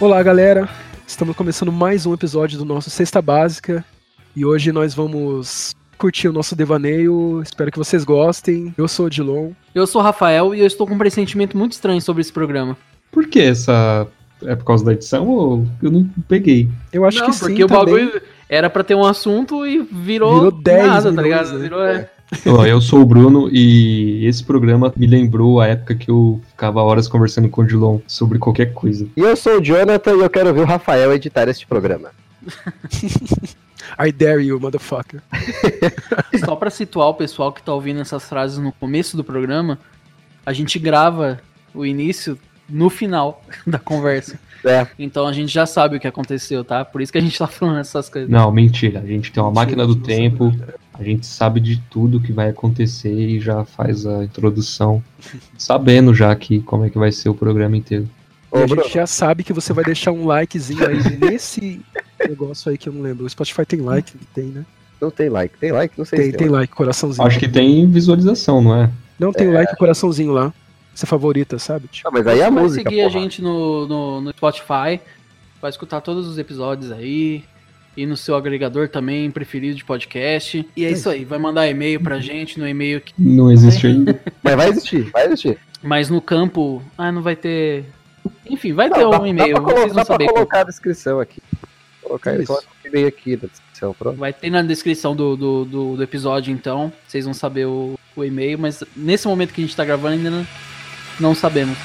Olá, galera. Estamos começando mais um episódio do nosso Sexta Básica e hoje nós vamos curtir o nosso devaneio. Espero que vocês gostem. Eu sou o Dilon. Eu sou o Rafael e eu estou com um pressentimento muito estranho sobre esse programa. Por que essa. É por causa da edição ou eu não peguei? Eu acho Não, que sim. porque o também. bagulho era pra ter um assunto e virou, Virou 10 nada, tá ligado? né? Virou, é. Eu sou o Bruno e esse programa me lembrou a época que eu ficava horas conversando com o Dilon sobre qualquer coisa. E eu sou o Jonathan e eu quero ver o Rafael editar este programa. I dare you, motherfucker. Só pra situar o pessoal que tá ouvindo essas frases no começo do programa, a gente grava o início no final da conversa. É. Então a gente já sabe o que aconteceu, tá? Por isso que a gente tá falando essas coisas. Não, mentira. A gente tem uma Mentira, máquina do tempo, sabe. A gente sabe de tudo que vai acontecer e já faz a introdução, sabendo já que como é que vai ser o programa inteiro. E Ô, a Bruno, gente já sabe que você vai deixar um likezinho aí nesse negócio aí que eu não lembro. O Spotify tem like? Tem, né? não tem like. Tem like? Não sei Tem, se tem like, coraçãozinho. Acho que tem visualização, não é? Não tem like, coraçãozinho lá. Você favorita, sabe? Tipo, Não, mas aí é a Você vai música, seguir a porra. gente no, no, no Spotify, vai escutar todos os episódios aí. E no seu agregador também, preferido de podcast. E é isso aí, vai mandar e-mail pra gente no e-mail que Não existe ainda. Mas vai existir, vai existir. Mas no campo, ah, não vai ter. Enfim, vai Não, ter dá, um e-mail, dá pra, colo- vão dá pra saber. qual. colocar a descrição aqui. Colocar Isso. coloca o e-mail aqui na descrição, pronto. Vai ter na descrição do, do, do, do episódio, então. Vocês vão saber o, o e-mail, mas nesse momento que a gente tá gravando ainda não, não sabemos.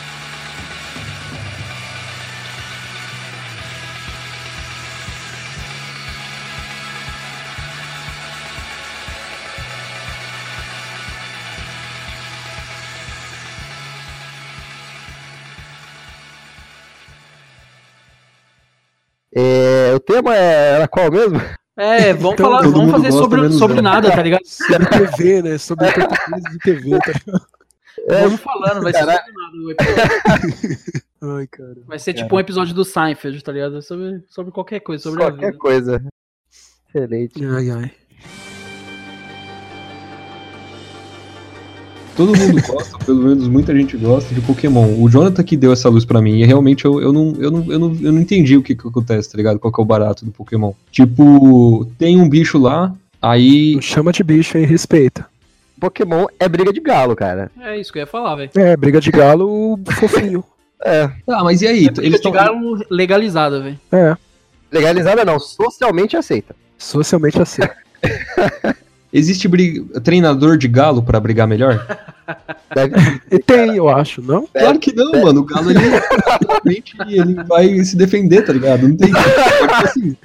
É, o tema é- era qual mesmo? É, vamos Então, falar, vamos fazer sobre, sobre nada, tá ligado? sobre TV, né? Sobre português de TV, tá ligado? É, Vamos falando, vai ser Caralho. sobre nada o episódio. Ai, cara. Vai ser tipo um episódio do Seinfeld, tá ligado? Sobre, sobre qualquer coisa, sobre a qualquer vida. coisa. Excelente. Ai, ai. Todo mundo gosta, pelo menos muita gente gosta de Pokémon. O Jonathan que deu essa luz pra mim, e realmente eu, eu, não, eu, não, eu, não, eu não entendi o que, que acontece, tá ligado? Qual que é o barato do Pokémon. Tipo, tem um bicho lá, aí. Chama de bicho, hein? Respeita. Pokémon é briga de galo, cara. É isso que eu ia falar, velho. É, briga de galo fofinho. É. Ah, mas e aí? Briga Eles de estão. galo legalizada, velho. É, Legalizada não, socialmente aceita. socialmente assim. Existe briga... treinador de galo pra brigar melhor? Deve E tem, eu acho, não? Claro que não, mano. O galo ele, ele vai se defender, tá ligado? Não tem. Pode, assim,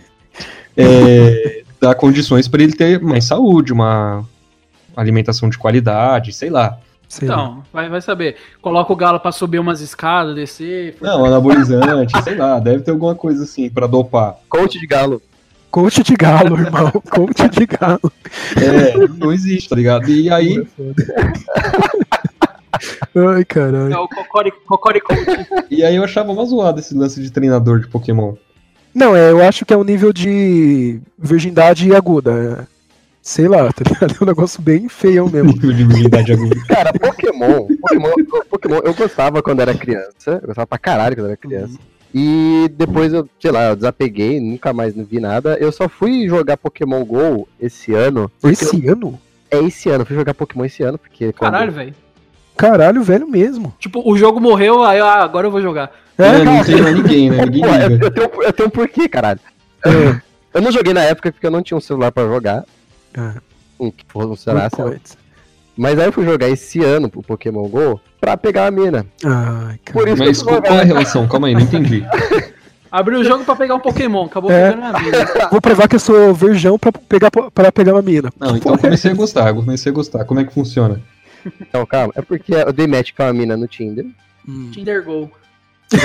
é, dar condições pra ele ter mais saúde, uma alimentação de qualidade, sei lá. Sei lá. Então, vai, vai saber. Coloca o galo pra subir umas escadas, descer. Não, anabolizante, sei lá, deve ter alguma coisa assim pra dopar. coach de galo. Coach de galo, irmão. Coach de galo. É, não existe, tá ligado? E aí, Ai, caralho. É o Cocori, Cocori Coach. e aí eu achava uma zoada esse lance de treinador de Pokémon. Não, é, eu acho que é um nível de virgindade aguda. é. Sei lá, tá ligado? É um negócio bem feião mesmo. Nível de habilidade aguda. Cara, Pokémon, Pokémon, Pokémon, eu gostava quando era criança. Eu gostava pra caralho quando era criança. E depois eu, sei lá, eu desapeguei, nunca mais não vi nada. Eu só fui jogar Pokémon GO esse ano. Esse ano? É esse ano, eu fui jogar Pokémon esse ano, porque. quando- Caralho, velho. Caralho, velho mesmo. Tipo, o jogo morreu, aí ah, agora eu vou jogar. É, não tem mais ninguém, né? É, Ninguém pô, eu, liga. eu tenho, eu tenho um porquê, caralho. É. Eu não joguei na época porque eu não tinha um celular pra jogar. Ah, Um que funcionasse. good point. Mas aí eu fui jogar esse ano pro Pokémon GO pra pegar a mina. Ai, Por cara. isso Mas que eu qual, é a relação? Calma aí, não entendi. Abriu o jogo pra pegar um Pokémon, acabou É. pegando a vida. Vou provar que eu sou virgão pra pegar, pra pegar uma mina. Não, então eu comecei a gostar, comecei a gostar. Como é que funciona? Então, calma. É porque eu dei match com a mina no Tinder. Hum. Tinder Go.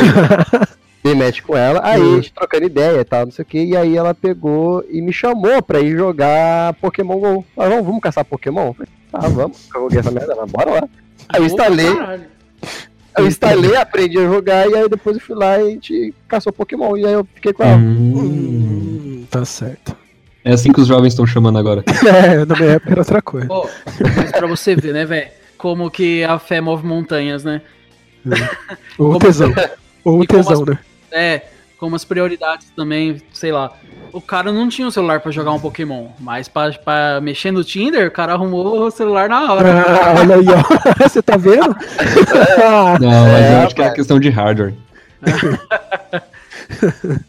Dei match com ela. Aí Hum. a gente trocando ideia e tal, não sei o que. E aí ela pegou e me chamou pra ir jogar Pokémon GO. Falei, vamos, vamos caçar Pokémon? Tá, vamos. Eu joguei essa merda, mas bora lá. Aí eu instalei, Caralho. eu instalei, aprendi a jogar. E aí depois eu fui lá e a gente caçou Pokémon. E aí eu fiquei com ela. Hum, Hum, tá certo. é assim que os jovens estão chamando agora. É, na minha época era outra coisa. Pô, mas pra você ver, né, velho? Como que a fé move montanhas, né? Ou o tesão. Ou o tesão, as- né? É, como as prioridades também, sei lá. O cara não tinha um celular pra jogar um Pokémon, mas pra, pra mexer no Tinder, o cara arrumou o celular na hora. Ah, olha aí, ó. Você tá vendo? Não, mas É, eu acho que é questão de hardware.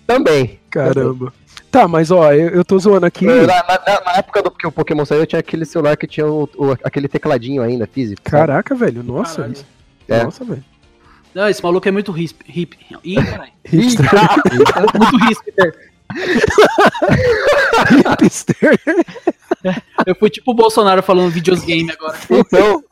Também. Caramba. Tá, mas ó, eu, eu tô zoando aqui. Na, na- na época do que o Pokémon saiu, eu tinha aquele celular que tinha o- o- aquele tecladinho ainda, físico. sabe? Caraca, velho. Nossa, Caralho. isso- É. nossa, velho. Não, esse maluco é muito hip. hip. Ih, caralho. Hipster. Muito hipster. Hipster. Eu fui tipo o Bolsonaro falando videogame agora. Então,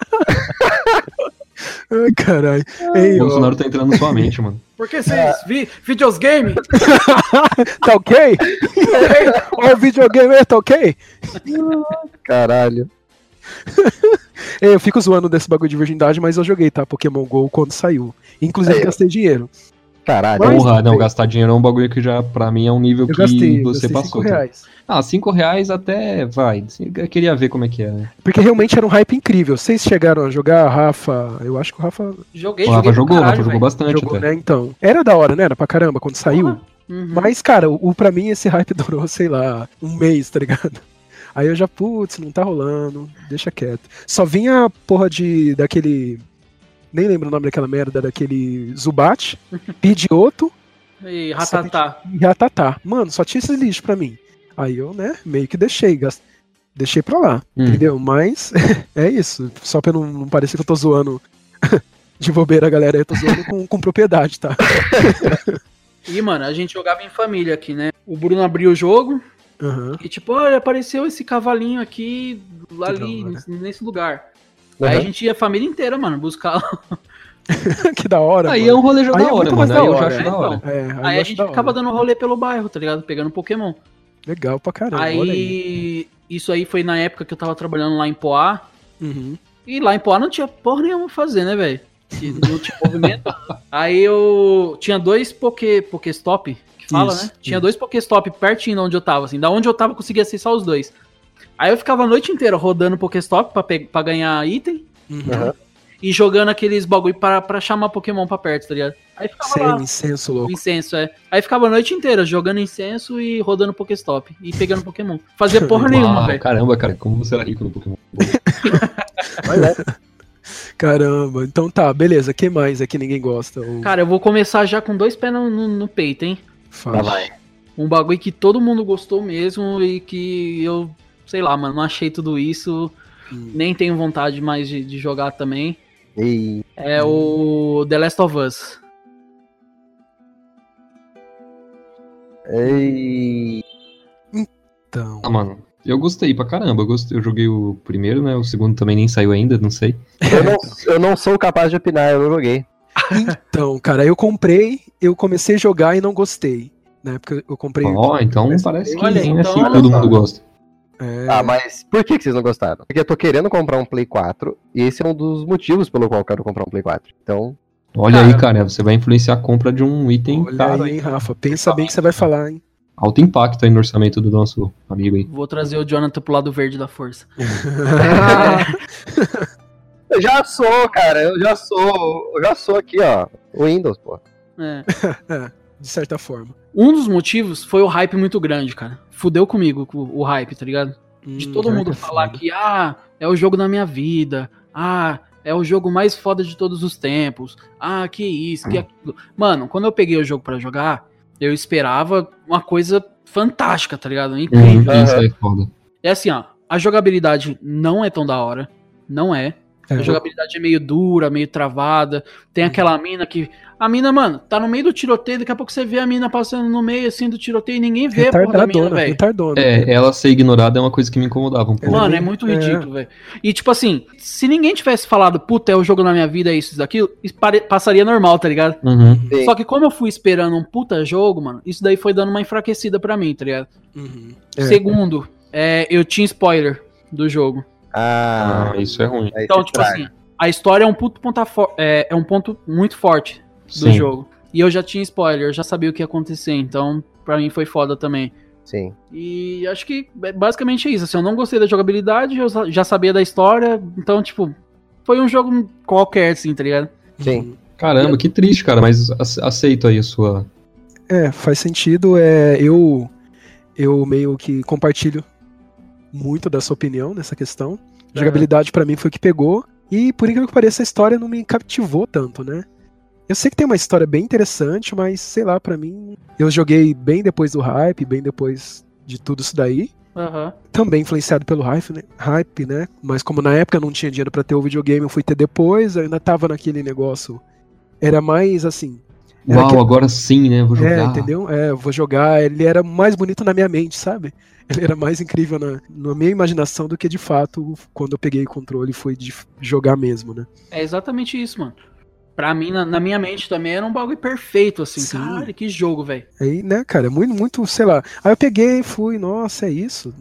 Ai, caralho. Ei, O ó, Bolsonaro tá entrando na sua mente, mano. Por que vocês vi videogame? tá ok? Ó, o videogame aí, tá ok? caralho. Ei, eu fico zoando desse bagulho de virgindade, mas eu joguei, tá? Pokémon GO quando saiu. Inclusive, Aí, ó. gastei dinheiro. Caralho. Mas- Porra, não, gastar dinheiro é um bagulho que já, pra mim, é um nível Eu que gastei, você gastei passou. 5 tá? reais. Ah, 5 reais até vai. Eu queria ver como é que é, né? Porque realmente era um hype incrível. Vocês chegaram a jogar, Rafa? Eu acho que o Rafa Joguei, O joguei Rafa pra jogou, o caralho, Rafa jogou bastante jogou, até. né? Então. Era da hora, né? Era pra caramba quando saiu. Uhum. Mas, cara, o, o- pra mim esse hype durou, sei lá, um mês, tá ligado? Aí eu já, putz, não tá rolando, deixa quieto. Só vinha a porra de. daquele. Nem lembro o nome daquela merda, daquele Zubat, Pidgeotto E Ratatá. e Ratatá. Mano, só tinha esses lixos pra mim. Aí eu, né, meio que deixei, gas- deixei pra lá, Hum. entendeu? Mas é isso, só pra não, não parecer que eu tô zoando de bobeira, galera, eu tô zoando com, com propriedade, tá? E, mano, a gente jogava em família aqui, né? O Bruno abriu o jogo Aham. e, tipo, olha, apareceu esse cavalinho aqui, ali, da hora. nesse, nesse lugar. Aí a Uhum. gente ia a família inteira, mano, buscar. que da hora. Aí mano. é um rolê já Aí da é muito mais. Aí da eu já hora, acho da hora. É, aí, a gente da hora. ficava dando rolê pelo bairro, tá ligado? Pegando Pokémon. Legal pra caramba. olha aí. Aí, isso aí foi na época que eu tava trabalhando lá em Poá. Uhum. E lá em Poá não tinha porra nenhuma pra fazer, né, velho? Não tinha movimento. Aí eu tinha dois Poké, Pokéstop, fala, Isso, né? Tinha isso. dois Pokéstop pertinho de onde eu tava, assim. Da onde eu tava, eu conseguia acessar os dois. Aí eu ficava a noite inteira rodando Pokéstop pra, pra ganhar item Uhum. E jogando aqueles bagulho pra, pra chamar Pokémon pra perto, tá ligado? Aí ficava Sem lá. incenso louco. Incenso, é. Aí ficava a noite inteira jogando incenso e rodando Pokéstop. E pegando Pokémon. Fazia porra nenhuma, velho. caramba, cara, como você era rico no Pokémon. Mas é. Caramba, então tá, beleza. que mais é que ninguém gosta? Ou Cara, eu vou começar já com dois pés no, no- no peito, hein? Fala? Lá vai. Um bagulho que todo mundo gostou mesmo e que eu, sei lá, mano, não achei tudo isso. Hum. Nem tenho vontade mais de, de jogar também. E É o The Last of Us. Ei, Então. Ah, mano, eu gostei pra caramba. Eu, gostei, eu joguei o primeiro, né? O segundo também nem saiu ainda, não sei. eu, não, eu não sou capaz de opinar, eu não joguei. Então, cara, eu comprei, eu comecei a jogar e não gostei. Na época eu comprei. Ó, então Parece- que Olha, é então, assim, olha todo só. mundo gosta. É, Ah, mas por que, que vocês não gostaram? Porque eu tô querendo comprar um Play 4 e esse é um dos motivos pelo qual eu quero comprar um Play 4. Então, Olha Cara, aí, cara, você vai influenciar a compra de um item olha caro, aí, Rafa. Pensa bem que você vai falar, hein? Alto impacto aí no orçamento do nosso amigo aí. Vou trazer o Jonathan pro lado verde da força. eu já sou, cara, eu já sou, eu já sou aqui, ó, o Windows, pô. É. De certa forma. Um dos motivos foi o hype muito grande, cara. Fudeu comigo o, o hype, tá ligado? De Hum, todo cara, mundo que falar foda. que, ah, é o jogo da minha vida. Ah, é o jogo mais foda de todos os tempos. Ah, que isso, que aquilo. Mano, quando eu peguei o jogo pra jogar, eu esperava uma coisa fantástica, tá ligado? Incrível. Uhum, isso aí é foda. É assim, ó, a jogabilidade não é tão da hora. Não é. É, A jogabilidade é meio dura, meio travada. Tem aquela mina que. A mina, mano, tá no meio do tiroteio, daqui a pouco você vê a mina passando no meio assim do tiroteio e ninguém vê a porra da mina, retardadona. É, ela ser ignorada é uma coisa que me incomodava um pouco. Mano, É, é muito é. ridículo, velho. E tipo assim, se ninguém tivesse falado, puta, é o jogo na minha vida, é isso, isso, daquilo, passaria normal, tá ligado? Uhum. Só que como eu fui esperando um puta jogo, mano, isso daí foi dando uma enfraquecida pra mim, tá ligado? Uhum. É. Segundo, é, eu tinha spoiler do jogo. Ah, Ah, isso é ruim. Então, tipo assim, a história é um ponto, é, é um ponto muito forte do Sim. jogo. E eu já tinha spoiler, eu já sabia o que ia acontecer, então pra mim foi foda também. Sim. E acho que é basicamente é isso. Assim, eu não gostei da jogabilidade, eu já sabia da história, então, tipo, foi um jogo qualquer, assim, tá ligado? Sim. Caramba, que triste, cara, mas ace- aceito aí a sua. É, faz sentido. É, eu, eu meio que compartilho muito da sua opinião nessa questão. Jogabilidade pra mim foi o que pegou. E por incrível que pareça, a história não me cativou tanto, né? Eu sei que tem uma história bem interessante, mas sei lá, pra mim. Eu joguei bem depois do hype, bem depois de tudo isso daí. Aham. Também influenciado pelo hype, né? hype, né? Mas como na época eu não tinha dinheiro pra ter o videogame, eu fui ter depois, eu ainda tava naquele negócio. Era mais assim. Uau, que- agora sim, né? Vou jogar. É, entendeu? É, eu vou jogar. Ele era mais bonito na minha mente, sabe? Ele era mais incrível na, na minha imaginação do que de fato quando eu peguei o controle foi de jogar mesmo, né? É exatamente isso, mano. Pra mim, na, na minha mente também era um bagulho perfeito, assim. Sim. Cara, que jogo, velho. Aí, né, cara, é muito, muito, sei lá. Aí eu peguei e fui, nossa, é isso.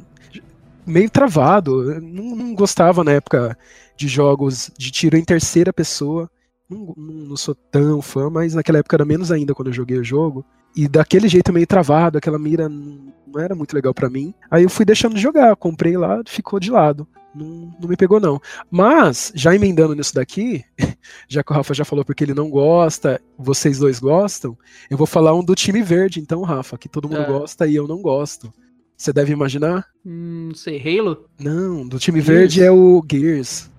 Meio travado. Eu não, não gostava na época de jogos de tiro em terceira pessoa. Não, não, sou tão fã, mas naquela época era menos ainda quando eu joguei o jogo. E daquele jeito meio travado, aquela mira não, era muito legal pra mim. Aí eu fui deixando de jogar, comprei lá, ficou de lado. Não, não me pegou, não. Mas, já emendando nisso daqui, já que o Rafa já falou porque ele não gosta, vocês dois gostam, eu vou falar um do time verde, então, Rafa, que todo mundo É. gosta e eu não gosto. Você deve imaginar? Hum, não sei, Halo? Não, do time Gears. verde é o Gears.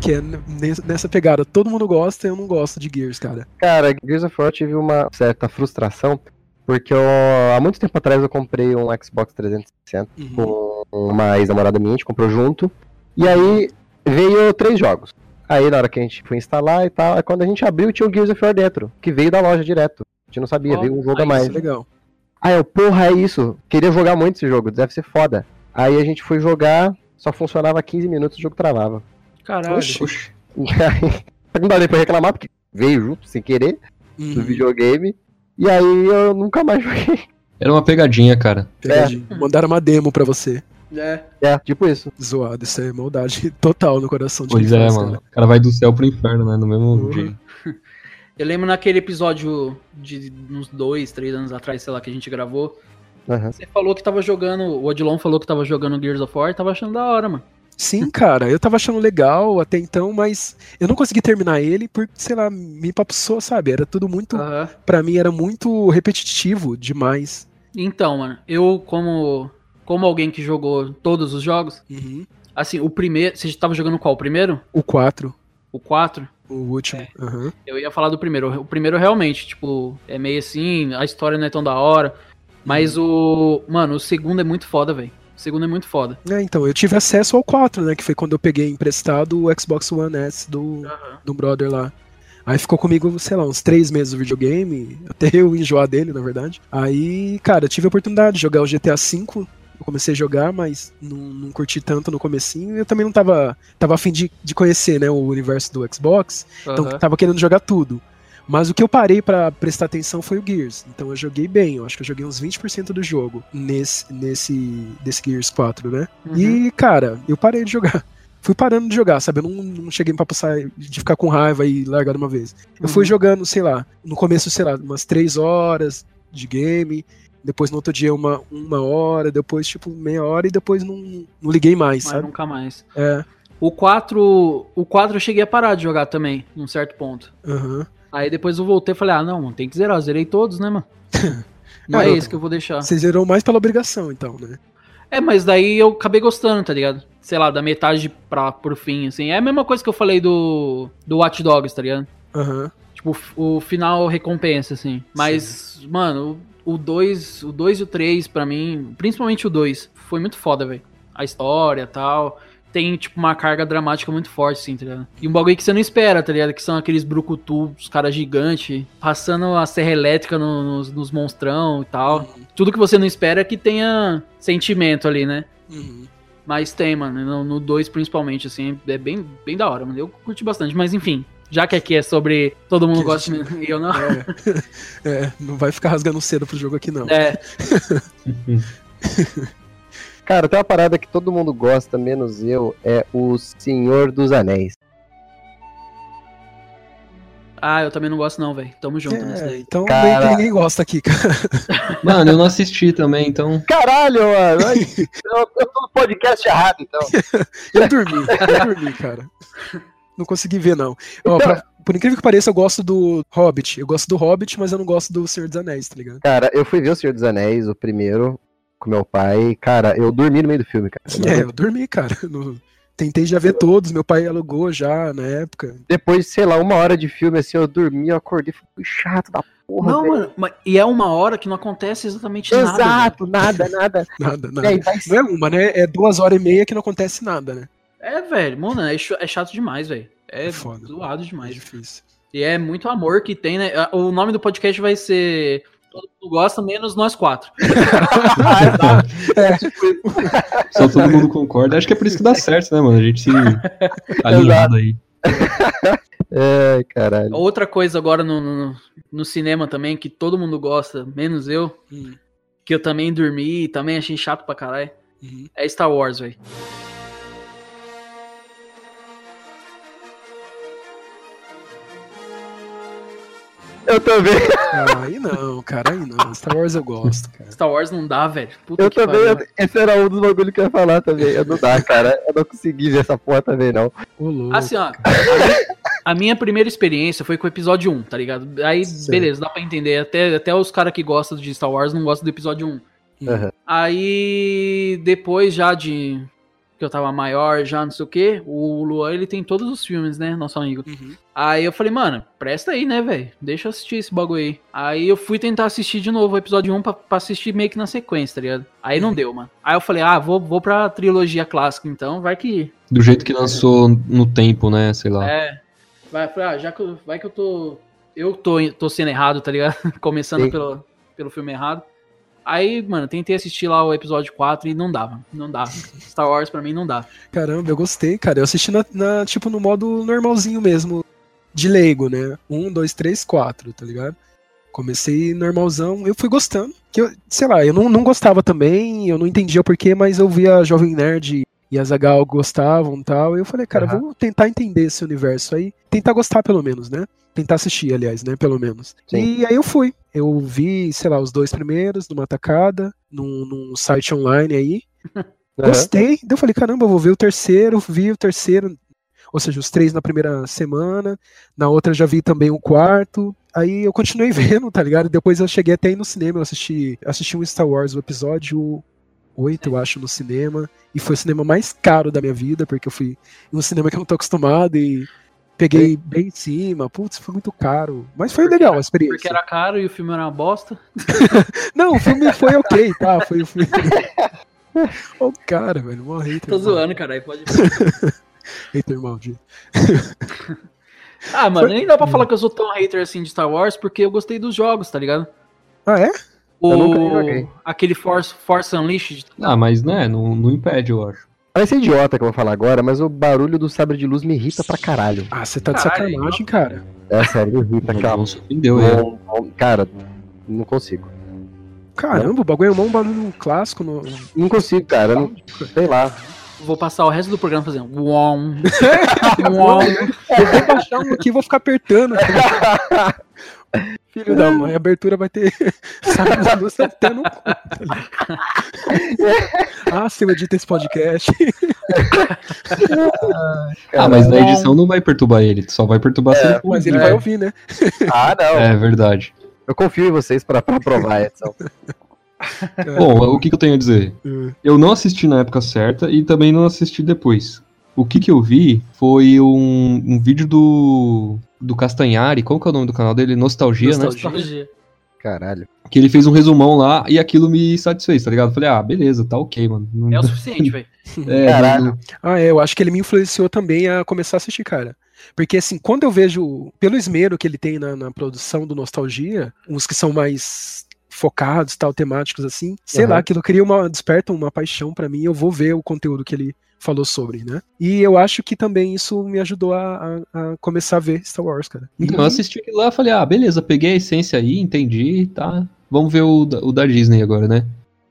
Que é nes- nessa pegada. Todo mundo gosta e eu não gosto de Gears, cara. Cara, Gears of War eu tive uma certa frustração, porque eu, há muito tempo atrás eu comprei um Xbox 360 Uhum. com uma ex-namorada minha, a gente comprou junto, e aí veio três jogos. Aí na hora que a gente foi instalar e tal, aí quando a gente abriu tinha o Gears of War dentro, que veio da loja direto. A gente não sabia, Ó, veio um jogo a mais. Isso é legal. Aí eu, porra, é isso. Queria jogar muito esse jogo, deve ser foda. Aí a gente foi jogar, só funcionava 15 minutos e o jogo travava. Caralho. Oxi. E aí, não dá nem pra reclamar, porque veio junto, sem querer, do Uhum. videogame. E aí eu nunca mais joguei. Era uma pegadinha, cara. Pegadinho. Mandaram uma demo pra você. É. É, tipo isso. Zoado, isso é maldade total no coração de Pois é, faz, mano. cara. O cara vai do céu pro inferno, né? No mesmo Uhum. dia. Eu lembro naquele episódio de uns dois, três anos atrás, sei lá, que a gente gravou. Aham. Você falou que tava jogando. O Odilon falou que tava jogando Gears of War e tava achando da hora, mano. Sim, cara, eu tava achando legal até então, mas eu não consegui terminar ele porque, sei lá, me papuçou, sabe? Era tudo muito. Aham. Pra mim era muito repetitivo demais. Então, mano, eu, como. Como alguém que jogou todos os jogos, Uhum. assim, o primeiro. Você tava jogando qual? O primeiro? O 4, O 4? o último. Aham. Eu ia falar do primeiro. O primeiro realmente, tipo, é meio assim, a história não é tão da hora. Mas o. Mano, o segundo é muito foda, velho. O segundo é muito foda. É, então, eu tive acesso ao 4, né? Que foi quando eu peguei emprestado o Xbox One S do, do brother lá. Aí ficou comigo, sei lá, uns três meses o videogame, até eu enjoar dele, na verdade. Aí, cara, eu tive a oportunidade de jogar o GTA V. Eu comecei a jogar, mas não, não curti tanto no comecinho. E eu também não tava, tava afim de, de conhecer, né, o universo do Xbox. Então Aham. tava querendo jogar tudo. Mas o que eu parei pra prestar atenção foi o Gears. Então eu joguei bem, eu acho que eu joguei uns 20% do jogo nesse, nesse desse Gears 4, né? Uhum. E, cara, eu parei de jogar. Fui parando de jogar, sabe? Eu não, não cheguei pra passar de ficar com raiva e largar de uma vez. Eu fui Uhum. jogando, sei lá, no começo, sei lá, umas três horas de game, depois no outro dia uma, uma hora, depois tipo meia hora e depois não, não liguei mais, Mas sabe? nunca mais. É, O 4. O 4 eu cheguei a parar de jogar também, num certo ponto. aham. Aí depois eu voltei e falei, ah, não, tem que zerar, eu zerei todos, né, mano? Não é esse que eu vou deixar. Você zerou mais pela obrigação, então, né? É, mas daí eu acabei gostando, tá ligado? Sei lá, da metade pra, pro fim, assim. É a mesma coisa que eu falei do, do Watch Dogs, tá ligado? Aham. Tipo, o o final recompensa, assim. Mas, mano, o 2 o 2 e o 3, pra mim, principalmente o 2, foi muito foda, velho. A história e tal. Tem, tipo, uma carga dramática muito forte, assim, tá ligado? E um bagulho que você não espera, tá ligado? Que são aqueles brucutu, os caras gigantes, passando a serra elétrica no- nos, nos monstrão e tal. Tudo que você não espera é que tenha sentimento ali, né? Uhum. Mas tem, mano. No 2, principalmente, assim, é bem, bem da hora, mano. Eu curti bastante. Mas enfim, já que aqui é sobre todo mundo Que gosta gente- de- e eu não. É. É, não vai ficar rasgando cedo pro jogo aqui, não. É, Cara, tem uma parada que todo mundo gosta, menos eu, é o Senhor dos Anéis. Ah, eu também não gosto, não, velho. Tamo junto nessa É, daí. então Cara- ninguém gosta aqui, cara. Mano, eu não assisti também, então. Caralho, mano! Eu, eu tô no podcast errado, então. Eu dormi, eu dormi, cara. não consegui ver, não. Ó, pra- por incrível que pareça, eu gosto do Hobbit. Eu gosto do Hobbit, mas eu não gosto do Senhor dos Anéis, tá ligado? Cara, eu fui ver o Senhor dos Anéis, o primeiro, com meu pai. Cara, eu dormi no meio do filme, cara. Eu não É, eu dormi, cara. No- Tentei já ver todos, meu pai alugou já na época. Depois, sei lá, uma hora de filme, assim, eu dormi, eu acordei, fui chato da porra. Não, velho. mano, e é uma hora que não acontece exatamente nada. velho. Exato, nada, nada. Nada, nada. vai Não é uma, né? É duas horas e meia que não acontece nada, né? É, velho, mano, é, ch- é chato demais, velho. É, É foda. zoado É demais. difícil. E é muito amor que tem, né? O nome do podcast vai ser Todo mundo gosta, menos nós quatro. Só todo mundo concorda. Acho que é por isso que dá certo, né, mano? A gente se alinhado aí. Ai, caralho. Outra coisa agora no, no, no cinema também, que todo mundo gosta, menos eu, Hum, que eu também dormi, também achei chato pra caralho, uhum. é Star Wars, velho. Eu também, Ah, aí não, cara, aí não. Star Wars eu gosto, cara. Star Wars não dá, velho. Puta eu que também. pariu. Esse era um dos bagulhos que eu ia falar também. Eu não dá, cara. Eu não consegui ver essa porra também, não. Ô, louco. Assim, ó, a minha, a minha primeira experiência foi com o episódio 1, tá ligado? Aí, Certo. beleza, dá pra entender. Até, até os caras que gostam de Star Wars não gostam do episódio 1. Hum. Aham. Aí, depois já de que eu tava maior, já não sei o que, o Luan, ele tem todos os filmes, né, nosso amigo. Uhum. Aí eu falei, mano, presta aí, né, velho? Deixa eu assistir esse bagulho aí. Aí eu fui tentar assistir de novo o episódio 1 pra, pra assistir meio que na sequência, tá ligado? Aí não deu, mano. Aí eu falei, ah, vou, vou pra trilogia clássica então, vai que Do jeito que lançou no tempo, né? Sei lá. é. Vai, falei, ah, já que eu, vai que eu tô. Eu tô, tô sendo errado, tá ligado? Começando Sim. pelo, pelo filme errado. Aí, mano, tentei assistir lá o episódio 4 e não dava. Não dava. Star Wars pra mim não dá. Caramba, eu gostei, cara. Eu assisti na, na, tipo, no modo normalzinho mesmo, de leigo, né? Um, dois, três, quatro, tá ligado? Comecei normalzão, eu fui gostando. Que eu, sei lá, eu não, não gostava também, eu não entendia o porquê, mas eu via a Jovem Nerd e a Zagal gostavam e tal. E eu falei, cara, Aham. vou tentar entender esse universo aí. Tentar gostar, pelo menos, né? Tentar assistir, aliás, né? Pelo menos. Sim. E aí eu fui. Eu vi, sei lá, os dois primeiros numa tacada, num, num site online aí. Gostei. Daí eu falei, caramba, eu vou ver o terceiro, vi o terceiro, ou seja, os três na primeira semana, na outra já vi também o quarto. Aí eu continuei vendo, tá ligado? Depois eu cheguei até aí no cinema, eu assisti, assisti um Star Wars, o episódio 8, eu acho, no cinema. E foi o cinema mais caro da minha vida, porque eu fui em um cinema que eu não tô acostumado e peguei bem em cima. Putz, foi muito caro. Mas foi Porque legal a experiência. Porque era caro e o filme era uma bosta. Não, o filme foi ok, tá? Foi o filme. Ô, cara, velho, mó hater. Tô zoando, caralho. Pode... Hater maldito. Ah, mano, nem dá pra falar que eu sou tão hater assim de Star Wars, porque eu gostei dos jogos, tá ligado? Ah, é? O... Eu nunca nem joguei. Aquele Force, Force Unleashed. Ah, mas né, não, não impede, eu acho. Vai ser idiota que eu vou falar agora, mas o barulho do sabre de luz me irrita pra caralho. Ah, você tá de Caralho, sacanagem, cara. É sério, me irrita. Não, não surpreendeu ele. Bom, bom, Cara, não consigo. Caramba, o bagulho é um barulho clássico. No... Não consigo, cara. Não, sei lá. Vou passar o resto do programa fazendo. Uom, uom. Eu vou baixar um aqui e vou ficar apertando. cara. Filho da mãe, a abertura vai ter. Sabe, da luz até no cu. ah, se eu edito esse podcast. Ah, mas na edição não vai perturbar ele, só vai perturbar se ele Mas ele vai ouvir, né? Ah, não. É verdade. Eu confio em vocês pra, pra provar, Edson. Bom, o que, que eu tenho a dizer? Hum. Eu não assisti na época certa e também não assisti depois. O que, que eu vi foi um, um vídeo do, do Castanhari, qual que é o nome do canal dele? Nostalgia, né? Nostalgia. Caralho. Que ele fez um resumão lá e aquilo me satisfez, tá ligado? Eu Falei, ah, beleza, tá ok, mano. Não- É o suficiente, velho. é, Caralho. não- Ah, é, eu acho que ele me influenciou também a começar a assistir, cara. Porque, assim, quando eu vejo, pelo esmero que ele tem na, na produção do Nostalgia, uns que são mais focados, tal, temáticos, assim, sei Uhum. lá, aquilo cria uma, desperta uma paixão pra mim, eu vou ver o conteúdo que ele falou sobre, né? E eu acho que também isso me ajudou a, a- a começar a ver Star Wars, cara. Então, eu assisti aquilo lá e falei, ah, beleza, peguei a essência aí, entendi, tá. Vamos ver o, da- o da Disney agora, né?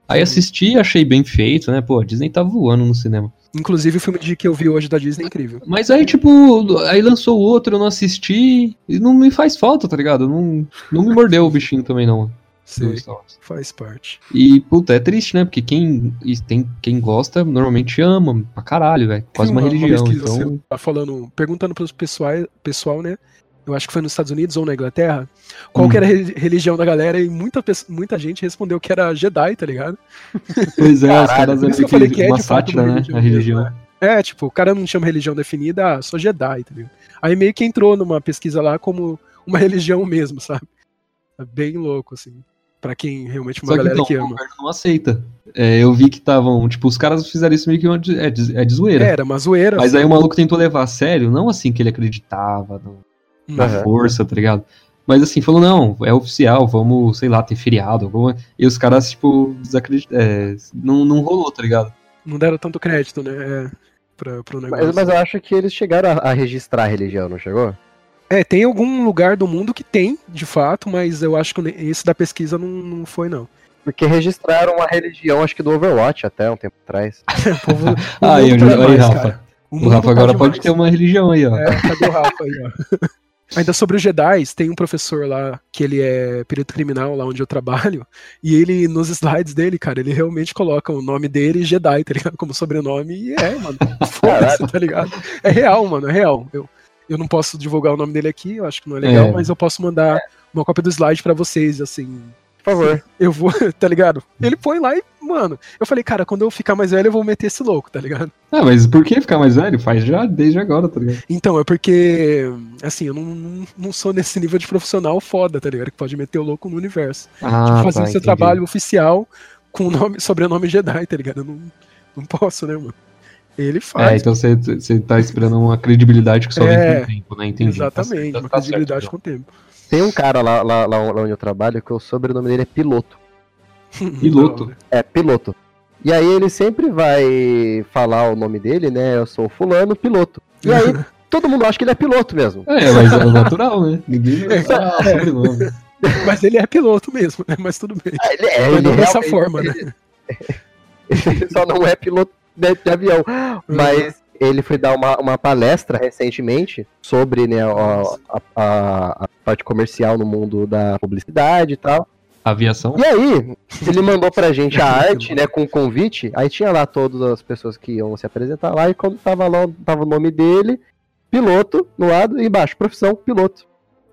Aí assisti, achei bem feito, né? Pô, a Disney tá voando no cinema. Inclusive o filme de que eu vi hoje da Disney é incrível. Mas aí, tipo, aí lançou o outro, eu não assisti, e não me faz falta, tá ligado? Não, não me mordeu o bichinho também, não. Sei, faz parte. E, puta, é triste, né? Porque quem, tem, quem gosta normalmente ama pra caralho, velho. Quase uma, religião. pesquisa, então, tá falando, perguntando pros pessoal, pessoal, né? Eu acho que foi nos Estados Unidos ou na Inglaterra. Qual Hum. que era a re- religião da galera? E muita, muita gente respondeu que era Jedi, tá ligado? pois é, os caras é que eu meio falei que que é uma sátira, uma né? religião A mesmo, religião. É, tipo, o cara não chama religião definida, ah, sou Jedi, tá ligado? Aí meio que entrou numa pesquisa lá como uma religião mesmo, sabe? É bem louco, assim. Pra quem realmente uma Só que galera então, que o ama. governo não aceita. É, eu vi que estavam, tipo, os caras fizeram isso meio que uma de, é, de, é de zoeira. Era uma zoeira. Mas assim. aí o maluco tentou levar a sério, não assim que ele acreditava no- na Uhum. Aham. força, tá ligado? Mas assim, falou, não, é oficial, vamos, sei lá, ter feriado. alguma- E os caras, tipo, desacreditaram. É, não, não rolou, tá ligado? Não deram tanto crédito, né? É, pra, pro negócio. Mas, mas eu acho que eles chegaram a, a registrar a religião, não chegou? É, tem algum lugar do mundo que tem, de fato, mas eu acho que esse da pesquisa não, não foi, não. Porque registraram a religião, acho que do Overwatch até um tempo atrás. O povo, o Ah, eu tá aí, demais, Rafa. cara. O mundo Rafa tá agora demais. pode ter uma religião aí, ó. É, cadê o Rafa aí, ó? Ainda sobre os Jedi, tem um professor lá, que ele é perito criminal, lá onde eu trabalho, e ele, nos slides dele, cara, ele realmente coloca o nome dele Jedi, tá ligado? Como sobrenome, e é, mano. Foda-se, tá ligado? É real, mano, é real. Eu, eu não posso divulgar o nome dele aqui, eu acho que não é legal, É. mas eu posso mandar uma cópia do slide pra vocês, assim, Por favor. eu vou, tá ligado? Ele põe lá e, mano, eu falei, cara, quando eu ficar mais velho, eu vou meter esse louco, tá ligado? Ah, mas por que ficar mais velho? Faz já desde agora, tá ligado? Então, é porque, assim, eu não, não, não sou nesse nível de profissional foda, tá ligado? Que pode meter o louco no universo. Ah, tipo, fazendo tá, seu entendi. trabalho oficial com o nome, sobrenome Jedi, tá ligado? Eu não, não posso, né, mano? Ele É, faz. então você, você tá esperando uma credibilidade que só É, vem com o tempo, né? Entendi. exatamente, Tá uma certo, tá certo, credibilidade então. com o tempo. Tem um cara lá, lá, lá onde eu trabalho que o sobrenome dele é Piloto. Piloto. É, Piloto. E aí ele sempre vai falar o nome dele, né? Eu sou fulano piloto. E aí todo mundo acha que ele é piloto mesmo. É, mas é natural, né? Ninguém vai falar É. sobrenome. Mas ele é piloto mesmo, né? Mas tudo bem. Ah, Ele é, Mas ele não dessa forma, né? Ele só não é piloto de, de avião. Mas ele foi dar uma, uma palestra recentemente sobre né, a, a- a- a parte comercial no mundo da publicidade e tal. Aviação? E aí, ele mandou pra gente a arte, né, com convite. Aí tinha lá todas as pessoas que iam se apresentar lá. E quando tava lá, tava o nome dele, piloto, no lado, e embaixo, profissão, piloto.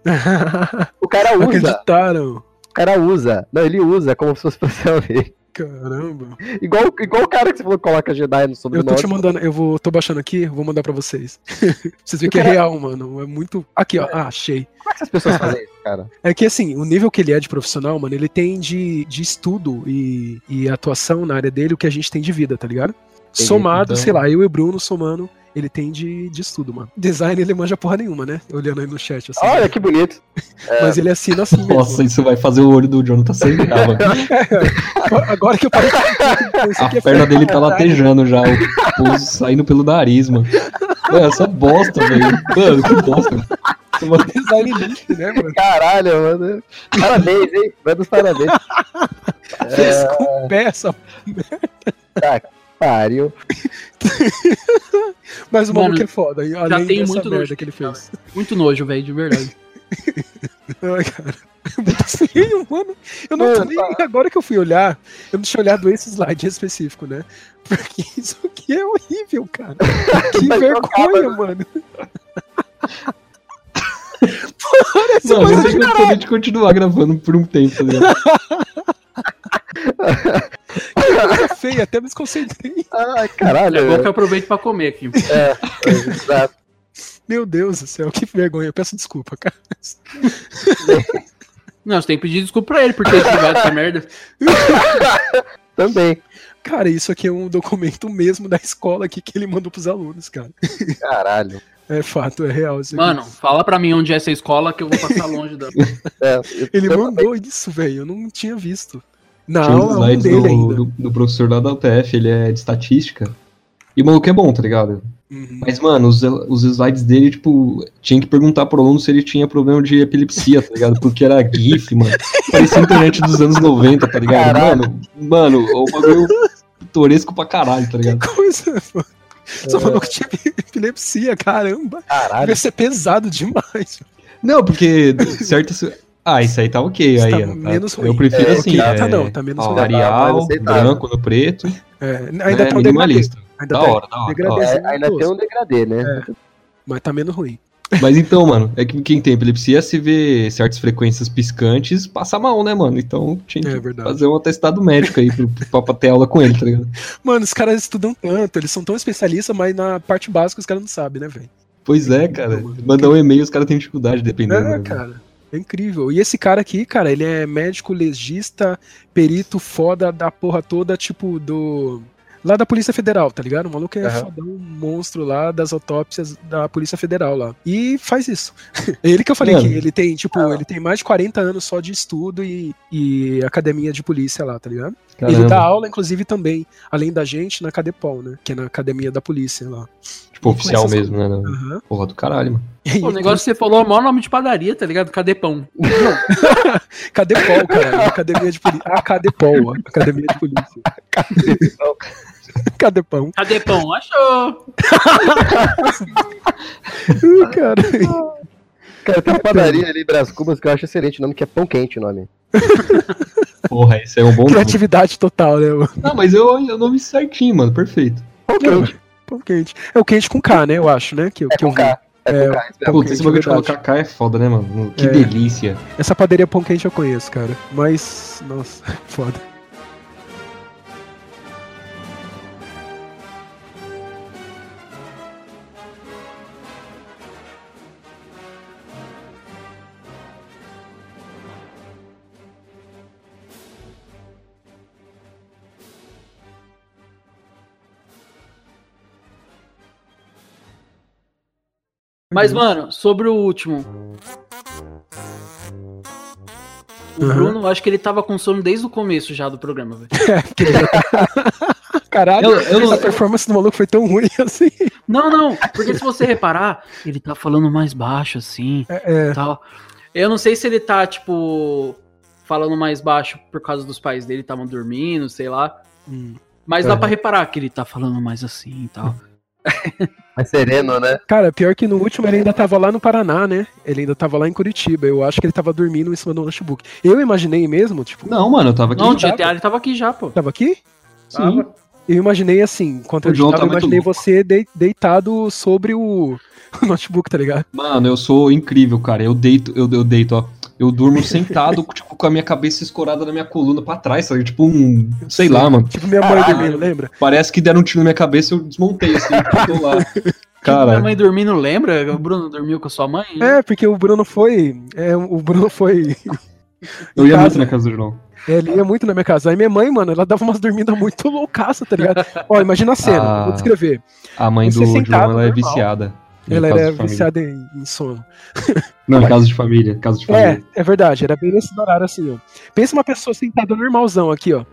O cara usa, Acreditaram. o cara usa. Não, ele usa como se fosse profissão dele. Caramba. Igual, igual o cara que você falou que coloca Jedi no Eu sobrenome. tô te mandando, eu vou, tô baixando aqui, vou mandar pra vocês. vocês verem que é cara- real, mano. É muito. Aqui, ó. Ah, achei. Como é que essas pessoas fazem isso, cara? É que assim, o nível que ele é de profissional, mano, ele tem de, de estudo e, e atuação na área dele o que a gente tem de vida, tá ligado? Somado, então. sei lá, eu e o Bruno somando, ele tem de, de estudo, mano. Design ele manja porra nenhuma, né? Olhando aí no chat, assim. Olha que bonito. Mas ele assina assim mesmo. Nossa, isso vai fazer o olho do Jonathan sangrar, mano. Agora- Agora que eu parei de A é perna dele tá latejando já, o pulso saindo pelo nariz, mano. Mano, essa bosta, velho. Mano, que bosta. Mano, Design lixo, né, mano? Caralho, mano. Parabéns, hein? Manda os parabéns. Fez com o pé essa Pariu. Mas o Mano, maluco é foda, hein? além tenho dessa muito merda nojo que ele fez. Muito nojo, velho, de verdade. Ai, cara. Muito feio, mano. Eu não tô Mano, nem. Agora que eu fui olhar, eu não tinha olhado esse slide específico, né? Porque isso aqui é horrível, cara. Que Mas vergonha, mano. Parece Mano, coisa de tenho gostaria de continuar gravando por um tempo, tá coisa feia, até me desconcentrei. Ai, caralho. É bom que eu aproveito pra comer aqui. É, exato. Meu Deus do céu, que vergonha. Eu peço desculpa, cara. Não, você tem que pedir desculpa pra ele por ter escrevado essa merda. Também. Cara, isso aqui é um documento mesmo da escola aqui que ele mandou pros alunos, cara. Caralho. É fato, é real. isso aqui. Mano, fala pra mim onde é essa escola que eu vou passar longe da. É, Ele mandou isso, velho. Eu não tinha visto. Aula um slides dele do, ainda. do, do professor lá da UTF, ele é de estatística. E o maluco é bom, tá ligado? Uhum. Mas, mano, os, os slides dele, tipo, tinha que perguntar pro aluno se ele tinha problema de epilepsia, tá ligado? Porque era GIF, mano. Parecia a internet dos anos 90, tá ligado? Caralho. Mano, mano, o bagulho pitoresco pra caralho, tá ligado? Que coisa, mano. Só falou que tinha epilepsia, caramba. Caralho. Deve ser pesado demais. Não, porque certas. Ah, isso aí tá ok. Isso Aí, tá tá- menos ruim. Eu prefiro É, assim. é, tá não, tá menos ó, ruim. Arial, branco no preto. É, ainda né, tá um degradê. minimalista. Ainda Da tá hora, da hora. da degradê. hora. É, ainda tem um degradê, né? Mas tá menos ruim. Mas então, mano, é que quem tem epilepsia, se vê certas frequências piscantes, passa mal, né, mano? Então tinha que É verdade. fazer um atestado médico aí pro, pra, pra ter aula com ele, tá ligado? Mano, os caras estudam tanto, eles são tão especialistas, mas na parte básica os caras não sabem, né, velho? Pois é, cara. Mandar um e-mail, os caras têm dificuldade, dependendo. É, né? cara. É incrível. E esse cara aqui, cara, ele é médico legista, perito foda da porra toda, tipo, do. Lá da Polícia Federal, tá ligado? O maluco é Aham. fodão, um monstro lá das autópsias da Polícia Federal lá. E faz isso. É ele que eu falei Mano. que ele tem, tipo, ele tem mais de 40 anos só de estudo e, e academia de polícia lá, tá ligado? Ele Caramba. dá aula, inclusive, também, além da gente, na Cadepol, né? Que é na academia da polícia lá. Tipo, oficial essas mesmo, né? Aham. Porra do caralho, mano. Pô, o negócio que você falou é o maior nome de padaria, tá ligado? Cadê pão? Cadepol, cara. Academia de polícia. Ah, Cadepol, Academia de polícia. Cadepão. Cadê pão? Achou! Ih, cara. Cara, tem uma padaria ali em Brás Cubas que eu acho excelente, o nome que é Pão Quente o nome. Porra, esse é um bom nome. Criatividade total, né? mano? Não, mas eu, eu nome certinho, mano. Perfeito. Pão Quente. Pão quente. É o quente com K, né? Eu acho, né? Que, É que eu com vi. K. É É, com K. espera. Pão Puta, esse quente, bagulho de colocar K é foda, né, mano? Que É. delícia. Essa padaria pão quente eu conheço, cara. Mas, nossa, foda. Mas, mano, sobre o último. O Uhum. Bruno, acho que ele tava com sono desde o começo já do programa, velho. Caralho, Eu- eu a performance do maluco foi tão ruim assim. Não, não, porque se você reparar, ele tá falando mais baixo, assim, É, é. tal. Eu não sei se ele tá, tipo, falando mais baixo por causa dos pais dele estavam dormindo, sei lá. Hum. Mas dá É. pra reparar que ele tá falando mais assim e tal. Mais sereno, né? Cara, pior que no último ele ainda tava lá no Paraná, né? Ele ainda tava lá em Curitiba. Eu acho que ele tava dormindo em cima do notebook. Eu imaginei mesmo, tipo, Não, mano, eu tava aqui. Não, o tava. GTA ele tava aqui já, pô. tava aqui? Sim. Eu imaginei assim, enquanto O eu digitava, tá eu imaginei louco. você dei- deitado sobre o notebook, tá ligado? Mano, eu sou incrível, cara. Eu deito, eu, eu deito, ó. Eu durmo sentado, tipo, com a minha cabeça escorada na minha coluna pra trás, sabe? Tipo um. Sei lá, mano. Tipo minha mãe dormindo, lembra? Parece que deram um tiro na minha cabeça e eu desmontei, assim, eu tô lá. Minha Cara, mãe dormindo, lembra? O Bruno dormiu com a sua mãe? É, porque o Bruno foi. É, o Bruno foi. eu ia casa. muito na casa do João. Ele ia muito na minha casa. Aí minha mãe, mano, ela dava umas dormidas muito loucaça, tá ligado? Ó, imagina a cena, Ah. vou descrever. A mãe Você do sentado, João, ela é normal. viciada. Ela era viciada em, em sono. Não, em casa de família. Casa de É, família. é verdade, era bem nesse horário assim, ó. Pensa uma pessoa sentada normalzão aqui, ó.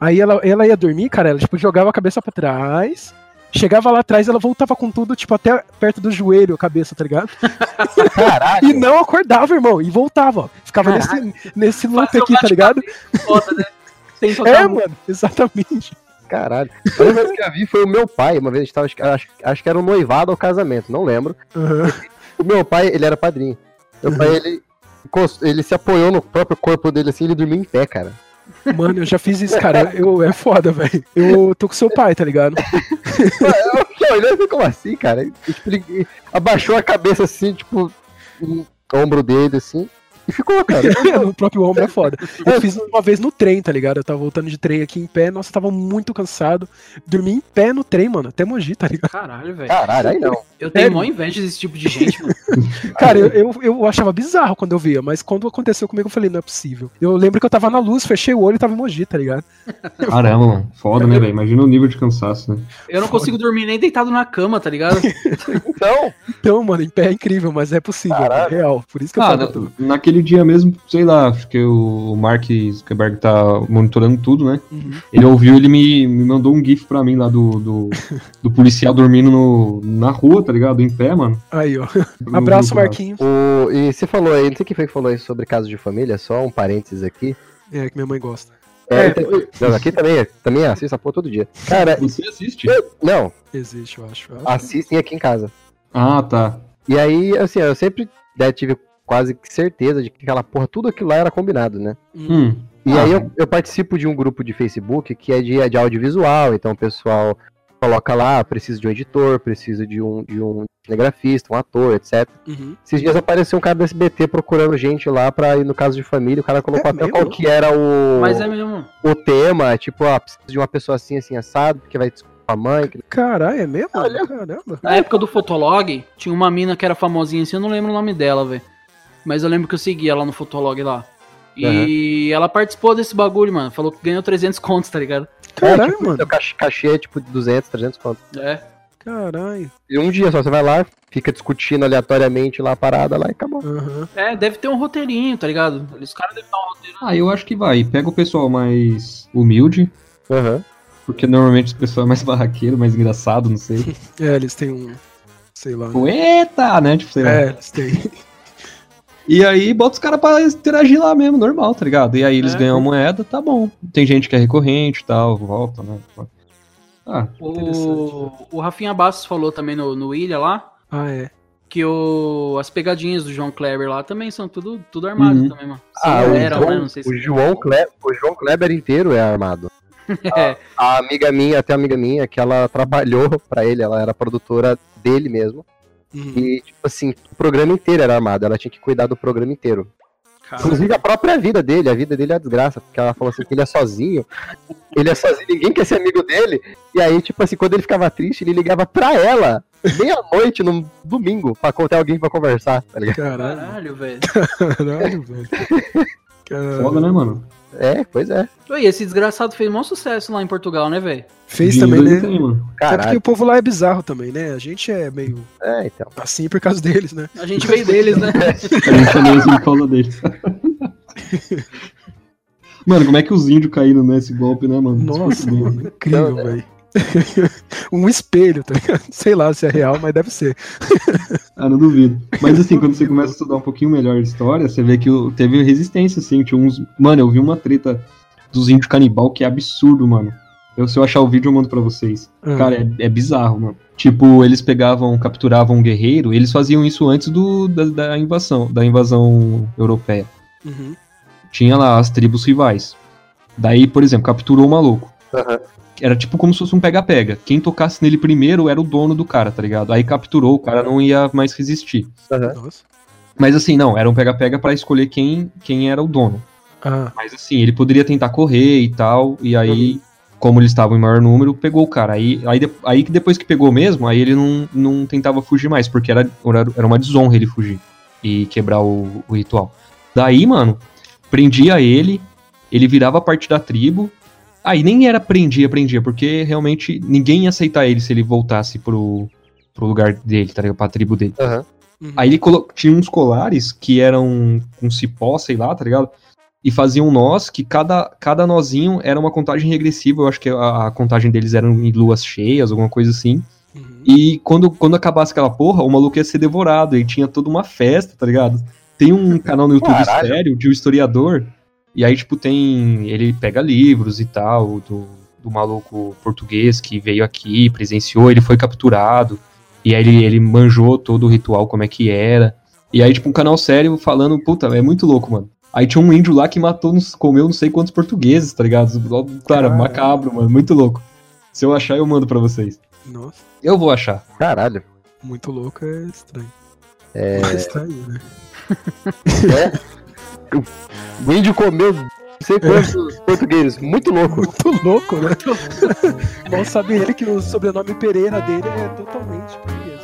Aí ela, ela ia dormir, cara, ela tipo, jogava a cabeça pra trás. Chegava lá atrás, ela voltava com tudo, tipo, até perto do joelho, a cabeça, tá ligado? Caralho. E não acordava, irmão, e voltava, ó. Ficava nesse, nesse loop aqui, tá ligado? Foda, né? É, mano, exatamente. Caralho. A única vez que eu vi foi o meu pai. Uma vez a gente tava. Acho, acho que era um noivado ou casamento, não lembro. Aham. O meu pai, ele era padrinho. Meu pai, ele. encost- Ele se apoiou no próprio corpo dele assim, ele dormia em pé, cara. Mano, eu já fiz isso, cara. Eu, é foda, velho. Eu tô com seu pai, tá ligado? Olhando assim, como assim, cara? E, tipo, ele abaixou a cabeça assim, tipo, no ombro dele, assim, e ficou, cara. no próprio ombro é foda. Eu fiz uma vez no trem, tá ligado? Eu tava voltando de trem aqui em pé, nossa, eu tava muito cansado. Dormi em pé no trem, mano, até Mogi, tá ligado? Caralho, velho. Caralho, aí não. Eu tenho Sério? mó inveja desse tipo de gente, mano. Cara, eu, eu, eu achava bizarro quando eu via, mas quando aconteceu comigo eu falei, não é possível. Eu lembro que eu tava na luz, fechei o olho e tava em Mogi, tá ligado? Caramba, mano. Foda, né, velho? Imagina o nível de cansaço, né? Eu não consigo dormir nem deitado na cama, tá ligado? Então, Então, mano, em pé é incrível, mas é possível, Caralho. é real. Por isso que eu Ah, falo na- tudo. naquele dia mesmo, sei lá, acho que o Mark Zuckerberg tá monitorando tudo, né? Uhum. Ele ouviu, ele me, me mandou um gif pra mim lá do, do, do policial dormindo no, na rua, tá ligado? Em pé, mano. Aí, ó. No Abraço, grupo. Marquinhos. o, e você falou aí, não sei quem foi que falou isso sobre casos de família, só um parênteses aqui. É, que minha mãe gosta. É, É, tem- não, aqui também, também assisto a porra todo dia. Cara, Você assiste? eu- não, Existe, eu acho. eu acho. assistem aqui em casa. Ah, tá. E aí, assim, eu sempre né, tive quase que certeza de que aquela porra, tudo aquilo lá era combinado, né? Hum. E Ah, aí eu, eu participo de um grupo de Facebook que é de, de audiovisual, então o pessoal coloca lá, precisa de um editor, precisa de um, de um cinegrafista, um ator, etc. Uhum. Esses dias apareceu um cara do SBT procurando gente lá pra ir no caso de família, o cara colocou É até mesmo? qual que era o, Mas é mesmo. o tema, tipo, ó, precisa de uma pessoa assim, assim, assado, porque vai a mãe. que- Caralho, é mesmo? Olha. Caramba. Na época do Fotolog, tinha uma mina que era famosinha assim, eu não lembro o nome dela, velho. Mas eu lembro que eu seguia ela no Fotolog lá. E ela participou desse bagulho, mano. Falou que ganhou 300 contos, tá ligado? Caralho, tipo, mano. Seu cach- cachê é tipo 200, 300 conto. É. Caralho. E um dia só, você vai lá, fica discutindo aleatoriamente lá a parada lá e acabou. Aham. É, deve ter um roteirinho, tá ligado? Os caras devem ter um roteiro. Ah, eu acho que vai. Pega o pessoal mais humilde, Aham. porque normalmente o pessoal é mais barraqueiro, mais engraçado, não sei. É, eles têm um. Sei lá. Tipo, Eita, né? Tipo, sei lá. É, eles têm. E aí bota os caras pra interagir lá mesmo, normal, tá ligado? E aí eles É. ganham moeda, tá bom. Tem gente que é recorrente e tal, volta, né? Ah, O, o Rafinha Bastos falou também no, no Ilha lá Ah, é. que o, as pegadinhas do João Kleber lá também são tudo, tudo armado Uhum. também, mano. Ah, Sim, o, eram, João, né? Não sei se o, João Kleber, o João Kleber inteiro é armado. É. A amiga minha, até a amiga minha, que ela trabalhou pra ele, ela era produtora dele mesmo. Uhum. E, tipo assim, o programa inteiro era armado, ela tinha que cuidar do programa inteiro. Cara, Inclusive a própria vida dele, a vida dele é uma desgraça, porque ela falou assim que ele é sozinho, ele é sozinho, ninguém quer ser amigo dele. E aí, tipo assim, quando ele ficava triste, ele ligava pra ela, meia-noite, no domingo, pra ter alguém pra conversar, tá ligado? Caralho. caralho, velho. Caralho, velho. Caralho. foda, né, mano? É, pois é. E esse desgraçado fez um sucesso lá em Portugal, né, velho? Fez Dinheiro também, né? tem, mano. Sabe que Caralho. o povo lá é bizarro também, né? A gente é meio É, então. assim por causa deles, né? A gente veio deles, né? A gente é mesmo por causa dele. Mano, como é que os índios caíram nesse golpe, né, mano? Nossa, Desculpa, mano, incrível, velho. um espelho, tá ligado? Sei lá se é real, mas deve ser. Ah, não duvido. Mas assim, quando você começa a estudar um pouquinho melhor a história, você vê que teve resistência, assim. Tinha uns. Mano, eu vi uma treta dos índios canibal que é absurdo, mano. Eu, se eu achar o vídeo, eu mando pra vocês. Ah, Cara, é, é bizarro, mano. Tipo, eles pegavam, capturavam um guerreiro, eles faziam isso antes do, da, da invasão, da invasão europeia. uhum. Tinha lá as tribos rivais. Daí, por exemplo, capturou o maluco. Aham. Era tipo como se fosse um pega-pega. Quem tocasse nele primeiro era o dono do cara, tá ligado? Aí capturou, o cara não ia mais resistir. Nossa. Mas assim, não, era um pega-pega pra escolher quem, quem era o dono. Ah, Mas assim, ele poderia tentar correr e tal, e aí, como eles estavam em maior número, pegou o cara. Aí, aí, aí que depois que pegou mesmo, aí ele não, não tentava fugir mais, porque era, era uma desonra ele fugir e quebrar o, o ritual. Daí, mano, prendia ele, ele virava parte da tribo. Aí nem era prendia, prendia, porque realmente ninguém ia aceitar ele se ele voltasse pro, pro lugar dele, tá ligado? Pra tribo dele. Aham. uhum. Aí ele colo- tinha uns colares que eram com cipó, sei lá, tá ligado? E faziam nós, que cada, cada nozinho era uma contagem regressiva. Eu acho que a, a contagem deles era em luas cheias, alguma coisa assim. Uhum. E quando, quando acabasse aquela porra, o maluco ia ser devorado. E tinha toda uma festa, tá ligado? Tem um canal no YouTube Caralho. sério de um historiador. E aí, tipo, tem. Ele pega livros e tal, do, do maluco português que veio aqui, presenciou, ele foi capturado. E aí ele, ele manjou todo o ritual, como é que era. E aí, tipo, um canal sério falando, puta, é muito louco, mano. Aí tinha um índio lá que matou, comeu não sei quantos portugueses, tá ligado? Cara, Caralho. macabro, mano, muito louco. Se eu achar, eu mando pra vocês. Nossa, Eu vou achar. Caralho. muito louco é estranho. É. É estranho, né? O índio comeu não sei quantos portugueses. Muito louco. Muito louco, né? Mal sabe ele que o sobrenome Pereira dele é totalmente português.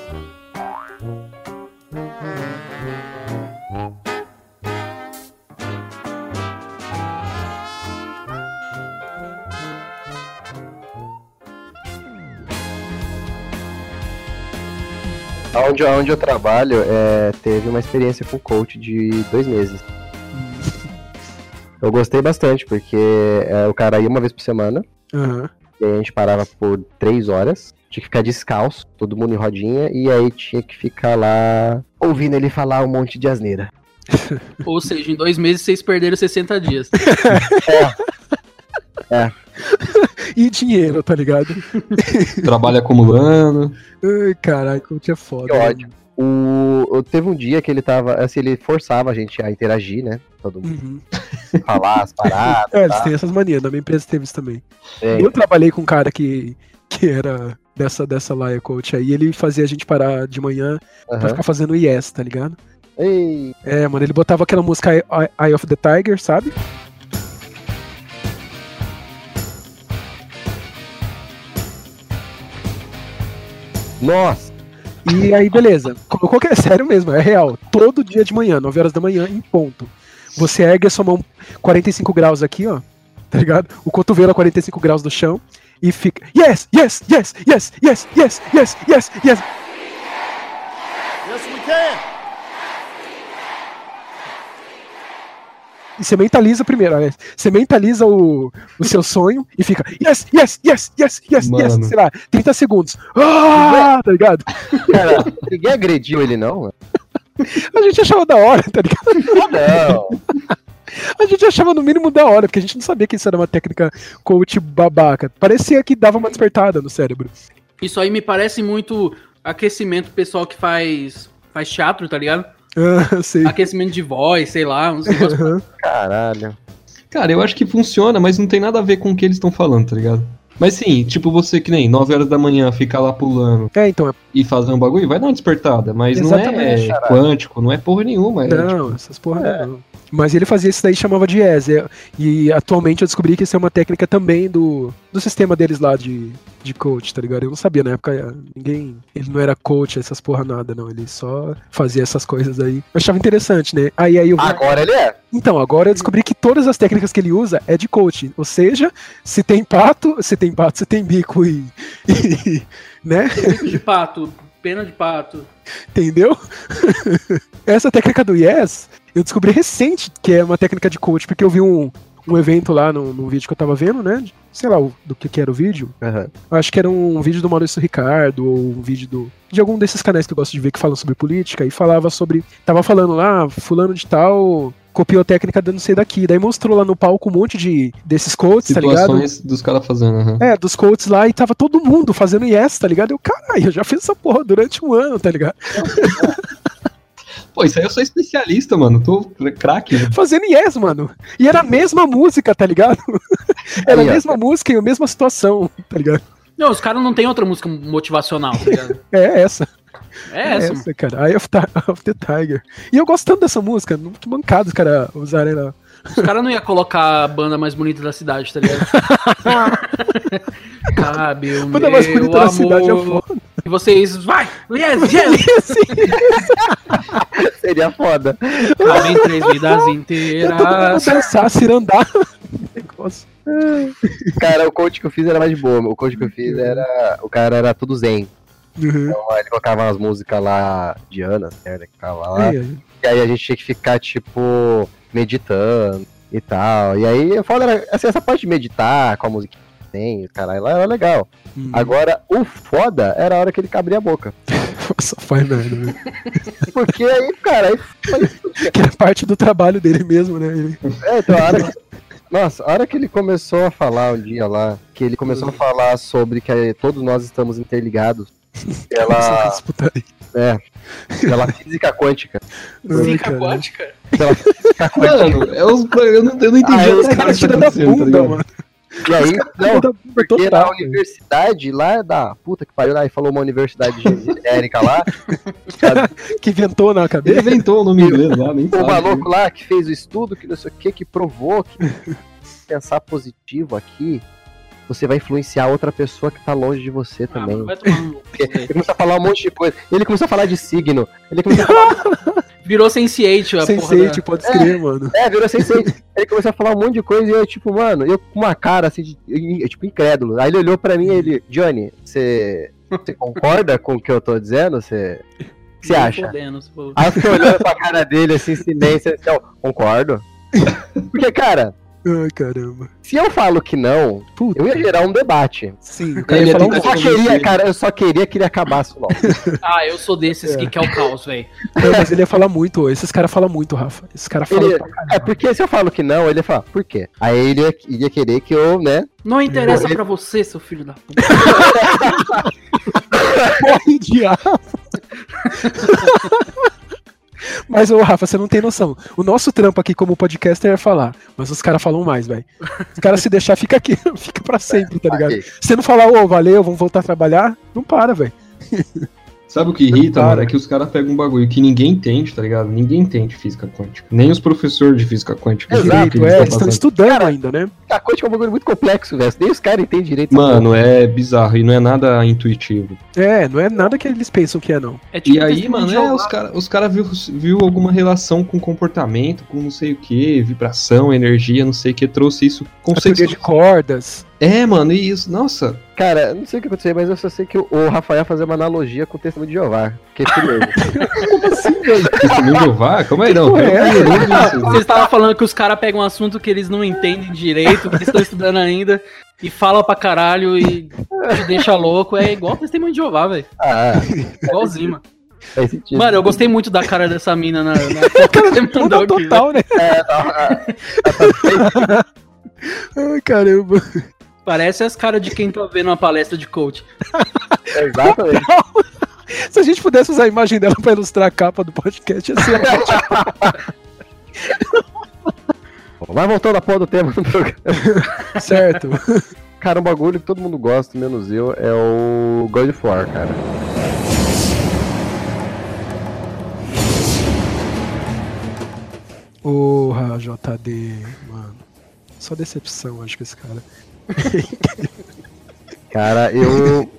Onde, onde eu trabalho, é, teve uma experiência com coach de dois meses. Eu gostei bastante, porque é, o cara ia uma vez por semana, Aham. e aí a gente parava por três horas. Tinha que ficar descalço, todo mundo em rodinha, e aí tinha que ficar lá ouvindo ele falar um monte de asneira. Ou seja, em dois meses vocês perderam 60 dias. E e dinheiro, tá ligado? Trabalho acumulando. Ai, caralho, coach é foda. Que ódio. O, teve um dia que ele tava, assim, ele forçava a gente a interagir, né? Todo mundo Uhum. falar as paradas. É, eles tá? têm essas manias, na minha empresa teve isso também. É, Eu trabalhei com um cara que, que era dessa, dessa laia coach aí, ele fazia a gente parar de manhã pra aham. ficar fazendo yes, tá ligado? Ei, É, mano, ele botava aquela música Eye of the Tiger, sabe? nossa, E aí, beleza. Colocou que é sério mesmo, é real. Todo dia de manhã, 9 horas da manhã, em ponto. Você ergue a sua mão 45 graus aqui, ó. Tá ligado? O cotovelo a 45 graus do chão. E fica. Yes, yes, yes, yes, yes, yes, yes, yes, yes. Yes, we can. E você mentaliza primeiro, olha. Você mentaliza o, o seu sonho e fica. Yes, yes, yes, yes, yes, yes. Mano. Sei lá, 30 segundos. Ah, tá ligado? cara, ninguém agrediu ele não. A gente achava da hora, tá ligado? Não, A gente achava no mínimo da hora, porque a gente não sabia que isso era uma técnica coach babaca. Parecia que dava uma despertada no cérebro. Isso aí me parece muito aquecimento pessoal que faz, faz teatro, tá ligado? Sei. Aquecimento de voz, sei lá, uns caralho. Cara, eu acho que funciona, mas não tem nada a ver com o que eles estão falando, tá ligado? Mas sim, tipo você que nem 9 horas da manhã ficar lá pulando É, então, é- e fazer um bagulho, vai dar uma despertada, mas não Exatamente, é caralho. quântico, não é porra nenhuma. É, não, tipo, essas porra não. Mas ele fazia isso daí e chamava de yes. é- E atualmente eu descobri que isso é uma técnica também do, do sistema deles lá de, de coach, tá ligado? Eu não sabia na época, ninguém. Ele não era coach, essas porra nada, não. Ele só fazia essas coisas aí. Eu achava interessante, né? Aí, aí eu Agora ele é. Então, agora eu descobri que todas as técnicas que ele usa é de coaching. Ou seja, se tem pato, se tem pato, se tem bico e. e- né? Bico de pato, pena de pato. Entendeu? Essa técnica do yes, eu descobri recente que é uma técnica de coach, porque eu vi um, um evento lá no, no vídeo que eu tava vendo, né? Sei lá o- do que, que era o vídeo. Eu Acho que era um vídeo do Maurício Ricardo, ou um vídeo do. De algum desses canais que eu gosto de ver que falam sobre política, e falava sobre. Tava falando lá, fulano de tal copiou a técnica de não sei daqui. Daí mostrou lá no palco um monte de desses coaches, tá ligado? situações dos caras fazendo. aham. É, dos coaches lá e tava todo mundo fazendo yes, tá ligado? Eu, caralho, eu já fiz essa porra durante um ano, tá ligado? Pô, isso aí eu sou especialista, mano. Tô craque. né? Fazendo yes, mano. E era a mesma música, tá ligado? Era Aí, a ó. mesma música e a mesma situação, tá ligado? Não, os caras não tem outra música motivacional, tá ligado? É essa. É essa, mano. cara. Eye of, of the Tiger. E eu gosto tanto dessa música. Que mancado os caras usarem lá. Os caras não iam colocar a banda mais bonita da cidade, tá ligado? Cabe o Banda mais bonita da cidade é amor. foda. E vocês, vai! Yes, yes! Seria foda. Cabem três vidas inteiras. dançar, cirandar. Negócio. Cara, o coach que eu fiz era mais de boa. O coach que eu fiz era. O cara era tudo zen. Uhum. Então ele colocava umas músicas lá de Ana, né, que ficava lá. É, é. E aí a gente tinha que ficar, tipo, meditando e tal. E aí, o foda era, assim, essa parte de meditar com a música que tem, caralho, lá era legal. Uhum. Agora, o foda era a hora que ele abria a boca. Só faz merda, né? Porque aí, cara, aí Que é parte do trabalho dele mesmo, né? Ele- é, então a hora que, Nossa, a hora que ele começou a falar um dia lá, que ele começou a falar sobre que todos nós estamos interligados putaria. É, pela física quântica. Cara. aquática. Pela física quântica. Mano, é os, eu, não, eu não entendi Ah, os os caras Cara, que tá tira da acontecendo, tá bunda, ligado? mano. E aí, não, Porque na universidade lá é da puta que pariu, lá e falou uma universidade genérica lá. Que inventou na Ele cabeça. inventou o nome inglês lá, nem O sabe. maluco lá que fez o estudo, que não sei o que, que provou que pensar positivo aqui, você vai influenciar outra pessoa que tá longe de você Ah, também. vai tomar cu, Ele começou a falar um monte de coisa. Ele começou a falar de signo. Ele começou a falar, Virou Sense8 a porra Sensei, da... pode escrever, mano. é, virou sensei. Ele começou a falar um monte de coisa e eu, tipo, mano, eu com uma cara assim, de, eu, tipo, incrédulo. Aí ele olhou pra mim e ele, Johnny, você, você concorda com o que eu tô dizendo? Você, o que você acha? for. Aí eu fiquei olhando pra cara dele, assim, silêncio, assim, ó, concordo. Porque, cara, Ai, caramba. Se eu falo que não, Puta, eu ia gerar um debate. sim, o Ele cara ia ia falar Eu só queria, cara, eu só queria que ele acabasse logo. Ah, eu sou desses que quer o caos, velho. Não, mas ele ia falar muito, esses caras falam muito, Rafa. Esses caras falam Ele-. É porque se eu falo que não, ele ia falar, por quê? Aí ele ia, ia querer que eu, né? Não interessa pra você, seu filho da puta. Morre diabo. Mas, ô, Rafa, você não tem noção. O nosso trampo aqui como podcaster é falar, mas os caras falam mais, velho. Os caras se deixar, fica aqui, fica pra sempre, tá ligado? Se você não falar, ô, valeu, vamos voltar a trabalhar, não para, velho. Sabe o que irrita, mano? É que os caras pegam um bagulho que ninguém entende, tá ligado? Ninguém entende física quântica. Nem os professores de física quântica. Exato, é, eles estão estudando ainda, né? A quântica é um bagulho muito complexo, velho. Nem os caras entendem direito. Mano, é bizarro e não é nada intuitivo. É, não é nada que eles pensam que é, não. É tipo E aí, mano, é, os caras os cara viu, viu alguma relação com comportamento, com não sei o que, vibração, energia, não sei o que, trouxe isso. A teoria Conceito. de cordas. É, mano, e isso, nossa. Cara, não sei o que aconteceu, mas eu só sei que o, o Rafael ia fazer uma analogia com o testemunho de Jeová. Que é esse mesmo. Testemunho de Jeová? Calma aí, não. porra é não. Vocês estavam falando que os caras pegam um assunto que eles não entendem direito, que eles estão estudando ainda, e falam pra caralho e te deixa louco. É igual testemunho de Jeová, velho. ah, Igualzinho, mano. faz sentido. Mano, eu gostei muito da cara dessa mina na, na que você mandou Total, aqui, velho. total, né? É, tá, Ai, caramba. Parece as caras de quem tá vendo uma palestra de coach. é, exatamente. Se a gente pudesse usar a imagem dela pra ilustrar a capa do podcast, ia ser ótimo, Vai voltando a porra do tema do programa. certo? Cara, um bagulho que todo mundo gosta, menos eu, é o God of War, cara. Porra, JD, mano. Só decepção, acho que esse cara. Cara, eu.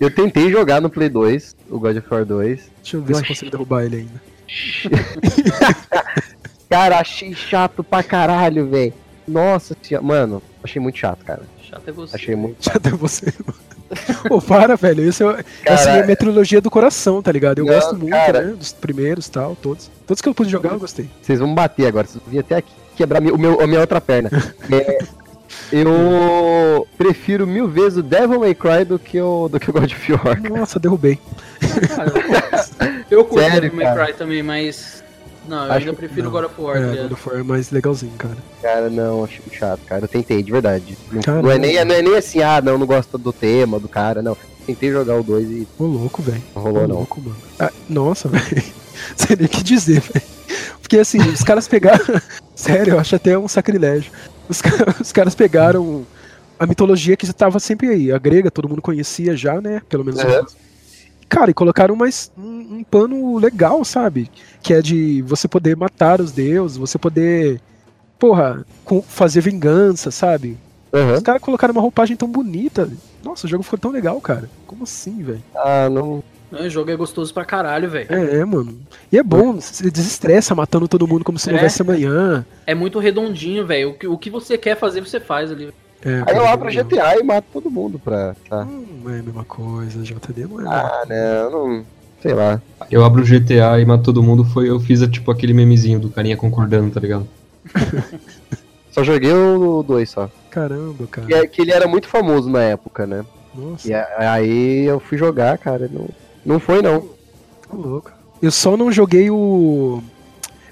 Eu tentei jogar no Play 2, o God of War 2. Deixa eu ver se eu Oxi. consigo derrubar ele ainda. Cara, achei chato pra caralho, velho. Nossa senhora. Mano, achei muito chato, cara. Chato é você. Achei muito Já deu você. Pô, para, velho. Esse é, essa é a minha trilogia do coração, tá ligado? Eu Não, gosto muito, cara. né? Dos primeiros tal, todos. Todos que eu pude jogar, eu gostei. Vocês vão bater agora, vocês vão vir até aqui quebrar o meu, a minha outra perna. É, eu prefiro mil vezes o Devil May Cry do que o, do que o God of War. Nossa, derrubei. Eu curto Sério, Devil May cara? Cry também, mas. Não, eu Acho ainda prefiro não. God of War, É? God of War é mais legalzinho, cara. Cara, não, achei muito chato, cara. Eu tentei, de verdade. Não, Caramba. não é nem, não é nem assim, ah, não, não gosto do tema, do cara, não. Tentei jogar o 2 e Ô, louco, velho. não Ô, rolou, não. louco, mano. Ah, nossa, velho. Sei nem o que dizer, velho. Porque assim, os caras pegaram. Sério, eu acho até um sacrilégio. Os, os caras pegaram a mitologia que estava sempre aí. A grega, todo mundo conhecia já, né? Pelo menos. Uhum. Cara, e colocaram mais um, um pano legal, sabe? Que é de você poder matar os deuses, você poder. Porra, com- fazer vingança, sabe? Aham. Os caras colocaram uma roupagem tão bonita. Nossa, o jogo ficou tão legal, cara. Como assim, velho? Ah, não. Não, O jogo é gostoso pra caralho, velho. É, é, mano. E é bom, você desestressa matando todo mundo como se não É. houvesse amanhã. É muito redondinho, velho. O que, o que você quer fazer, você faz ali. É, Aí eu abro o GTA e mato todo mundo pra. Tá. Não é a mesma coisa, JD não é. Ah, não, não. Sei lá. Eu abro o GTA e mato todo mundo, foi eu fiz tipo aquele memezinho do carinha concordando, tá ligado? Só joguei o 2 só. Caramba, cara. Que, é- que ele era muito famoso na época, né? Nossa, E aí eu fui jogar, cara. Não, não foi, não. tá louco. Eu só não joguei o.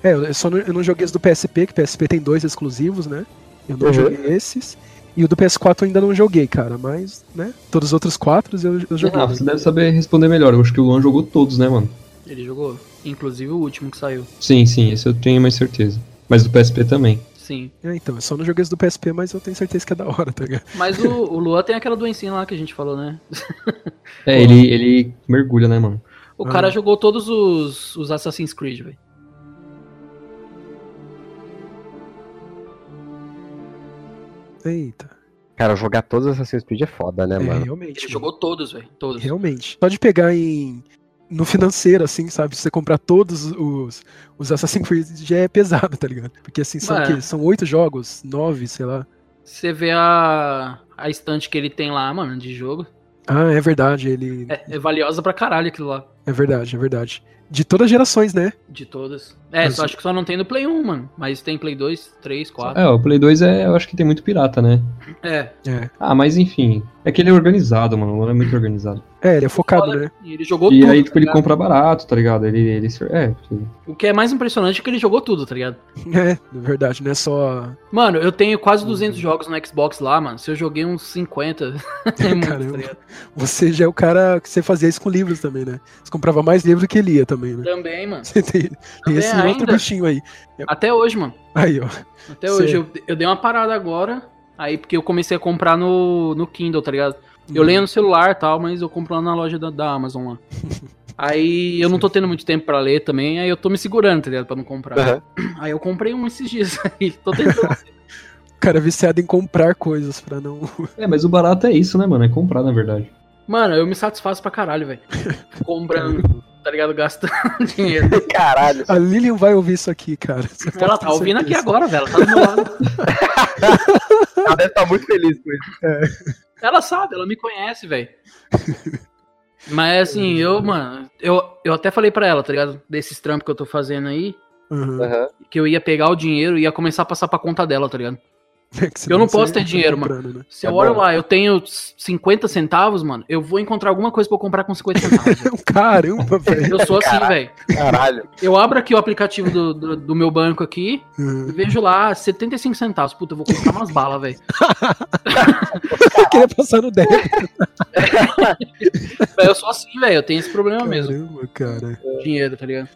É, eu só não, eu não joguei os do PSP, que PSP tem dois exclusivos, né? Eu não Uhum. joguei esses. E o do PS4 eu ainda não joguei, cara. Mas, né? Todos os outros quatro eu, eu joguei. Ah, você deve saber responder melhor. Eu acho que o Luan jogou todos, né, mano? Ele jogou. Inclusive o último que saiu. Sim, sim, esse eu tenho mais certeza. Mas do PSP também. Sim. É, então, eu só não joguei do PSP, mas eu tenho certeza que é da hora, tá ligado? Mas o, o Lua tem aquela doencinha lá que a gente falou, né? É, ele, ele mergulha, né, mano? O cara Ah. jogou todos os, os Assassin's Creed, velho. Eita. Cara, jogar todos os Assassin's Creed é foda, né, É, mano? realmente. Ele mano. jogou todos, velho. Todos. Realmente. Só de pegar em. No financeiro, assim, sabe? Se você comprar todos os, os Assassin's Creed já é pesado, tá ligado? Porque assim, são É. São oito jogos? Nove, sei lá. Você vê a, a estante que ele tem lá, mano, de jogo. Ah, é verdade, ele. É, é valiosa pra caralho aquilo lá. É verdade, é verdade. De todas as gerações, né? De todas. É, Mas- só acho que só não tem no Play 1, mano. Mas tem Play 2, 3, 4. É, o Play 2 é, eu acho que tem muito pirata, né? É. É. Ah, mas enfim. É que ele é organizado, mano. O Luan é muito organizado. É, ele é focado, Foda. né? E ele jogou E tudo. aí, tipo, tá ele compra barato, tá ligado? Ele. ele é, O que é mais impressionante é que ele jogou tudo, tá ligado? É, na verdade, não é só. Mano, eu tenho quase 200 Uhum. jogos no Xbox lá, mano. Se eu joguei uns 50, é muito, Caramba. tá? Você já é o cara que você fazia isso com livros também, né? Você comprava mais livro do que lia também, né? Também, mano. Você tem, tem Também esse outro ainda. bichinho aí. Até hoje, mano. Aí, ó. Até Sei. hoje. Eu, eu dei uma parada agora. Aí, porque eu comecei a comprar no, no Kindle, tá ligado? Uhum. Eu leio no celular e tal, mas eu compro lá na loja da, da Amazon lá. Aí eu não tô tendo muito tempo pra ler também, aí eu tô me segurando, tá ligado? Pra não comprar. Aham. Aí eu comprei um esses dias aí. Tô tentando. O cara é viciado em comprar coisas pra não. É, mas o barato é isso, né, mano? É comprar, na verdade. Mano, eu me satisfaço pra caralho, velho. Comprando, tá ligado? Gastando dinheiro. Caralho. A Lilian vai ouvir isso aqui, cara. Você Ela tá ouvindo aqui certeza. agora, velho. Ela tá do meu lado. Ela deve estar muito feliz com isso. Ela sabe, ela me conhece, velho. Mas assim, eu, mano, eu, eu até falei pra ela, tá ligado? Desses trampos que eu tô fazendo aí, Uhum. Que eu ia pegar o dinheiro e ia começar a passar pra conta dela, tá ligado? É Eu não posso ter dinheiro, mano. né? Se É eu olho bom. lá, eu tenho 50 centavos, mano, eu vou encontrar alguma coisa pra eu comprar com 50 centavos. Caramba, velho. Eu sou assim, velho. Caralho. Eu abro aqui o aplicativo do, do, do meu banco aqui e Uhum. vejo lá 75 centavos. Puta, eu vou comprar umas balas, velho. Eu queria passar no débito. Eu sou assim, velho. Eu tenho esse problema mesmo. Caramba, cara. Dinheiro, tá ligado?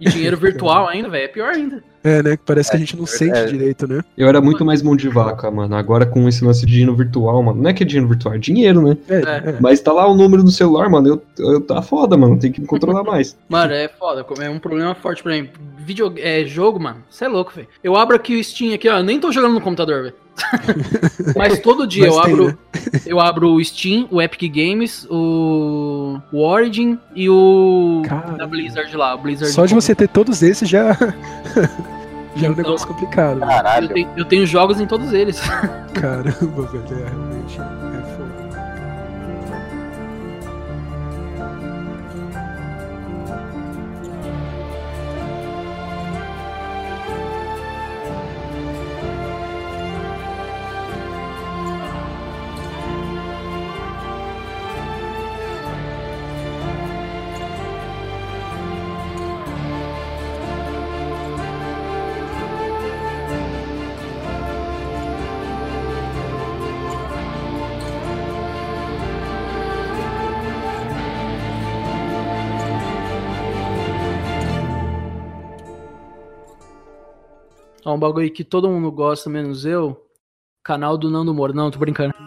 E dinheiro virtual ainda, velho. É pior ainda. É, né? Parece que a gente não é sente verdade. direito, né? Eu era muito mais mão de vaca, mano. Agora com esse lance de dinheiro virtual, mano. Não é que é dinheiro virtual, é dinheiro, né? É, É. é. Mas tá lá o número do celular, mano. Eu, eu tá foda, mano. Tem que me controlar mais. Mano, é foda. como É um problema forte pra mim. Video, é, jogo, mano. Você é louco, velho. Eu abro aqui o Steam aqui, ó. Eu nem tô jogando no computador, velho. Mas todo dia Mas eu tem, abro. né? Eu abro o Steam, o Epic Games, o, o Origin e o. Cara. Da Blizzard lá. O Blizzard Só de você ter todos esses já. já é um Então, negócio complicado. né? Eu Caralho. tenho, eu tenho jogos em todos eles. Caramba, velho. Um bagulho que todo mundo gosta, menos eu. Canal do Nando Moro. Não, tô brincando.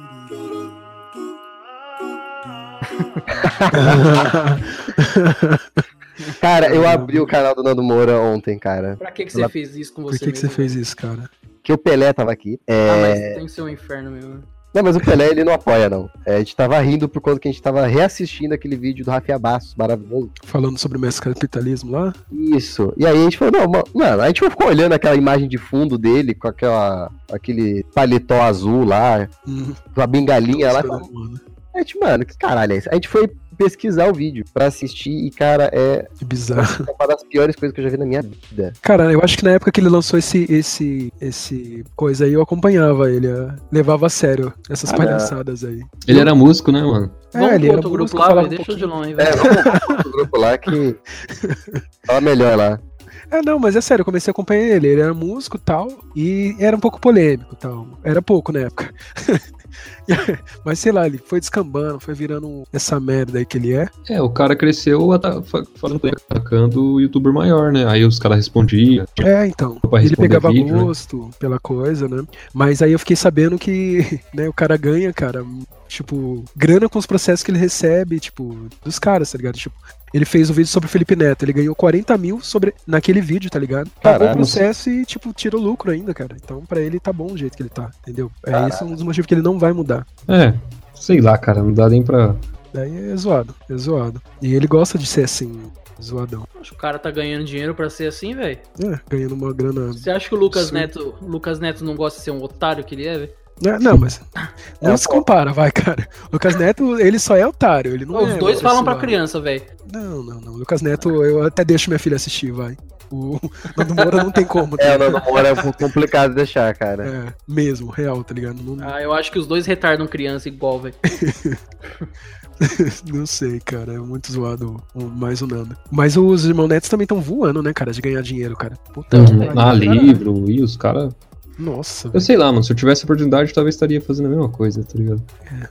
Cara, eu abri o canal do Nando Moura ontem, cara. Pra que, que você Ela- fez isso com Por você que, que você mesmo, fez isso, cara? Que o Pelé tava aqui. É... Ah, mas tem que ser um inferno mesmo. Não, mas o Pelé ele não apoia, não. É, a gente tava rindo por conta que a gente tava reassistindo aquele vídeo do Rafinha Bastos, maravilhoso. Falando sobre o mestre capitalismo lá? Isso. E aí a gente falou, não, ma- mano, a gente ficou olhando aquela imagem de fundo dele com aquela, aquele paletó azul lá, Hum, com a bengalinha lá. mano. A gente, mano, que caralho é isso? A gente foi pesquisar o vídeo pra assistir e, cara, é Que bizarro. uma das piores coisas que eu já vi na minha vida. Cara, eu acho que na época que ele lançou esse, esse, esse coisa aí, eu acompanhava ele, eh, levava a sério essas Ah, palhaçadas aí. Ele era músico, né, mano? Vamos É, ele pro era outro grupo lá, velho. um Deixa eu de longe, É, velho. vamos pro grupo lá que fala melhor lá. É, não, mas é sério, eu comecei a acompanhar ele. Ele era músico e tal, e era um pouco polêmico e tal. Era pouco na época. mas sei lá, ele foi descambando, foi virando essa merda aí que ele é. É, o cara cresceu atacando o youtuber maior, né? Aí os caras respondiam. É, então. Ele pegava vídeo, né? gosto pela coisa, né? Mas aí eu fiquei sabendo que, né, o cara ganha, cara, tipo, grana com os processos que ele recebe, tipo, dos caras, tá ligado? Tipo, ele fez um vídeo sobre o Felipe Neto, ele ganhou 40 mil sobre, naquele vídeo, tá ligado? Pagou o processo e, tipo, tirou lucro ainda, cara. Então, pra ele tá bom o jeito que ele tá, entendeu? É esse um dos motivos que ele não vai mudar. É, sei lá, cara, não dá nem pra. Daí é zoado, é zoado. E ele gosta de ser assim, zoadão. Acho que o cara tá ganhando dinheiro pra ser assim, velho. É, ganhando uma grana. Você acha que o Lucas Sim. Neto, Lucas Neto não gosta de ser um otário que ele é, velho? É, Não, mas não É, se compara, vai, cara. Lucas Neto, ele só é otário, ele não Os é dois falam pra pessoal. criança, velho. Não, não, não. Lucas Neto, eu até deixo minha filha assistir, vai. O Nando Moura não tem como. tá É, o ligado? Nando Moura é complicado de deixar, cara. É, mesmo, real, tá ligado? Não, Ah, eu acho que os dois retardam criança igual, velho. não sei, cara. É muito zoado o- mais o Nando. Mas os irmãos Netos também estão voando, né, cara? De ganhar dinheiro, cara. Puta que pariu. Ah, livro, e os caras. Nossa, Eu velho. sei lá, mano. Se eu tivesse oportunidade, talvez estaria fazendo a mesma coisa, tá ligado?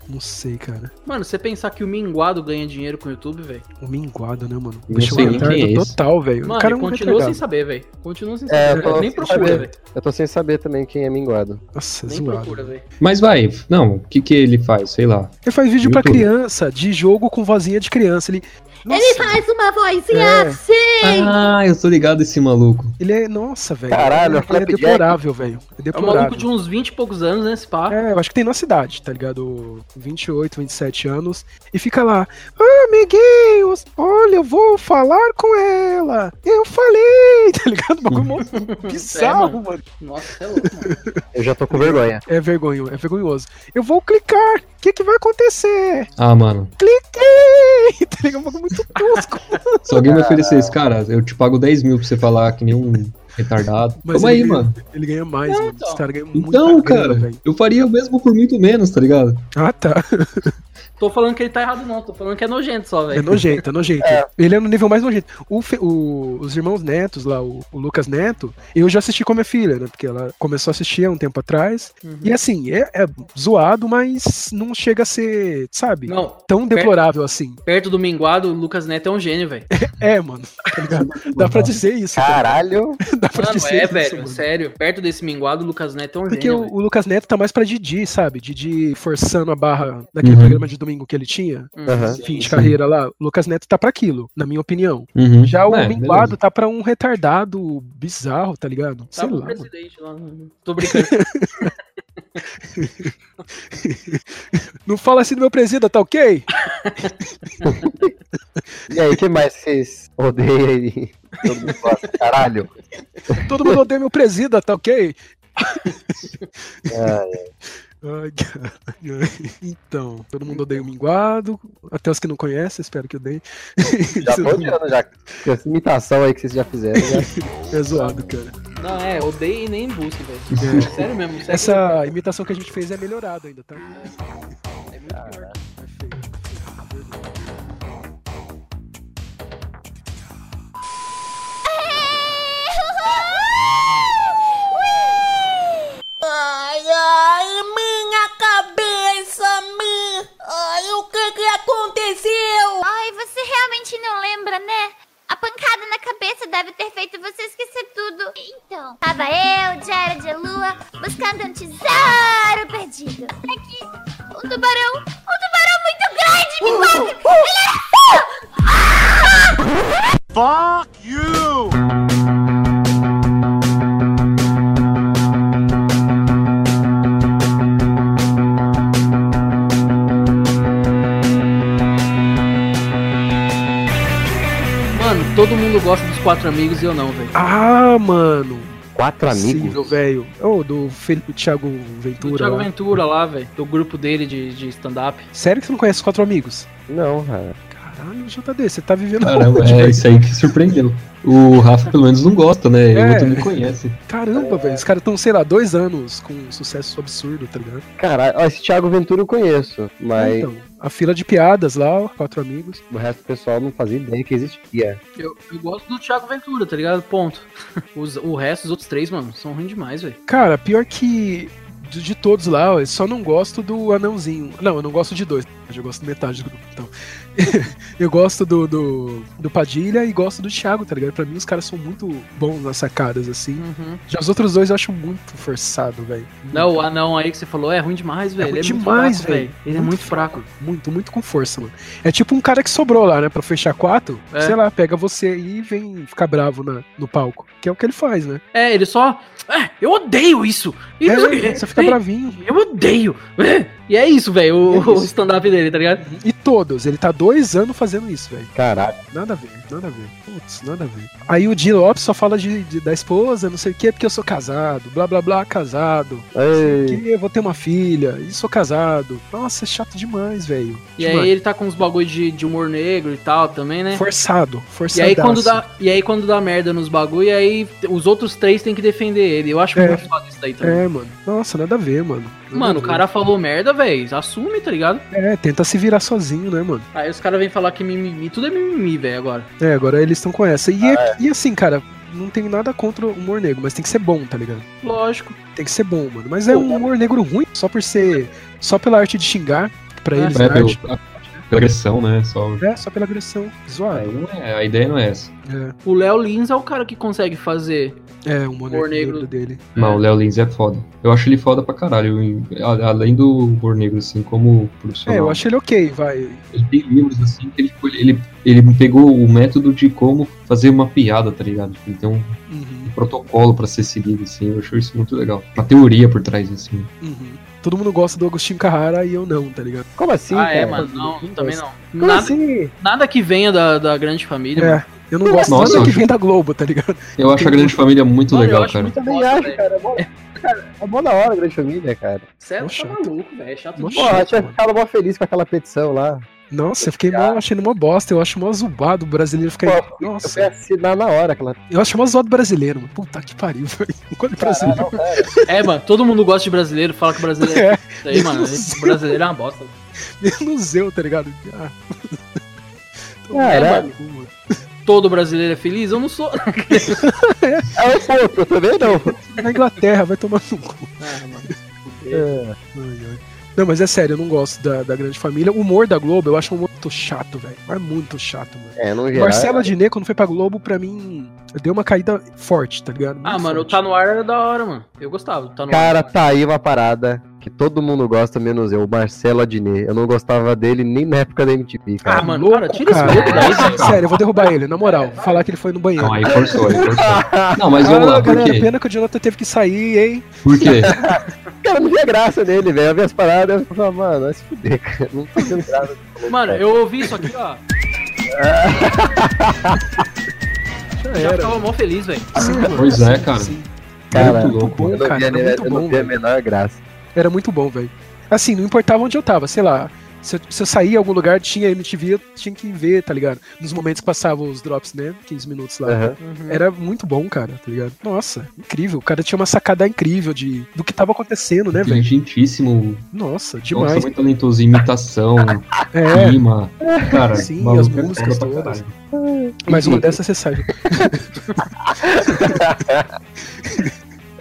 Não sei, cara. Mano, você pensar que o Minguado ganha dinheiro com o YouTube, velho. O minguado, né, mano? Não Bicho sei nem quem é esse. total, velho. O Mano, cara é ele continua sem saber, velho. Continua sem É, saber. eu tô Nem procura, saber. velho. Eu tô sem saber também quem é minguado. Nossa, Nem zoado. procura, velho. Mas vai, não, o que que ele faz? Sei lá. Ele faz vídeo pra YouTube. criança, de jogo com vozinha de criança. Ele. Nossa, Ele faz uma vozinha É. assim. Ah, eu tô ligado esse maluco. ele é. Nossa, velho. Caralho, ele, é é Flapjack. deplorável, velho. É É um maluco de uns 20 e poucos anos, né, esse pá? É, eu acho que tem na cidade, tá ligado? 28, 27 anos. E fica lá, ah, amiguinhos, olha, eu vou falar com ela. Eu falei, tá ligado? O bagulho bizarro, mano. Nossa, você é louco, mano. Eu já tô com vergonha. É vergonho, é vergonhoso. Eu vou clicar, o que que vai acontecer? Ah, mano. Cliquei! Tá ligado? Um bagulho muito tosco. Se alguém me oferecer esse cara, eu te pago 10 mil pra você falar que nem um retardado. Mas Toma aí, ele- mano. Ele ganha mais, Não, mano. então. Esse cara ganha Então, grana, cara, velho. eu faria o mesmo por muito menos, tá ligado? Ah, tá. Tô falando que ele tá errado, não. Tô falando que é nojento só, É velho. nojento, é nojento. Ele é no nível mais nojento. O Fe- o- os irmãos netos lá, o, o Lucas Neto, eu já assisti com a minha filha, né? Porque ela começou a assistir há um tempo atrás. Uhum. E assim, é, é zoado, mas não chega a ser, sabe? Não, Tão deplorável assim. perto do Minguado, o Lucas Neto é um gênio, velho. É, mano. Tá ligado? Dá pra dizer isso. cara. Dá pra Mano, dizer é, isso, velho. mano. Sério. Perto desse Minguado, o Lucas Neto é um Porque gênio. o, o Lucas Neto tá mais pra Didi, sabe? Didi forçando a barra naquele Uhum. programa de domingo que ele tinha. Uhum. Fim de sim. carreira lá. O Lucas Neto tá pra aquilo, na minha opinião. Uhum. Já o É, Minguado beleza. tá pra um retardado bizarro, tá ligado? Sei Tava o lá. presidente lá. Tô brincando. Não fala assim do meu presida, tá ok? E aí, que mais vocês odeiam aí? Todo mundo gosta. Caralho. Todo mundo odeia meu presida, tá ok? Ah, Ai, cara. Então, todo mundo odeia o minguado. Até os que não conhecem, espero que odeiem. já tô odiando já. Com Essa imitação aí que vocês já fizeram. Já. É zoado, cara. Não, é, odeio e nem busque, velho. Sério mesmo. Sério Essa imitação que a gente fez é melhorada ainda, tá? É muito pior. Que que aconteceu? Ai, você realmente não lembra, né? A pancada na cabeça deve ter feito você esquecer tudo. Então, tava eu, Jared e Lua, buscando um tesouro perdido. Aqui, um tubarão, um tubarão muito grande, me quase. Ele era... Mano, todo mundo gosta dos quatro amigos e eu não, velho. Ah, mano. Quatro amigos. Possível, velho. Oh, do Felipe, Thiago Ventura. Thiago lá. Ventura lá, velho. Do grupo dele de, de stand-up. Sério que você não conhece os quatro amigos? Não, cara. Caralho, JD, você tá vivendo Caramba, onde, é velho? isso aí que surpreendeu. O Rafa pelo menos não gosta, né? É. O outro não conhece. Caramba, velho. Os caras estão, sei lá, dois anos com um sucesso absurdo, tá ligado? Caralho, esse Thiago Ventura eu conheço, mas Então, a fila de piadas lá, ó, quatro amigos. o resto do pessoal não fazia ideia que existia. Eu, eu gosto do Thiago Ventura, tá ligado? Ponto. Os, o resto, os outros três, mano, são ruins demais, velho. Cara, pior que de, de todos lá, ó, eu só não gosto do anãozinho. Não, eu não gosto de dois. Eu gosto de metade do grupo. Então, eu gosto do, do, do Padilha e gosto do Thiago, tá ligado? Pra mim, os caras são muito bons nas sacadas, assim. Uhum. Já os outros dois eu acho muito forçado, velho. Não, o anão aí que você falou é ruim demais, velho. ruim Ele é demais, fraco, velho. Ele é muito fraco. Muito, muito com força, mano. É tipo um cara que sobrou lá, né? Pra fechar quatro. É. Sei lá, pega você aí e vem ficar bravo na, no palco. Que é o que ele faz, né? É, ele só. É, eu odeio isso! E quê. É, você fica É, bravinho. Eu odeio! É. E é isso, velho, o, É o stand-up dele, tá ligado? E todos, ele tá dois anos fazendo isso, velho. Caralho. Nada a ver, nada a ver. Putz, nada a ver. Aí o Di Lopes só fala de, de- da esposa, não sei o que, porque eu sou casado, blá blá blá, casado. Que eu vou ter uma filha, e sou casado. Nossa, é chato demais, velho. E aí ele tá com uns bagulho de, de humor negro e tal também, né? Forçado, E forçado. aí, quando dá, e aí quando dá merda nos bagulho, e aí os outros três têm que defender ele. Eu acho É. muito foda isso daí também. É, mano. Nossa, nada a ver, mano. Nada Mano, a o cara falou merda, velho. Assume, tá ligado? É, tenta se virar sozinho, né, mano? Aí os caras vêm falar que mimimi. Tudo é mimimi, velho, agora. É, agora eles estão com essa. E, Ah, é- e assim, cara, não tem nada contra o humor negro, mas tem que ser bom, tá ligado? Lógico. Tem que ser bom, mano. Mas é um humor negro ruim, só por ser. Só pela arte de xingar, pra É. eles É, é pelo, arte. A, pela agressão, né? Só. É, só pela agressão. Aí Zoado. não é, a ideia não é essa. É, O Léo Lins é o cara que consegue fazer. é o humor negro, dele. Mas o Léo Lins é foda. Eu acho ele foda pra caralho. Além do humor negro, assim, como É, profissional. eu acho ele ok, vai. Ele tem livros, assim, que ele, ele, ele pegou o método de como fazer uma piada, tá ligado? Ele tem um, Uhum, um protocolo pra ser seguido, assim. Eu acho isso muito legal. Uma teoria por trás, assim. uhum. Todo mundo gosta do Agostinho Carrara e eu não, tá ligado? Como assim? ah, é, cara? mano. Não, também não. Como Nada, assim? nada que venha da, da grande família. mano. É, eu não gosto Nossa, nada eu que acho- vem da Globo, tá ligado? Eu acho a Grande Família muito Mano, eu legal, acho cara. muito Eu também foda, acho, velho. cara. É cara, é mó da hora a grande família, cara. Você é tá chato. maluco, velho. É chato Mó demais. Eu chato, tinha mano. ficado mó feliz com aquela petição lá. Nossa, eu fiquei mó, achando mó bosta. Eu acho mó zoado o brasileiro ficar. Pô, Eu fui Nossa, assinar na hora aquela. eu acho mó zoado brasileiro, mano. Puta que pariu, velho. Quando brasileiro. É, mano, todo mundo gosta de brasileiro, fala que o brasileiro é. É, Isso aí, mano. O brasileiro é uma bosta. menos eu, tá ligado? Ah. Caralho. maluco, mano. Todo brasileiro é feliz? Eu não sou. É o eu também não. Na Inglaterra, vai tomar no cu. Ah, mano. É. Ai, ai. Não, mas é sério, eu não gosto da, da grande família. O humor da Globo, eu acho um humor muito chato, velho. É muito chato, mano. É, no geral. Marcela Diné, quando foi pra Globo, pra mim, deu uma caída forte, tá ligado? Ah, Muito mano, o forte. Tá No Ar era da hora, mano. Eu gostava. do Tá no Cara, ar. tá aí uma parada que todo mundo gosta, menos eu, o Marcelo Adnet. Eu não gostava dele nem na época da MTV, cara. Ah, mano, louco, cara, tira esse cara. louco daí, velho. Sério, eu vou derrubar ele, na moral. Falar que ele foi no banheiro. Não, aí forçou, aí forçou. Não, mas ah, vamos lá, por galera, quê? pena que o Jonathan teve que sair, hein? Por quê? Cara, eu não via graça nele, velho. Eu vi as paradas e eu falava, mano, vai se fuder, cara. Não tô vendo graça. Mano, eu ouvi isso aqui, ó. Já Já era. ficava mó feliz, velho. Pois é, cara. sim. Cara, muito louco. bom, Eu não cara, via, era muito eu bom, não via a menor graça. Era muito bom, velho. Assim, não importava onde eu tava, sei lá. Se eu, se eu saía em algum lugar, tinha MTV, eu tinha que ver, tá ligado? Nos momentos que passavam os drops, né? 15 minutos lá. Aham. Era muito bom, cara, tá ligado? Nossa, incrível. O cara tinha uma sacada incrível de, do que tava acontecendo, né, velho? Inteligentíssimo. Nossa, Nossa, demais. muito talentoso. Imitação, É, rima. Cara, Sim, as é músicas todas. caralho. mas uma dessas você sabe.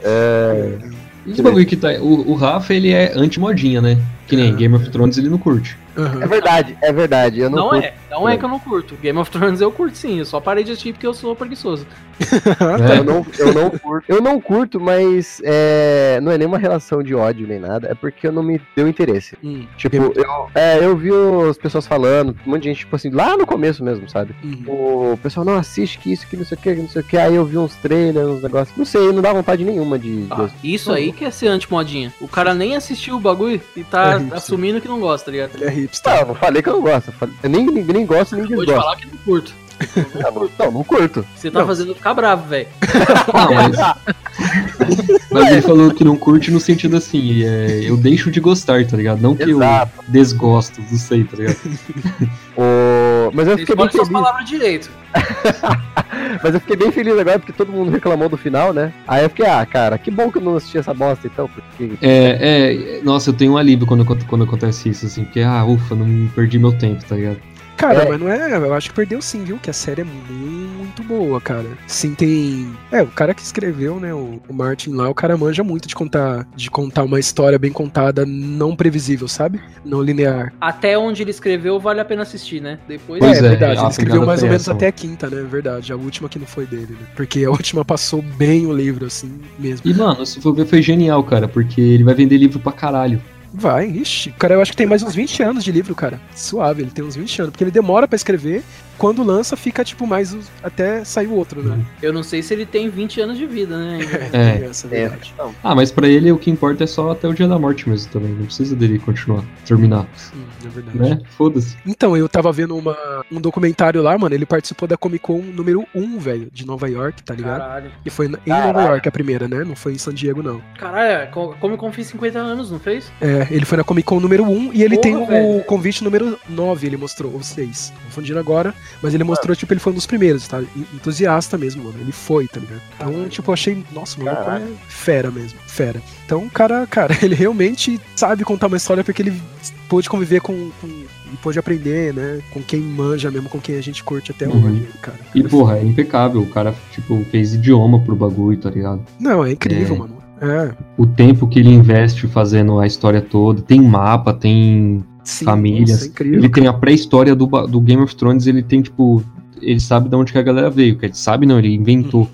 É, E esse bagulho que tá. O, o Rafa, ele é anti-modinha, né? Que nem Ah. Game of Thrones ele não curte. Aham. é verdade, é verdade. Eu não, Não curto. é, não é que eu não curto. Game of Thrones eu curto sim, eu só parei de assistir porque eu sou preguiçoso. É. Eu não, eu não curto. Eu não curto, mas é, não é nenhuma relação de ódio nem nada. É porque eu não me deu interesse. Hum, Tipo, eu, é, eu vi as pessoas falando, um monte de gente, tipo assim, lá no começo mesmo, sabe? hum. O pessoal, não, assiste que isso, que não sei o que, que não sei o que. Aí eu vi uns trailers, uns negócios. Não sei, não dá vontade nenhuma de. de- Ah, isso aí que é ser anti-modinha. O cara nem assistiu o bagulho e É tá hipster. assumindo que não gosta, tá ligado? Ele é hipster. Eu não falei que eu não gosto. Eu, nem, nem, nem gosto, nem Vou desgosto. falar que não curto. Tá, não, não, curto. Você tá Não. fazendo eu ficar bravo, velho. Não, mas. mas ele falou que não curte no sentido assim, é, eu deixo de gostar, tá ligado? Não que Exato. eu desgosto, não sei, tá ligado? O... Mas eu Você fiquei bem feliz. palavras direito. Mas eu fiquei bem feliz agora porque todo mundo reclamou do final, né? Aí eu fiquei, ah, cara, que bom que eu não assisti essa bosta então, porque. É, é, nossa, eu tenho um alívio quando, quando acontece isso, assim, porque, ah, ufa, não perdi meu tempo, tá ligado? Cara, É. mas não é. Eu acho que perdeu sim, viu? Que a série é muito boa, cara. Sim, tem. É, o cara que escreveu, né? O, o Martin lá, o cara manja muito de contar, de contar uma história bem contada, não previsível, sabe? Não linear. Até onde ele escreveu, vale a pena assistir, né? Depois. Pois é, é, verdade. a Ele escreveu mais ou menos essa, até a quinta, né? Verdade. A última que não foi dele, né? Porque a última passou bem o livro, assim, mesmo. E, mano, se for ver, foi genial, cara, porque ele vai vender livro pra caralho. Vai, ixi. Cara, eu acho que tem mais uns 20 anos de livro, cara. Suave, ele tem uns 20 anos. Porque ele demora pra escrever. Quando lança, fica, tipo, mais até sair o outro, né? Eu não sei se ele tem 20 anos de vida, né? É. Tem essa É, verdade. não. Ah, mas pra ele o que importa é só até o dia da morte mesmo também. Não precisa dele continuar, terminar, Hum, é verdade. né? Foda-se. Então, eu tava vendo uma, um documentário lá, mano. Ele participou da Comic Con número 1, velho, de Nova York, tá ligado? Caralho. E foi em Nova York a primeira, né? Não foi em San Diego, não. Caralho, Co- Comic Con fez 50 anos, não fez? É, ele foi na Comic Con número 1 e ele Porra, tem o velho. convite número 9, ele mostrou, ou 6. Confundindo agora, mas ele mostrou, tipo, ele foi um dos primeiros, tá? En- Entusiasta mesmo, mano. Ele foi, tá ligado? Então, tipo, achei, nossa, o maluco Caralho. é fera mesmo, fera. Então, o cara, cara, ele realmente sabe contar uma história porque ele pôde conviver com, com e pôde aprender, né? Com quem manja mesmo, com quem a gente curte até Uhum. hoje, cara. E, porra, é impecável. O cara, tipo, fez idioma pro bagulho, tá ligado? Não, é incrível, É. mano. É, O tempo que ele investe fazendo a história toda. Tem mapa, tem sim, famílias. é. Ele tem a pré-história do, do Game of Thrones, ele tem, tipo. Ele sabe de onde que a galera veio. Que ele sabe, não, ele inventou.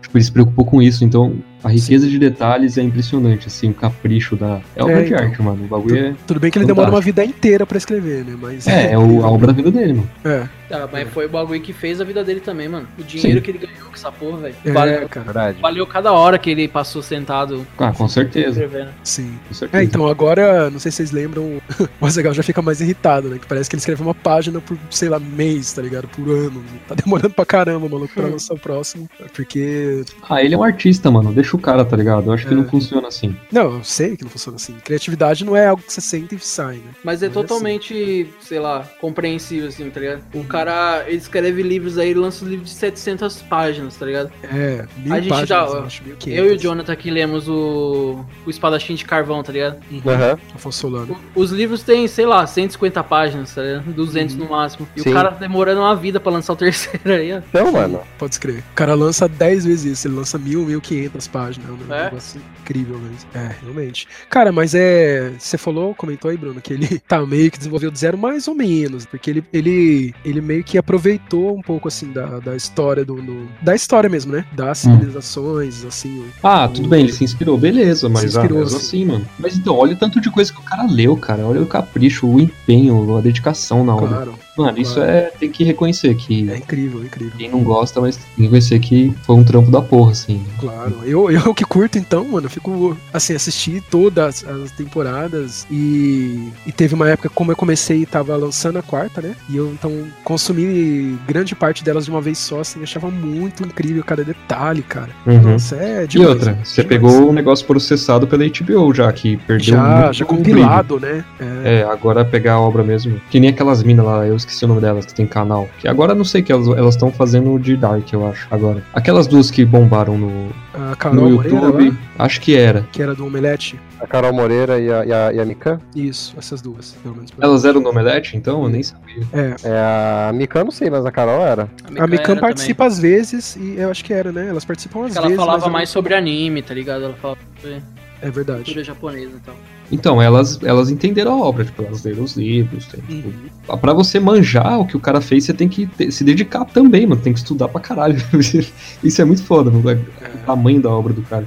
Tipo, ele se preocupou com isso. Então, a riqueza de detalhes é impressionante, assim, o capricho da. É obra É, de então. arte, mano. O bagulho é. Tudo bem que ele demora uma Fantástico. vida inteira pra escrever, né? Mas É, é o- a obra da vida dele, mano. É, Ah, mas foi o bagulho que fez a vida dele também, mano. O dinheiro Sim. que ele ganhou com essa porra, velho. é, Valeu, cara. Verdade. valeu cada hora que ele passou sentado Ah, com certeza. Sim. Com certeza. É, então agora, não sei se vocês lembram, o Azaghal já fica mais irritado, né? Que parece que ele escreve uma página por, sei lá, mês, tá ligado? Por ano. Tá demorando pra caramba, maluco, pra lançar o próximo. Porque. Ah, ele é um artista, mano. Deixa o cara, tá ligado? Eu acho que É. não funciona assim. Não, eu sei que não funciona assim. Criatividade não é algo que você senta e sai, né? Mas é Não é totalmente, sei lá, compreensível, assim, tá ligado? O cara, ele escreve livros aí, ele lança um livro de 700 páginas, tá ligado? É, mil A gente páginas, dá- eu acho, Eu e o Jonathan aqui lemos o, o Espadachim de Carvão, tá ligado? Aham. Afonso Solano. O- Os livros têm, sei lá, 150 páginas, tá ligado? 200 no máximo. E Sim. o cara demorando uma vida pra lançar o terceiro aí, ó. Então, mano. Pode escrever. O cara lança 10 vezes isso, ele lança mil, mil quinhentas páginas. É um É? negócio incrível mesmo. É, realmente. Cara, mas é. Você falou, comentou aí, Bruno, que ele tá meio que desenvolveu do zero, mais ou menos. Porque ele, ele, ele meio que aproveitou um pouco, assim, da, da história do. do- da história mesmo, né? Das Hum. civilizações, assim. o- Ah, tudo bem, ele se inspirou, beleza, mas Se inspirou, ah, mesmo sim. assim, mano. Mas então, olha o tanto de coisa que o cara leu, cara. Olha o capricho, o empenho, a dedicação na obra. Claro. Mano, isso claro. é. Tem que reconhecer que. É incrível, é incrível. Quem não gosta, mas tem que reconhecer que foi um trampo da porra, assim. Claro, eu, eu que curto então, mano, eu fico assim, assisti todas as temporadas e, e teve uma época, como eu comecei e tava lançando a quarta, né? E eu então consumi grande parte delas de uma vez só, assim, achava muito incrível cada detalhe, cara. Uhum. Nossa, é E demais. outra, você demais. pegou o negócio processado pela HBO já, que perdeu já, muito já do compilado, né? É. É, agora pegar a obra mesmo. Que nem aquelas minas lá, eu esqueci o nome delas, que tem canal. Que agora eu não sei que elas estão fazendo de Dark, eu acho, agora. Aquelas duas que bombaram no, a no Carol Moreira, YouTube, lá, acho que era. que era do Omelete. A Carol Moreira e a, e a, e a Mikan? Isso, essas duas, pelo menos. Elas eram no Omelete, então? Eu nem sabia. É, É, a Mikan eu não sei, mas a Carol era. a Mikan participa às vezes e eu acho que era, né? Elas participam às também. Ela vezes. falava mas eu mais não- sobre anime, tá ligado? Ela falava sobre É verdade. cultura japonesa e tal. Então, elas, elas entenderam a obra, tipo, elas leram os livros. Tem, tipo, Uhum. Pra você manjar o que o cara fez, você tem que ter- se dedicar também, mano. Tem que estudar pra caralho. Isso é muito foda, mano. O tamanho da obra do cara.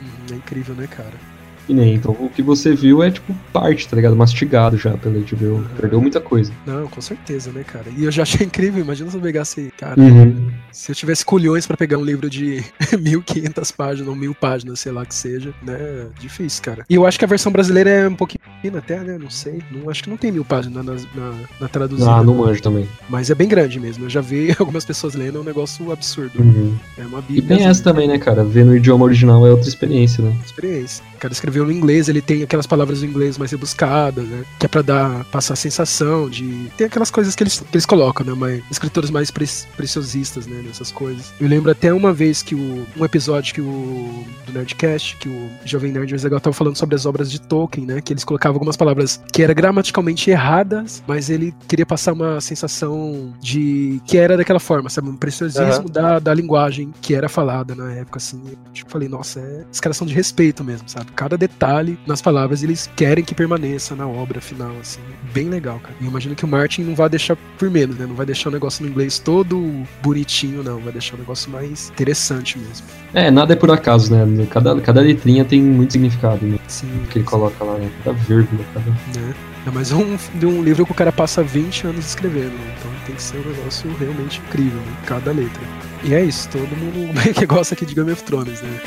Uhum, É incrível, né, cara? E nem, então o que você viu é tipo parte, tá ligado? Mastigado já pela HBO. Perdeu muita coisa. Não, com certeza, né, cara? E eu já achei incrível, imagina se eu pegasse, cara, Uhum. se eu tivesse colhões pra pegar um livro de 1500 páginas ou mil páginas, sei lá que seja, né? Difícil, cara. E eu acho que a versão brasileira é um pouquinho até, né? Não sei. Não, acho que não tem mil páginas na, na, na traduzida. Ah, não manjo também. Mas é bem grande mesmo. Eu já vi algumas pessoas lendo, é um negócio absurdo. Uhum. É uma E bíblia. tem essa também, né, cara? Ver no idioma original é outra experiência, né? experiência. Cara escreveu no inglês, ele tem aquelas palavras em inglês mais rebuscadas, né? Que é pra dar, passar a sensação de. Tem aquelas coisas que eles, que eles colocam, né? Mas escritores mais pre preciosistas, né? Nessas coisas. Eu lembro até uma vez que o. Um episódio que o. Do Nerdcast, que o Jovem Nerd Azaghal tava falando sobre as obras de Tolkien, né? Que eles colocavam algumas palavras que eram gramaticalmente erradas, mas ele queria passar uma sensação de. que era daquela forma, sabe? Um preciosismo da, da linguagem que era falada na época, assim. Eu, tipo, falei, nossa, é... os caras são de respeito mesmo, sabe? Cada detalhe nas palavras eles querem que permaneça na obra final, assim. Bem legal, cara. E eu imagino que o Martin não vai deixar por menos, né? Não vai deixar o negócio no inglês todo bonitinho não. Vai deixar o negócio mais interessante mesmo. É, nada é por acaso, né? Cada, cada letrinha tem muito significado, né? Sim. Que ele coloca lá, né? Cada vírgula, cada. né? É mais um de um livro que o cara passa 20 anos escrevendo, né? então tem que ser um negócio realmente incrível, né? cada letra. E é isso, todo mundo meio que gosta aqui de Game of Thrones, né?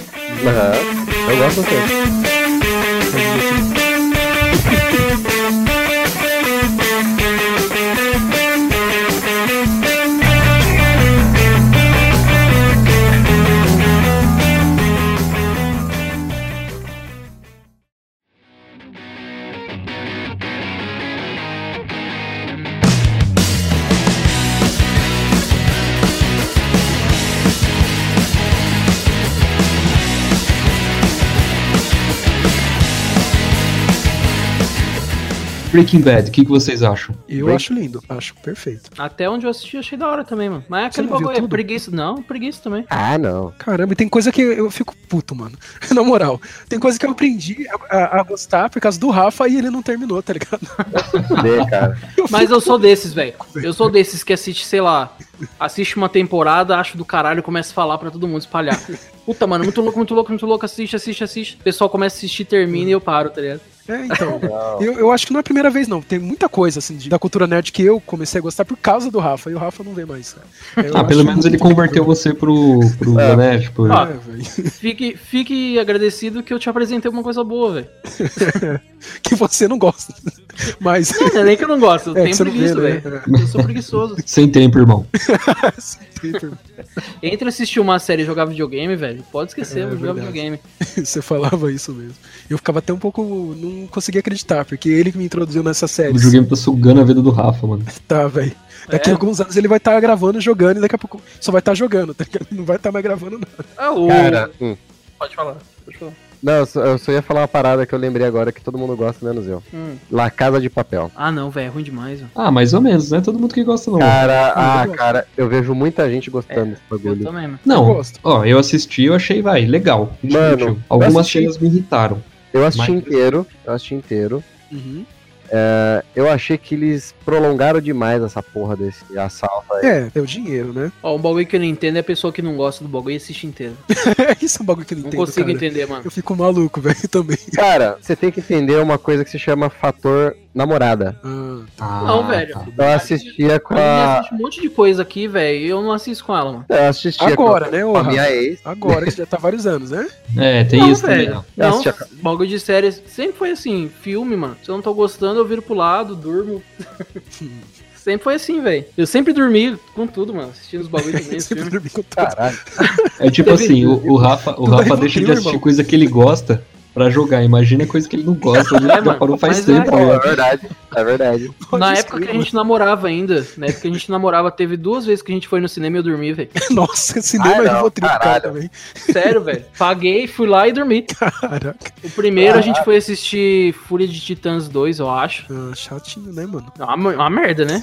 Aham. Eu gosto bastante. Breaking Bad, o que, que vocês acham? Eu acho lindo, acho perfeito. Até onde eu assisti, achei da hora também, mano. Mas é aquele bagulho, é preguiça. Não, preguiça também. Ah, não. Caramba, e tem coisa que eu fico puto, mano. Na moral, tem coisa que eu aprendi a, a- a gostar por causa do Rafa e ele não terminou, tá ligado? Cara. Mas eu sou desses, velho. Eu sou desses que assiste, sei lá, assiste uma temporada, acho do caralho, começa a falar pra todo mundo espalhar. Puta, mano, muito louco, muito louco, muito louco, assiste, assiste, assiste. O pessoal começa a assistir, termina e eu paro, tá ligado? É, então. Eu, eu acho que não é a primeira vez, não. Tem muita coisa, assim, de- da cultura nerd que eu comecei a gostar por causa do Rafa, e o Rafa não vê mais. cara. Eu Ah, pelo menos ele converteu você pro, pro É. né? Tipo, Ah. É, velho. Fique, fique agradecido que eu te apresentei uma coisa boa, velho. que você não gosta. Mas. Não é nem que eu não gosto, eu É, tenho preguiça, né? velho. Eu sou preguiçoso. sem tempo, irmão. Entre assistir uma série e jogar videogame, velho, pode esquecer, É, eu vou jogar verdade. videogame. Você falava isso mesmo. Eu ficava até um pouco. Não conseguia acreditar, porque ele que me introduziu nessa série. O videogame tá sugando a vida do Rafa, mano. Tá, velho. Daqui É. a alguns anos ele vai estar gravando, jogando, e daqui a pouco só vai estar jogando, tá ligado? Não vai estar mais gravando nada. Ah, o... Cara, hum. Pode falar, pode falar. Não, eu só, eu só ia falar uma parada que eu lembrei agora que todo mundo gosta, menos eu. Hum. La Casa de Papel. Ah, não, velho, é ruim demais, velho. Ah, mais ou menos, não é todo mundo que gosta, não. Cara, eu ah, gosto. cara, eu vejo muita gente gostando desse Eu bagulho. também, mano. Eu Não, gosto. ó, eu assisti, eu achei, vai, legal. Mano, divertiu. eu Algumas cenas me irritaram. Eu assisti Mas- inteiro, eu assisti inteiro. Uhum. É, eu achei que eles prolongaram demais essa porra desse assalto aí. É, é o dinheiro, né? Ó, um bagulho que eu não entendo é a pessoa que não gosta do bagulho e assiste inteiro. Isso é um bagulho que eu não Não entendo, consigo cara. entender, mano. Eu fico maluco, velho, também. Cara, você tem que entender uma coisa que se chama fator namorada. Ah, Ah, Não, velho. tá. Eu assistia com A assiste um monte de coisa aqui, velho, e eu não assisto com ela, mano. Eu assistia Agora, com, né, com a Rafa? minha ex. Agora, que já tá vários anos, né? É, tem não, isso também. velho. Não, assistia- bagulho de série sempre foi assim, filme, mano. Se eu não tô gostando, eu viro pro lado, durmo. sempre foi assim, velho. Eu sempre dormi com tudo, mano. Assistindo os bagulhos também, Sempre filmes. dormi com tudo. Caralho. É tipo assim, o, o Rafa, o Rafa é deixa de assistir irmão. coisa que ele gosta pra jogar. Imagina coisa que ele não gosta. Ele É, já mano, parou faz mas tempo. é- É verdade, é verdade. Na Pode época que a gente namorava ainda, na época que a gente namorava, teve duas vezes que a gente foi no cinema e eu dormi, velho. Nossa, cinema Ah, é não, Rivotril, cara, também. Sério, velho. Paguei, fui lá e dormi. Caraca. O primeiro a gente foi assistir Fúria de Titãs 2, eu acho. Ah, chatinho, né, mano? Uma, uma merda, né?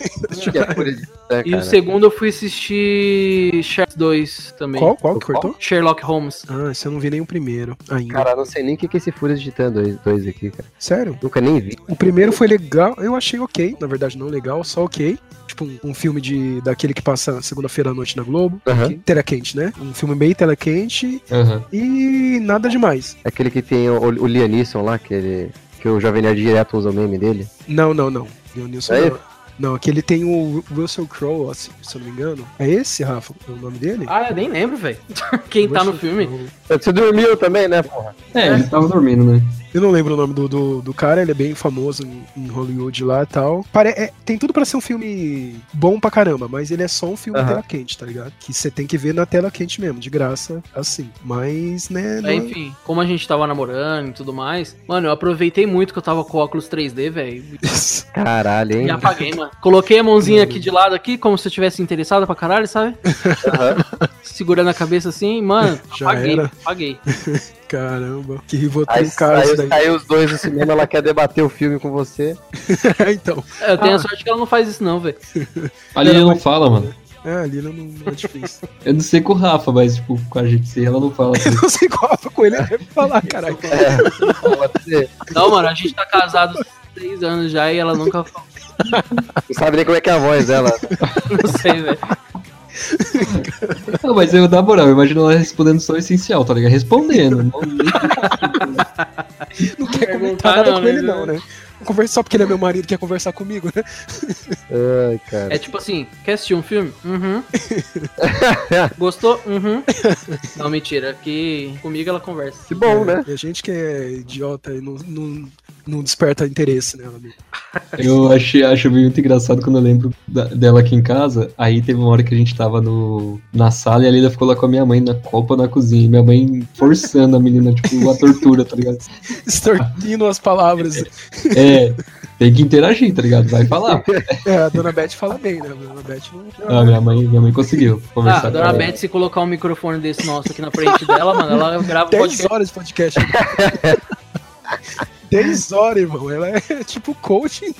É E o segundo eu fui assistir Shark 2 também. Qual? Qual que cortou? Sherlock Holmes. Ah, esse eu não vi nem o primeiro ainda. Cara, não sei nem o que que é esse Fúria de Titã 2, 2 aqui, cara. Sério? Nunca nem vi. O primeiro foi legal, eu achei ok, na verdade não legal, só ok. Tipo um, um filme de daquele que passa segunda-feira à noite na Globo. Aham. que- Tela quente, né? Um filme bem tela quente e nada demais. Aquele que tem o, o Liam Neeson lá, que, ele, que o Jovem Nerd direto usa o meme dele. Não, não, não. Leonilson É não. Não, aquele tem o Russell Crowe, se se eu não me engano. É esse, Rafa? É o nome dele? Ah, eu nem lembro, velho. Quem tá no Russell filme? Crowe. Você dormiu também, né, porra? É, ele tava dormindo, né? Eu não lembro o nome do, do, do cara, ele é bem famoso em, em Hollywood lá e tal. Pare, é, tem tudo pra ser um filme bom pra caramba, mas ele é só um filme Aham. tela quente, tá ligado? Que você tem que ver na tela quente mesmo, de graça, assim. Mas, né. É, é- enfim, como a gente tava namorando e tudo mais, mano, eu aproveitei muito que eu tava com óculos 3D, velho. Caralho, hein? E apaguei, mano. Coloquei a mãozinha aqui de lado aqui, como se eu tivesse interessado pra caralho, sabe? Segurando a cabeça assim, mano, Já apaguei, era. apaguei. Caramba, que rivotril Aí caro isso saiu, daí. saiu os dois no cinema, ela quer debater o filme com você. então, Eu tenho Ah. a sorte que ela não faz isso não, velho. Ali ele não fala, mano. é, ali não, não é difícil. Eu não sei com o Rafa, mas, tipo, com a gente, se ela não fala. Eu não sei qual foi com ele, ele deve falar, caralho. É, pode ser. Não, mano, a gente tá casado há três anos já e ela nunca falou. Não sabe nem como é que é a voz dela. Não sei, velho. Não, mas eu, na moral, eu imagino ela respondendo só o essencial, tá ligado? Respondendo. não- Não quer comentar nada não, com né, ele, não, né? Não conversa só porque ele é meu marido e quer conversar comigo, né? Ai, cara. É tipo assim, quer assistir um filme? Uhum. Gostou? Uhum. Não, mentira, que comigo ela conversa. Que bom, né? E a gente que é idiota e não, não, não desperta interesse nela. Né? Eu achei, acho muito engraçado quando eu lembro da- dela aqui em casa. Aí teve uma hora que a gente tava no, na sala e a Lila ficou lá com a minha mãe na copa na cozinha. Minha mãe forçando a menina, tipo, uma tortura, tá ligado? Extorquindo as palavras. É, tem que interagir, tá ligado? Vai falar. É, a dona Beth fala bem, né? A dona Beth não. Ah, minha mãe, minha mãe conseguiu Ah, conversar a com dona. Beth, se colocar um microfone desse nosso aqui na frente dela, mano, ela grava um 10 podcast. horas de podcast. 10 horas, irmão. Ela é tipo coaching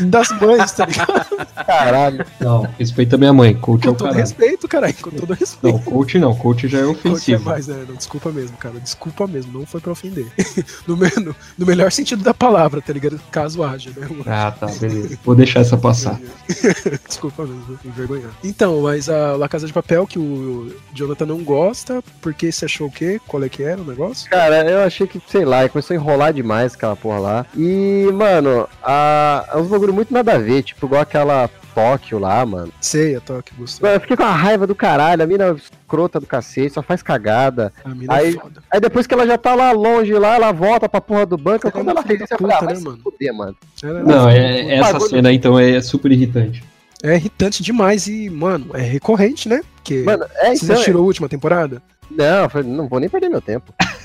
das mães, tá ligado? Caralho. Não, respeita minha mãe. Coach é Com o todo caralho. respeito, caralho. Com todo respeito. Não, coach não. Coach já é Coach é ofensivo. mais, né? Não, desculpa mesmo, cara. Desculpa mesmo. Não foi pra ofender. No, me- no- no melhor sentido da palavra, tá ligado? Caso haja, né? Ah, tá, beleza. Vou deixar essa passar. Desculpa mesmo, vou envergonhar. Então, mas a La Casa de Papel, que o Jonathan não gosta, porque você achou o quê? Qual é que era o negócio? Cara, eu achei que, sei lá, começou a enrolar demais aquela porra lá. E, mano, a, é uns bagulho muito nada a ver, tipo, igual aquela Tóquio lá, mano. Sei, a Toque gostou. Mano, eu fiquei com a raiva do caralho, a mina escrota do cacete, só faz cagada. A mina Aí- é foda. Aí depois que ela já tá lá longe, lá, ela volta pra porra do banco. É Quando ela fez isso, eu falei, ah, vai né, se mano? fuder, mano. Ela- Não, é, Um essa bagulho- cena então é super irritante. É irritante demais e, mano, é recorrente, né? Porque Mano, é você isso. já tirou a última temporada? Não, eu falei, não vou nem perder meu tempo.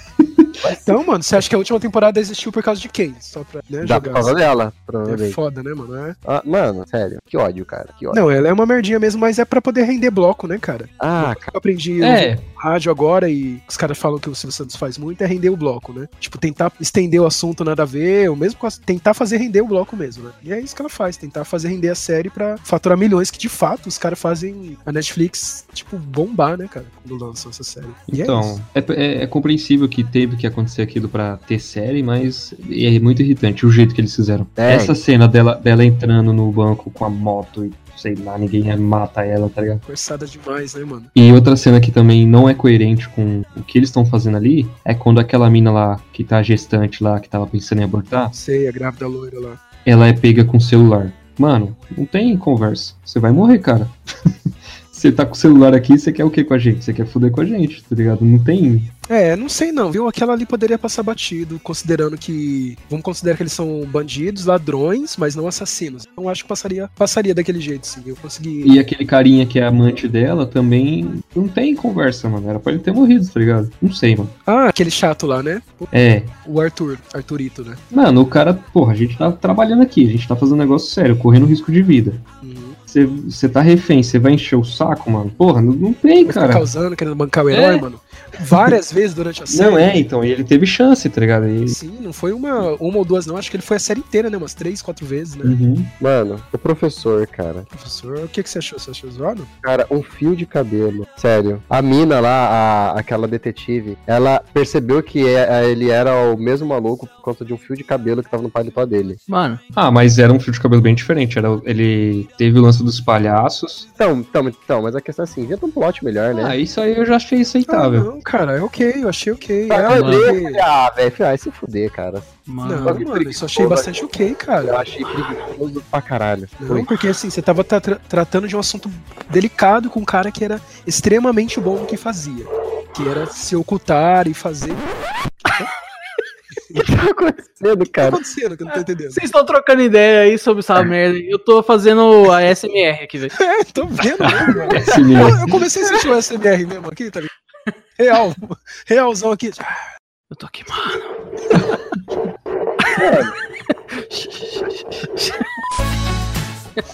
Então, mano, você acha que a última temporada existiu por causa de quem? Só pra né, Dá por jogar. causa dela, É provavelmente. foda, né, mano? É. Ah, mano, sério, que ódio, cara, que ódio. Não, ela é uma merdinha mesmo, mas é pra poder render bloco, né, cara? Ah, Eu aprendi É, rádio agora e os caras falam que o Silvio Santos faz muito é render o bloco, né? Tipo, tentar estender o assunto nada a ver, ou mesmo tentar fazer render o bloco mesmo, né? E é isso que ela faz, tentar fazer render a série pra faturar milhões, que de fato os caras fazem a Netflix, tipo, bombar, né, cara, quando lançam essa série. E é então, isso. é, é- é compreensível que teve que acontecer aquilo pra ter série, mas é muito irritante o jeito que eles fizeram. É. Essa cena dela, dela entrando no banco com a moto e sei lá, ninguém mata ela, tá ligado? Forçada demais, né, mano? E outra cena que também não é coerente com o que eles estão fazendo ali é quando aquela mina lá, que tá gestante lá, que tava pensando em abortar, Sei, a grávida loira lá. ela é pega com o celular. Mano, não tem conversa. Você vai morrer, cara. Você tá com o celular aqui, você quer o que com a gente? Você quer foder com a gente, tá ligado? Não tem. É, não sei não, viu? Aquela ali poderia passar batido, considerando que. Vamos considerar que eles são bandidos, ladrões, mas não assassinos. Então acho que passaria, passaria daquele jeito, sim. Eu consegui. E aquele carinha que é amante dela também não tem conversa, mano. Era pra ele ter morrido, tá ligado? Não sei, mano. Ah, aquele chato lá, né? É. O Arthur, Arthurito, né? Mano, o cara, porra, a gente tá trabalhando aqui, a gente tá fazendo um negócio sério, correndo risco de vida. Uhum. Você- tá refém, você vai encher o saco, mano? Porra, não, não tem, cara. causando, querendo bancar o herói, É. mano. Várias vezes durante a série. Não é, então, e ele teve chance, tá ligado? E- Sim, não foi uma, uma ou duas, não. Acho que ele foi a série inteira, né? Umas três, quatro vezes, né? Uhum. mano, o professor, cara. Professor, o que, que você achou? Você achou zoado? Cara, um fio de cabelo. Sério. A mina lá, a- aquela detetive, ela percebeu que é- ele era o mesmo maluco por conta de um fio de cabelo que tava no paletó dele. Mano, Ah, mas era um fio de cabelo bem diferente. Era, o- ele teve o lance dos palhaços. Então, então, então, mas a questão é assim, inventa um plot melhor, né? Ah, isso aí eu já achei Ah, aceitável. não, cara, é ok, eu achei ok. Ah, É, eu eu falei, ah, velho, vai se fuder, cara. mano. Não, mano, isso eu achei bastante ok, Eu cara. achei preguiçoso pra caralho. Não, Foi. porque assim, você tava tra- tratando de um assunto delicado com um cara que era extremamente bom no que fazia. Que era se ocultar e fazer. O O que tá acontecendo, que tá cara? acontecendo? Que eu não tô entendendo. Vocês estão trocando ideia aí sobre essa merda. Eu tô fazendo a SMR aqui, velho. É, tô vendo mesmo. Eu, eu comecei a assistir o SMR mesmo aqui, tá ligado? Real, realzão aqui. Eu tô aqui, mano.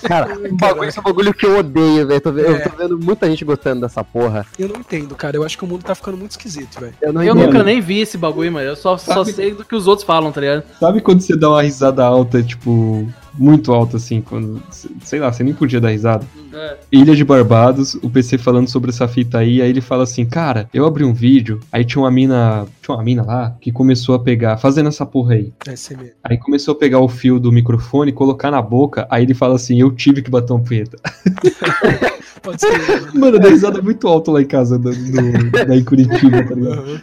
Cara, um bagulho, esse é um bagulho que eu odeio, velho. Ve- É. Eu tô vendo muita gente gostando dessa porra. Eu não entendo, cara. Eu acho que o mundo tá ficando muito esquisito, velho. Eu não Eu nunca nem vi esse bagulho, mano. Eu só, só Sabe- sei do que os outros falam, tá ligado? Sabe quando você dá uma risada alta, tipo, muito alta assim, quando. Sei lá, você nem podia dar risada. É. Ilha de Barbados, o PC falando sobre essa fita aí, aí ele fala assim, cara, eu abri um vídeo, aí tinha uma mina. Tinha uma mina lá que começou a pegar, fazendo essa porra aí. SMR. Aí começou a pegar o fio do microfone, colocar na boca, aí ele fala assim, eu tive que bater uma punheta. Pode ser. Mano, dá risada muito alto lá em casa, do, do, da em Curitiba, tá ligado? Aham.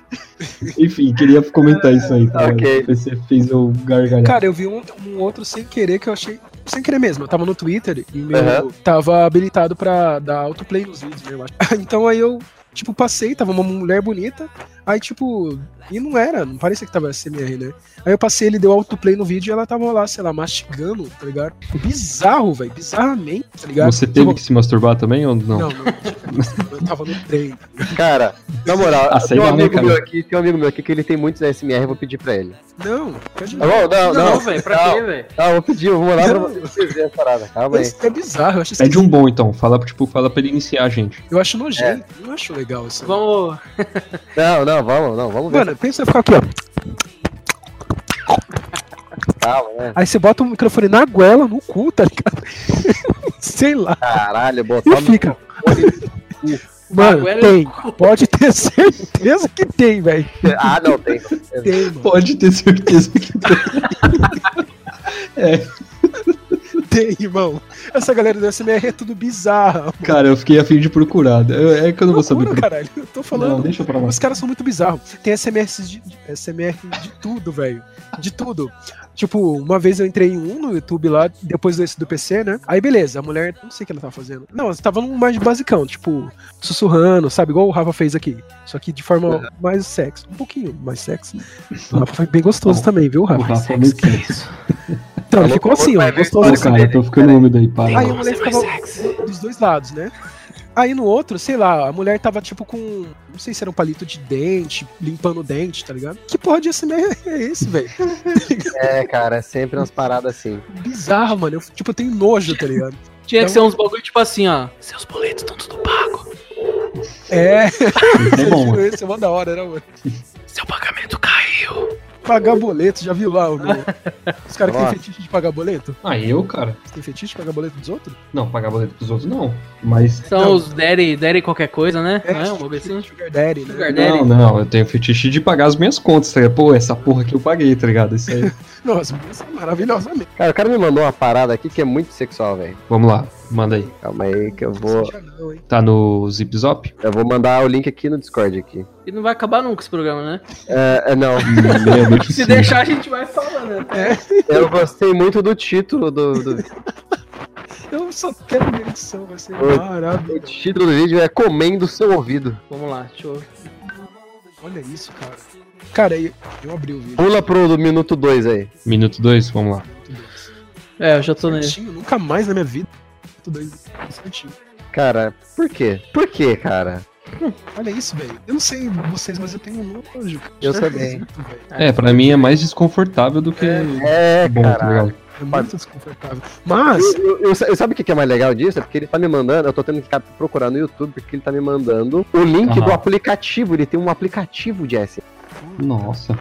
Enfim, queria comentar isso aí, tá? Ok. Você fez eu gargalhar. Cara, eu vi um, um outro sem querer que eu achei. Sem querer mesmo, eu tava no Twitter e meu Aham. tava habilitado pra dar autoplay nos vídeos, né, eu acho. Então aí eu, tipo, passei, tava uma mulher bonita, aí tipo. E não era, não parecia que tava SMR, né? Aí eu passei, ele deu autoplay no vídeo e ela tava lá, sei lá, mastigando, tá ligado? Bizarro, velho, bizarramente, tá ligado? Você teve Tipo, que se masturbar também ou não? Não, não, tipo, eu tava no trem. Cara, na moral, Ah, tem um lá, né, amigo cara? meu aqui, tem um amigo meu aqui que ele tem muitos SMR, eu vou pedir pra ele. Não, pede Tá bom? Não, não, Não, velho, pra não, quê, velho? Não, eu vou pedir, eu vou mandar pra você vocês verem a parada. Calma aí. Isso é bizarro, eu acho Pede um bom então, fala, tipo, fala pra ele iniciar a gente. Eu acho nojento, não acho legal isso. Vamos. Não, não, vamos, não, vamos ver. Mano, pensa em ficar aqui, ó. Calma, né? Aí você bota o microfone na goela, no cu, tá ligado? Sei lá. Caralho, E botar no fica. Mano, tem. Pode ter certeza que tem, velho. Ah, não, tem. Tem. Pode ter certeza que Tem, irmão. Essa galera do SMR é tudo bizarra. Cara, eu fiquei a fim de procurar. Eu- É que eu não vou saber. Procura, por- caralho. Eu tô falando. Não, deixa pra lá. Os caras são muito bizarros. Tem SMS de, SMR de tudo, velho. De tudo. Tipo, uma vez eu entrei em um no YouTube lá, depois desse do PC, né? Aí beleza, a mulher, não sei o que ela tava fazendo. Não, ela tava num mais basicão, tipo, sussurrando, sabe? Igual o Rafa fez aqui. Só que de forma mais sexy. Um pouquinho mais sexy. O Rafa foi bem gostoso Bom, também, viu, O Rafa? Rafa é muito isso? Então, ele ficou assim, ó, você, gostoso Pô, cara, eu tô ficando úmido aí, para. Aí a mulher ficava dos dois lados, né? Aí no outro, sei lá, a mulher tava tipo com. Não sei se era um palito de dente, limpando o dente, tá ligado? Que porra de SMR é esse, velho? É, cara, é sempre umas paradas assim. Bizarro, mano. Eu, tipo, eu tenho nojo, tá ligado? Tinha que Então- ser uns bagulho tipo assim, ó. Seus boletos estão tudo pago. É, Isso é bom, esse é mó da hora, né, mano? Seu pagamento caiu. Pagar boleto, já viu lá? o- Os caras que têm fetiche de pagar boleto? Ah, eu, cara? Você tem fetiche de pagar boleto dos outros? Não, pagar boleto pros outros não. Mas. São Não. os daddy, daddy qualquer coisa, né? É, Não é um assim? Sugar Daddy, né? Sugar Daddy. Não, não, eu tenho fetiche de pagar as minhas contas, tá ligado? Pô, essa porra que eu paguei, tá ligado? Isso aí. Nossa, isso é maravilhosamente. Cara, o cara me mandou uma parada aqui que é muito sexual, velho. Vamos lá, manda aí. Calma aí que eu vou. Não? Tá no Zip Zop? Eu vou mandar o link aqui no Discord aqui. E não vai acabar nunca esse programa, né? É, é, não. Meia-noite Se sim. deixar, a gente vai falando. né? Eu gostei muito do título do, do- Eu só quero ver edição, vai ser Oi. maravilhoso. O título do vídeo é Comendo Seu Ouvido. Vamos lá, deixa eu. Olha isso, cara. Cara, eu, eu abri o vídeo. Pula pro do minuto 2 aí. Minuto 2, vamos lá. É, eu já tô nele. Certinho, nunca mais na minha vida. Tudo aí, certinho. Cara, por quê? Por quê, cara? Olha isso, velho. Eu não sei vocês, mas eu tenho um nojo. Eu também. É, pra mim é mais desconfortável do que É, bom, tá cara. ligado? É muito desconfortável. Mas, Eu, eu- eu- sabe o que é mais legal disso? É porque ele tá me mandando, eu tô tendo que ficar procurar no YouTube, porque ele tá me mandando o link Aham. do aplicativo. Ele tem um aplicativo de S. Nossa.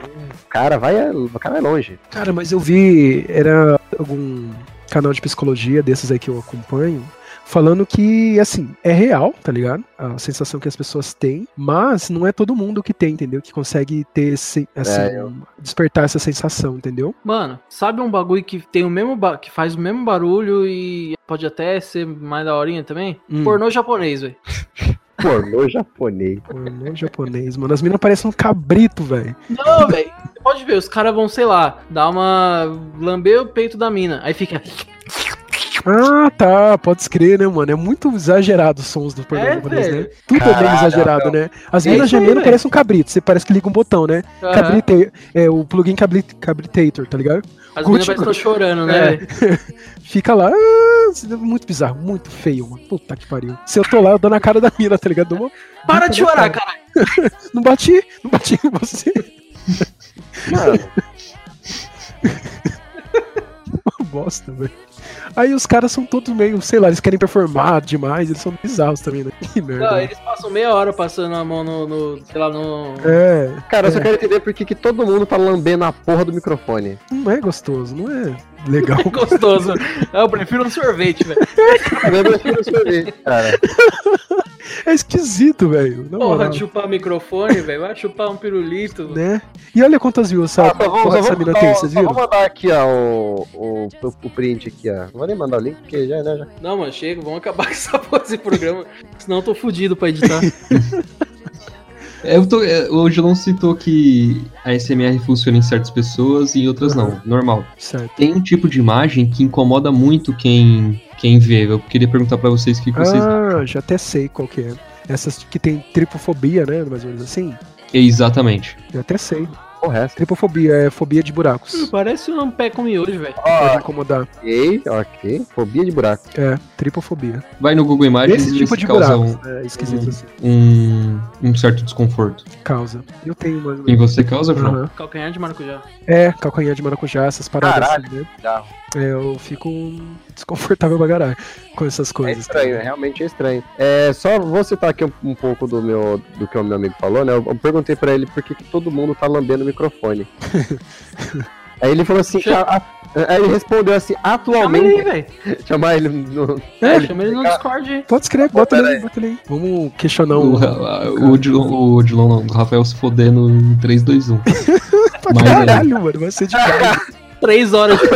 Cara, vai, o cara vai longe. cara, mas eu vi. Era algum canal de psicologia desses aí que eu acompanho. Falando que, assim, é real, tá ligado? A sensação que as pessoas têm, mas não é todo mundo que tem, entendeu? Que consegue ter esse, assim, É, eu- despertar essa sensação, entendeu? Mano, sabe um bagulho que tem o mesmo ba- que faz o mesmo barulho e pode até ser mais daorinha também? Hum. Pornô japonês, velho. Pornô japonês. Pornô japonês, mano. As minas parecem um cabrito, velho. Não, velho. Você pode ver, os caras vão, sei lá, dar uma. lamber o peito da mina. Aí fica. Ah, tá. Pode escrever, né, mano? É muito exagerado os sons do pornô É, japonês, né? Tudo é bem exagerado, né? As É minas gemendo velho. parece um cabrito. Você parece que liga um botão, né? Cabrite, é o plugin cabrit, cabritator, tá ligado? As meninas parecem que estão chorando, né? É. Fica lá, ah, muito bizarro, muito feio, mano. Puta que pariu. Se eu tô lá, eu dou na cara da mina, tá ligado? Uma- Para de chorar, cara. Não bati, não bati em você. Mano, Uma bosta, velho. Aí os caras são todos meio, sei lá, eles querem performar demais, eles são bizarros também, né? Que merda. Não, eles passam meia hora passando a mão no, no- sei lá, no. É, cara, eu só É. quero entender por que que todo mundo tá lambendo a porra do microfone. não é gostoso, não é legal. Gostoso. Eu prefiro um sorvete, velho. Eu prefiro sorvete, cara. É esquisito, velho. Porra, moral, chupar microfone, velho. Vai chupar um pirulito. Né? E olha quantas views essa, Ah, vou, vou, mina tem, vocês vou viram? mandar aqui, ó, o, o, o print aqui, ó. Não vou nem mandar o link, porque já, né, já. Não, mano, chega, vamos acabar com essa porra desse programa. Senão eu tô fudido pra editar. É, eu tô, é, o Angelon citou que a SMR funciona em certas pessoas e em outras não. Normal. Certo. Tem um tipo de imagem que incomoda muito quem, quem vê. Eu queria perguntar pra vocês o que, que vocês. Ah, já até sei qual que é. Essas que tem tripofobia, né? Mais ou menos assim. Exatamente. Eu até sei. Porra, essa. Tripofobia é fobia de buracos. Parece um pé com miojo, velho. Pode incomodar. Ok, ok. Fobia de buraco. É, tripofobia. Vai no Google Imagens Esse e tipo de causa buracos. um, É esquisito assim. um, um certo desconforto. Causa. Eu tenho Em menos. você causa, João? Aham. Calcanhar de maracujá. É, calcanhar de maracujá, essas paradas Caralho. assim, né? Bizarro. É, eu fico desconfortável pra caralho com essas É coisas. estranho, é, realmente é estranho. É, só vou citar aqui um, um pouco do meu do que o meu amigo falou, né? Eu, eu perguntei pra ele por que, que todo mundo tá lambendo o microfone. Aí ele falou assim, a- a- aí ele respondeu assim, Chama ele atualmente. aí, velho. Chamar ele no. É, Chama ele no Discord aí. pode escrever, bota ele aí, bota ele aí. Vamos questionar O, o, Odilon, o Odilon não, o Rafael se fodendo em 3, 2, 1. Pra Mas, é. caralho, mano, vai ser demais. Três horas de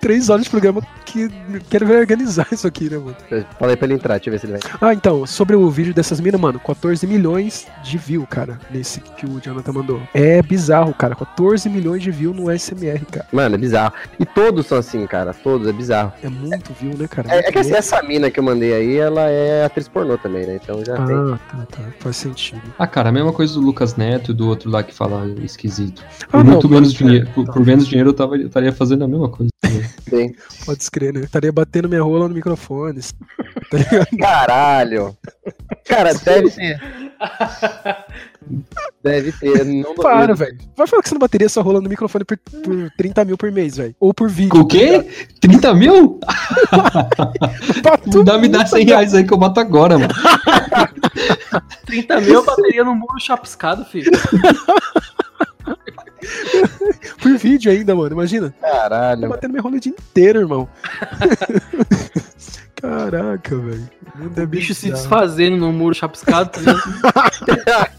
Três horas de programa que quero ver organizar isso aqui, né, mano? Falei pra ele entrar, deixa eu ver se ele vai. Ah, então, sobre o vídeo dessas minas, mano, 14 milhões de views, cara, nesse que o Jonathan mandou. É bizarro, cara, 14 milhões de views no SMR, cara. Mano, é bizarro. E todos são assim, cara. Todos, é bizarro. É muito view, né, cara? É, é que assim, essa mina que eu mandei aí, ela é atriz pornô também, né? Então já tem. Ah, tá, tá, faz sentido. Ah, cara, a mesma coisa do Lucas Neto e do outro lá que fala esquisito. Por Ah, não, muito menos pode- dinheiro, é, por, tá. Por menos dinheiro eu, tava, eu estaria fazendo a mesma coisa. tem. Pode escrever, né? Estaria batendo minha rola no microfone. Tá? Caralho! Cara, deve ter. Deve ter. Não Para, velho. Vai falar que você não bateria sua rola no microfone por, por 30 mil por mês, velho. Ou por vídeo. O quê? 30 mil? Tu, Dá, me dá 100 reais aí que eu bato agora, mano. 30 mil bateria no muro chapiscado, filho. por vídeo ainda, mano. Imagina. Tô Caralho. batendo minha rola o dia inteiro, irmão. Caraca, velho. O é bicho se desfazendo no muro chapiscado. Tá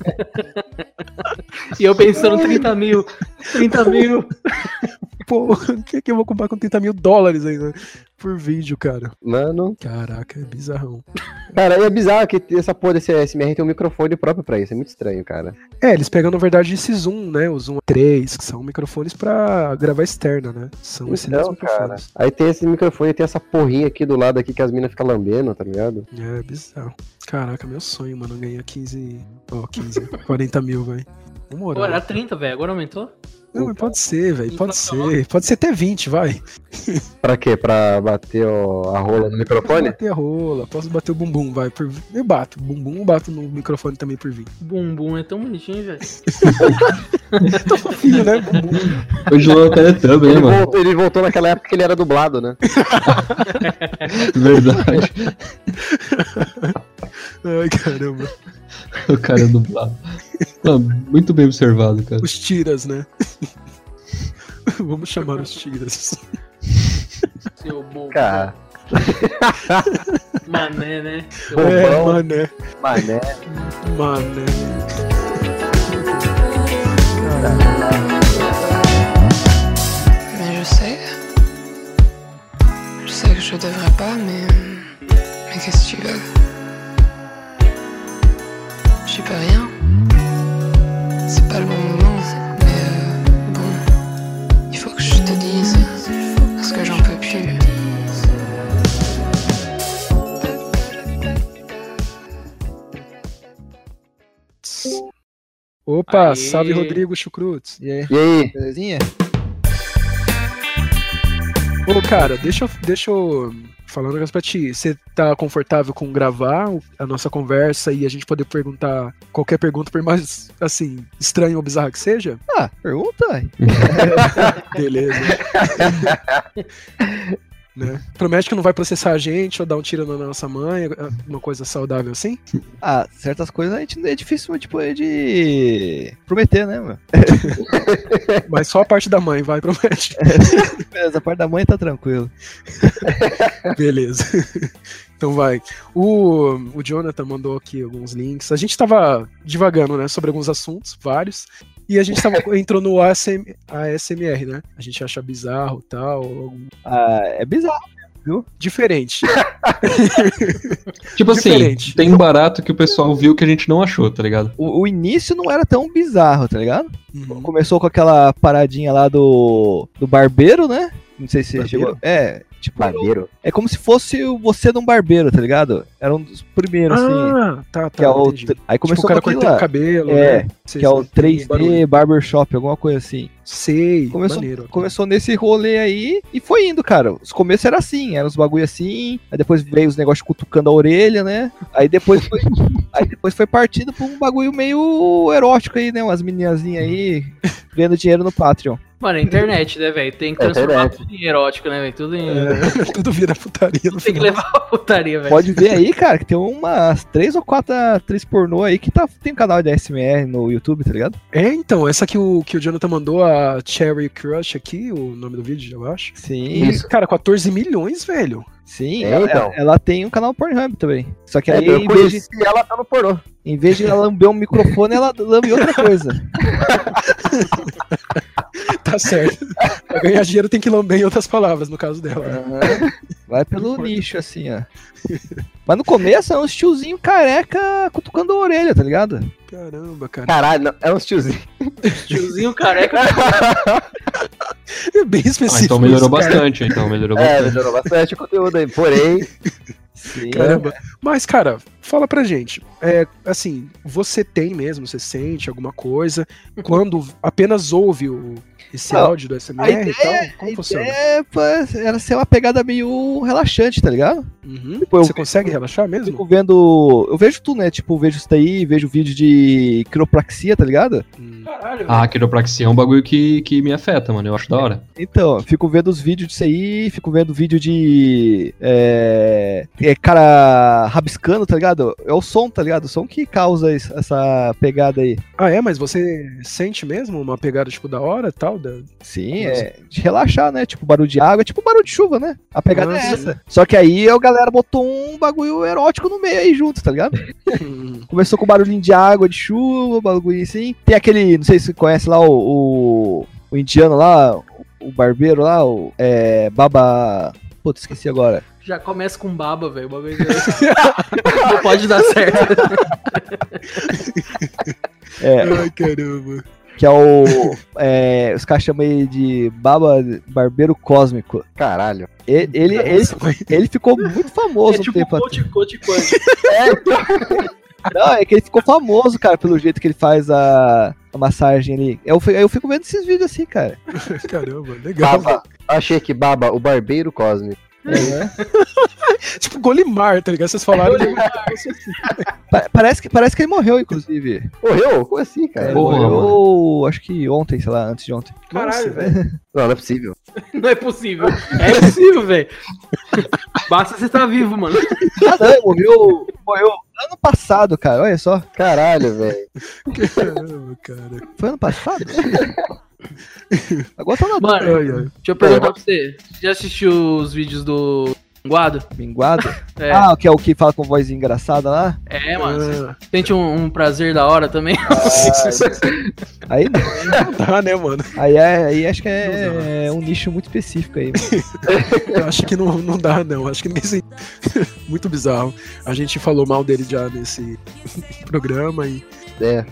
e eu pensando 30 mil. 30 mil. Pô, o que, que eu vou comprar com 30 mil dólares ainda? Por vídeo, cara. Mano. Caraca, é bizarrão. Cara, e é bizarro que essa porra desse SMR tem um microfone próprio pra isso. É muito estranho, cara. É, eles pegam, na verdade, esse Zoom, né? O Zoom 3, que são microfones pra gravar externa, né? São Então, cara. microfones. Aí tem esse microfone, tem essa porrinha aqui do lado aqui que as minas ficam lambendo, tá ligado? É bizarro. Caraca, meu sonho, mano, ganhar 15. Ó, 15, 40 mil, velho. Pô, moral. era 30, velho. Agora aumentou? Não, mas pode ser, velho. Pode ser. Pode ser até 20, vai. Pra quê? Pra bater o- a rola no Posso microfone? bater a rola, posso bater o bumbum, vai. Por... Eu bato. Bumbum eu bato no microfone também por 20. Bumbum é tão bonitinho, velho. Tô fofinho, né? Bumbum. O até também, Ele mano. voltou, ele voltou naquela época que ele era dublado, né? Verdade. Ai, caramba. O cara é dublado. Não, muito bem observado, cara. Os tiras, né? Vamos chamar os tiras. Seu bobo. Cara, Mané, né? Seu Bobão. É, mané. mané. Mané. Mais je sais. Je sais que je devrais pas, mais. Mais qu'est-ce que tu veux? J'y peux rien. C'est pas le bon moment, Opa, Aê. salve Rodrigo Chucrutz. E aí, E aí? belezinha? Ô, cara, deixa eu, deixa eu falar um negócio pra ti. Você tá confortável com gravar a nossa conversa e a gente poder perguntar qualquer pergunta, por mais, assim, estranho ou bizarra que seja? Ah, pergunta. Beleza. né? Promete que não vai processar a gente ou dar um tiro na nossa mãe, uma coisa saudável assim? Ah, certas coisas a gente é difícil, tipo, é de prometer, né, meu? Mas só a parte da mãe, vai, promete. Beleza, a parte da mãe tá tranquilo. Beleza. Então vai. O, o Jonathan mandou aqui alguns links. A gente tava divagando, né, sobre alguns assuntos, vários. E a gente tava, entrou no ASM, ASMR, né? A gente acha bizarro e tal. algum- Ah, é bizarro. Diferente. Tipo assim, Diferente. tem um barato que o pessoal viu que a gente não achou, tá ligado? O, o início não era tão bizarro, tá ligado? Uhum. Começou com aquela paradinha lá do, do barbeiro, né? Não sei se você Barbeiro? chegou. É, tipo, Barbeiro. é como se fosse o você de um barbeiro, tá ligado? Era um dos primeiros, assim. Ah, tá, tá. Que é o, entendi. aí Tipo, começou o cara cortando o cabelo, É, né? Sei, que é o sei, tem barulho. 3D Barbershop, alguma coisa assim. Sei, Começou, maneiro. começou nesse rolê aí e foi indo, cara. Os começos era assim, eram os bagulho assim, aí depois veio os negócios cutucando a orelha, né? Aí depois foi, aí depois foi partindo pra um bagulho meio erótico aí, né? Umas meninazinhas aí ganhando dinheiro no Patreon. Mano, é internet, né, velho? Tem que É transformar internet. tudo em erótico, né, velho? Tudo em. É, tudo vira putaria no Tem que levar a putaria, velho. Pode ver aí, cara, que tem umas três ou quatro atrizes pornô aí que tá, tem um canal de SMR no YouTube, tá ligado? É, então, essa que o, que o Jonathan mandou, a Cherry Crush aqui, o nome do vídeo, eu acho. Sim, Isso. Cara, 14 milhões, velho. Sim. É, ela, então. ela tem um canal Pornhub também. Só que É, aí, eu em, vez de, ela tá no pornô. em vez de ela lamber um microfone, ela lambe outra coisa. Tá certo. pra ganhar dinheiro tem que lamber em outras palavras, no caso dela. né? Vai pelo nicho, assim, ó. Mas no começo é uns tiozinho careca cutucando a orelha, tá ligado? Caramba, cara. Caralho, não, é uns tiozinhos. Tiozinho careca. É bem Ah, específico. então melhorou isso, cara. bastante, então melhorou É, bastante. melhorou bastante o conteúdo aí. Porém, Sim. Caramba. Mas, cara, fala pra gente. É, assim, você tem mesmo, você sente alguma coisa quando apenas ouve o, esse Não, áudio do SMR a e tal? ideia- Como A funciona? ideia pô, era ser uma pegada meio relaxante, tá ligado? Uhum. Tipo, eu Você consegue relaxar fico mesmo? vendo. Eu vejo tudo, né? Tipo, vejo isso daí, vejo vídeo de quiropraxia, tá ligado? Hum. Caralho, Ah, a quiropraxia é um bagulho que, que me afeta, mano. Eu acho da hora. Então, eu fico vendo os vídeos disso aí, fico vendo vídeo de. É, é, cara rabiscando, tá ligado? É o som, tá ligado? O som que causa es- essa pegada aí. Ah, é? Mas você sente mesmo uma pegada, tipo, da hora e tal? Da... Sim, é de relaxar, né? Tipo barulho de água, é tipo barulho de chuva, né? A pegada Ah, é sim. essa. Só que aí a galera botou um bagulho erótico no meio aí junto, tá ligado? Começou com barulhinho de água, de chuva, bagulho assim. Tem aquele, não sei se você conhece lá o, o, o indiano lá, o barbeiro lá, o é, Baba. Putz, esqueci agora. Já começa com baba, velho. o bagulho já- Não pode dar certo. É, Ai, caramba. Que é o. é, os caras chamam ele de Baba Barbeiro Cósmico. caralho. Ele, ele, mas- ele ficou muito famoso É um tipo tempo atrás. coach, coach quântico. Não, é que ele ficou famoso, cara, pelo jeito que ele faz a, a massagem ali. Eu, eu fico vendo esses vídeos assim, cara. Caramba, legal. Baba. Achei que Baba, o barbeiro cósmico. Tipo Golimar, tá ligado? Vocês falaram. de- Pa- parece, que, parece que ele morreu, inclusive. Morreu? Como assim, cara? Ele Porra, morreu, acho que ontem, sei lá, antes de ontem. Caralho, velho. Não, não é possível. Não é possível. É possível, velho. Basta você estar vivo, mano. Ah, não, morreu, morreu ano passado, cara, olha só. Caralho, velho. Caramba, cara. Foi ano passado? Agora tá na Mano, Ai, ai. deixa eu perguntar pra você. Já assistiu os vídeos do Guado? minguado. É, Ah, que é o que fala com voz engraçada lá? é mano. Você Ah, sente um, um prazer da hora também? Aí não. dá, né, mano? Aí, é- aí acho que é, um nicho muito específico aí. mano. Eu acho que não, não dá, não. Acho que ninguém se. Muito bizarro. A gente falou mal dele já nesse programa e É,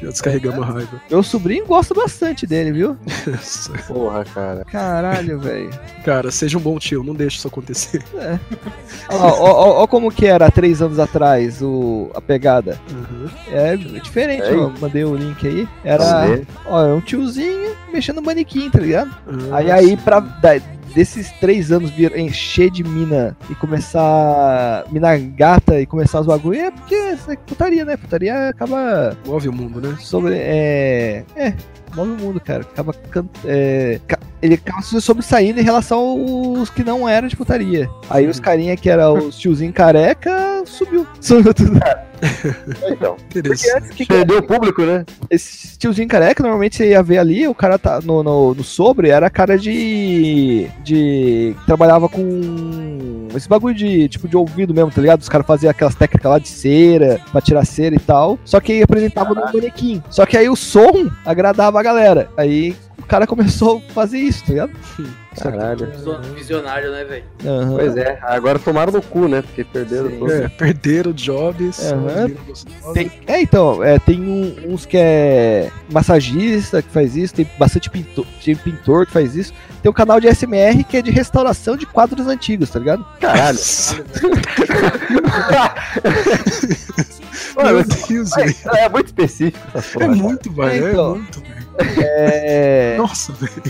já descarregamos a raiva. Meu sobrinho gosta bastante dele, viu? Porra, cara. Caralho, velho. Cara, seja um bom tio, não deixe isso acontecer. Ó, ó, ó, ó como que era há três anos atrás o, a pegada. Uhum. É diferente, É, ó. Mandei o link aí. Era, ó, é um tiozinho mexendo no manequim, tá ligado? Ah, Aí aí, pra da- desses três anos vir encher de mina e começar. Mina gata e começar os bagulho, é porque é putaria, né? Putaria acaba Move o mundo, né? sobre. É. É. Move o mundo, cara. Acaba. é, ca- ele acaba se sobressaindo em relação aos que não eram de putaria. Aí os carinha que era os tiozinho careca subiu. Subiu tudo. Então, Interessante. Porque antes, o que perdeu o público, né? esse tiozinho careca, normalmente você ia ver ali, o cara tá no, no, no sobre, era cara de. de. trabalhava com. esse bagulho de tipo de ouvido mesmo, tá ligado? Os caras faziam aquelas técnicas lá de cera, pra tirar cera e tal. Só que aí apresentava no manequim. Só que aí o som agradava a galera. Aí cara começou a fazer isso, tá ligado? Caralho. Visionário, né, velho? Aham. Pois é, agora tomaram no cu, né? Porque perderam tudo. É, perderam jobs. Gostosos. Tem- é, então, é, tem um- uns que é massagista que faz isso, tem bastante pintor, tem pintor que faz isso. Tem um canal de SMR que é de restauração de quadros antigos, tá ligado? Caralho. Meu Mano, Deus, é, é muito específico essa É porra. cara. muito, velho. É então. muito, velho. É, Nossa, velho.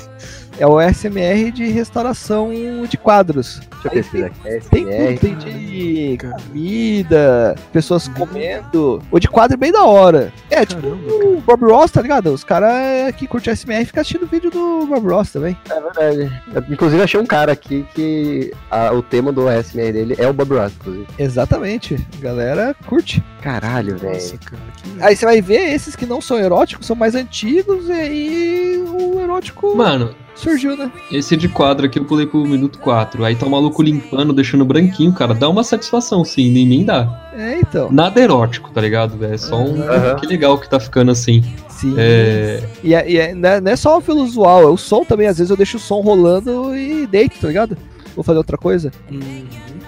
É o SMR de restauração de quadros. Deixa eu pesquisar aqui. Tem SMR. tudo, tem de comida, pessoas comendo. O de quadro é bem da hora. É, tipo o Bob Ross, tá ligado? Os caras que curtem SMR ficam assistindo vídeo do Bob Ross também. É verdade. Eu, inclusive, achei um cara aqui que a- o tema do ASMR dele é o Bob Ross, inclusive. Exatamente. A galera curte. Caralho, velho. cara. Que... Aí você vai ver esses que não são eróticos, são mais antigos, e aí o erótico Mano, surgiu, né? esse de quadro aqui eu pulei pro minuto 4. Aí tá o maluco limpando, deixando branquinho, cara. Dá uma satisfação, sim, nem, nem dá. É, então. Nada erótico, tá ligado, velho? É só um. Que legal que tá ficando assim. Sim. É. E, é, e é- não é- não é só pelo visual, é o som também. Às vezes eu deixo o som rolando e deito, tá ligado? Vou fazer outra coisa. Uhum,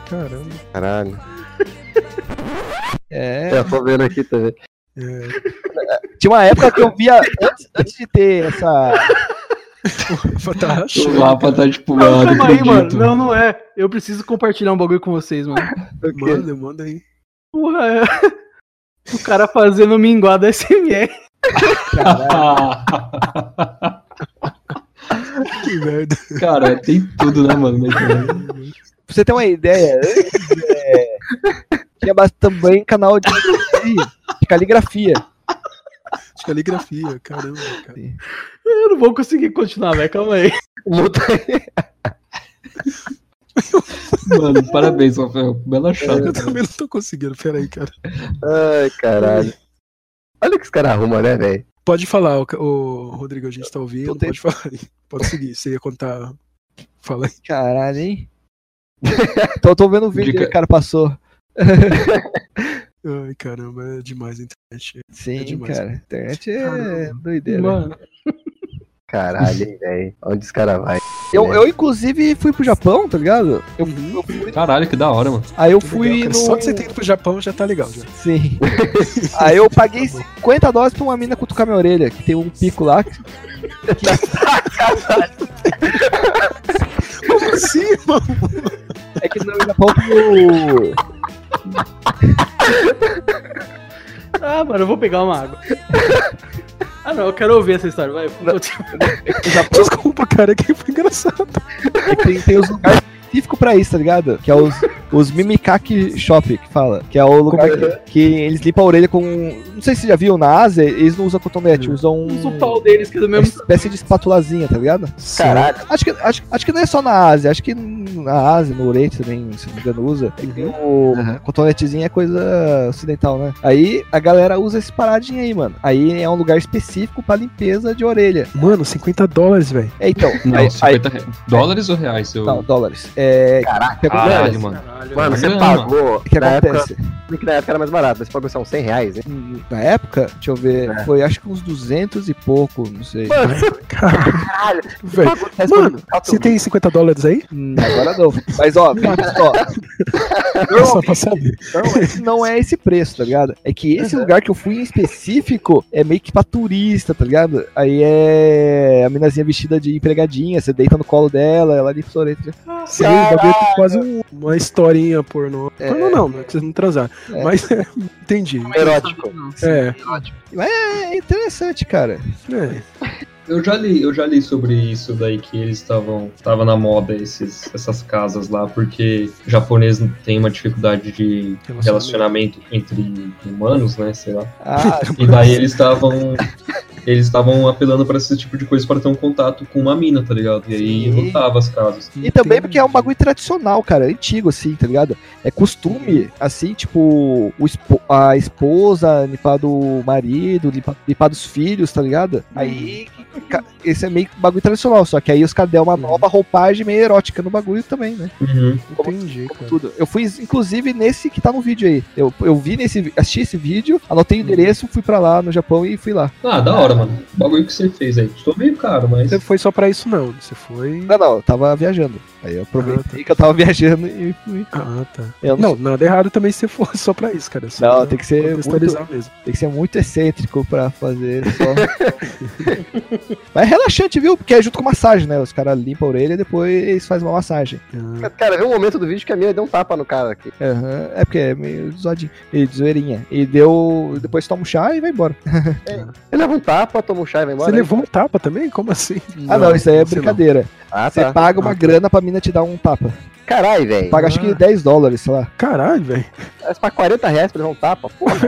Caramba. Caralho. É. Eu tô vendo aqui também. É. Tinha uma época que eu via, antes, antes de ter essa. Tá O. Lapa tá tipo, Não, não calma aí, mano. Não, não é. Eu preciso compartilhar um bagulho com vocês, mano. Manda, manda aí. Porra, é. O cara fazendo minguada SMR. Que merda. Cara, tem tudo, né, mano? Pra você ter uma ideia, antes, é, tinha também canal de, de caligrafia. De caligrafia, caramba, cara. Eu não vou conseguir continuar, velho. Calma aí. Muta. Mano, parabéns, Rafael. Bela chave. Eu também não tô conseguindo, pera aí, cara. Ai, caralho. Olha o que os caras arrumam, né, velho? Pode falar, o, o Rodrigo, a gente tá ouvindo, Tô pode falar aí. Pode seguir, você ia contar. Fala aí. Caralho, hein? Então eu tô vendo o vídeo Dica- que o cara passou. Ai, caramba, é demais a internet. Sim, É demais. cara. Internet é Caramba. doideira. Mano. Caralho, velho. Onde os caras vai? Eu, eu, inclusive, fui pro Japão, tá ligado? Eu, Uhum. eu fui, Caralho, que da hora, mano. aí eu Que fui legal, no... Só de você ter ido pro Japão já tá legal. Já. Sim. aí eu paguei 50 dólares pra uma mina cutucar minha orelha, que tem um pico lá. que- Como assim, mano? É que no Japão tem Ah, mano, eu vou pegar uma água. Ah, não, eu quero ouvir essa história. Vai, Desculpa, cara, que foi engraçado. é que tem, tem os lugares específicos pra isso, tá ligado? Que é os, os Mimikaki Shop, que fala. Que é o lugar Como que, que eles limpam a orelha com... Não sei se você já viu, na Ásia, eles não usam cotonete, usam Usa o pau deles, que é do uma mesmo. espécie de espatulazinha, tá ligado? Caralho. Acho que, acho, acho que não é só na Ásia, acho que na Ásia, no Oriente também, se não me engano, usa. É que o cotonetezinho é coisa ocidental, né? Aí a galera usa esse paradinho aí, mano. Aí é um lugar específico pra limpeza de orelha. Mano, 50 dólares, velho. É, então. Não, aí, aí, 50 reais. Dólares ou reais? Eu... não, dólares. É. Caraca. Caralho, mano. Caralho. Mano, você Grana. pagou. O que na época, que na época era mais barato. Você pagou são 100 reais, hein? Na época, deixa eu ver, É. foi acho que uns 200 e pouco, não sei. Mano, você Caralho, velho. pagou 10 pra Mano, você tem 50 dólares aí? Hum, agora não. Mas ó, ó, Só pra saber. Normalmente não é esse preço, tá ligado? É que esse lugar que eu fui em específico é meio que pra turista, tá ligado? Aí é a minazinha vestida de empregadinha, você deita no colo dela, ela. Sim, o bagulho tem quase um- uma historinha pornô. É. Pornô não, não é que vocês não transaram. É. Mas é, entendi. erótico. É, É interessante, cara. é. Eu já li, eu já li sobre isso daí que eles estavam tava na moda esses, essas casas lá porque o japonês tem uma dificuldade de relacionamento entre humanos, né, sei lá. Ah, E daí eles estavam eles estavam apelando pra esse tipo de coisa pra ter um contato com uma mina, tá ligado? E aí Sim. lotava as casas. E também porque é um bagulho tradicional, cara, antigo, assim, tá ligado? É costume, assim, tipo, o espo- a esposa limpar do marido, limpar, limpar dos filhos, tá ligado? Aí, ca- esse é meio que bagulho tradicional, só que aí os caras deram uma nova roupagem meio erótica no bagulho também, né? Uhum. Entendi, Como tudo. Eu fui, inclusive, nesse que tá no vídeo aí. Eu, eu vi nesse, assisti esse vídeo, anotei o endereço, fui pra lá no Japão e fui lá. Ah, da hora, mano. O bagulho que você fez aí. Custou meio caro, mas. Você foi só pra isso, não. Você foi. Não, não, eu tava viajando. Aí eu aproveitei que eu tava viajando e fui. Ah, tá. Eu Não, nada errado também se for só pra isso, cara. Só Não, pra tem que ser contextualizar mesmo. Tem que ser muito excêntrico pra fazer só. Mas é relaxante, viu? Porque é junto com massagem, né? Os caras limpam a orelha e depois fazem uma massagem. Ah, Cara, viu um momento do vídeo que a minha deu um tapa no cara aqui. Aham, É porque é meio zoadinho. E de zoeirinha. E deu. Depois toma um chá e vai embora. Ele leva um tapa, toma um chá e vai embora. Você levou um tapa também? Como assim? ah, não, isso aí é não. brincadeira. Ah, Você tá. paga uma grana pra mina te dar um tapa. Caralho, velho. Paga acho que 10 dólares, sei lá. Caralho, velho. Mas pra 40 reais pra levar um tapa, porra.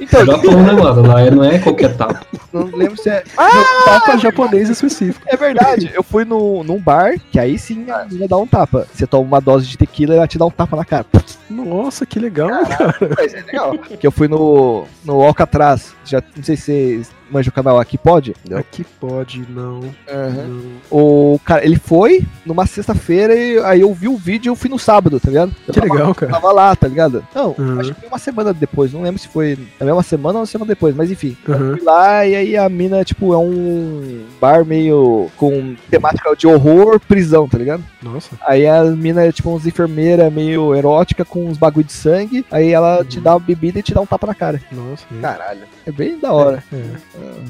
Então, O Japão, né, mano? Lá é- não é qualquer tapa. Não lembro se é. Tapa japonês específico. É verdade, eu fui no, num bar, que aí sim a mina dá um tapa. Você toma uma dose de tequila e ela te dá um tapa na cara. Nossa, que legal, cara. Mas é legal. Que eu fui no, no Alcatraz. Já, não sei se vocês manjam o canal aqui, pode? Aqui pode, não. não. O cara, ele foi numa sexta-feira e aí eu vi o vídeo e eu fui no sábado, tá ligado? Eu Que tava- legal, cara. Tava lá, tá ligado? Não, Uhum. acho que foi uma semana depois, não lembro se foi na mesma semana ou uma semana depois, mas enfim. Uhum. fui lá e aí a mina, tipo, é um bar meio com temática de horror, prisão, tá ligado? Nossa. Aí a mina é tipo uns enfermeira meio erótica com uns bagulho de sangue, aí ela te dá uma bebida e te dá um tapa na cara. Nossa. Caralho. É bem da hora. É.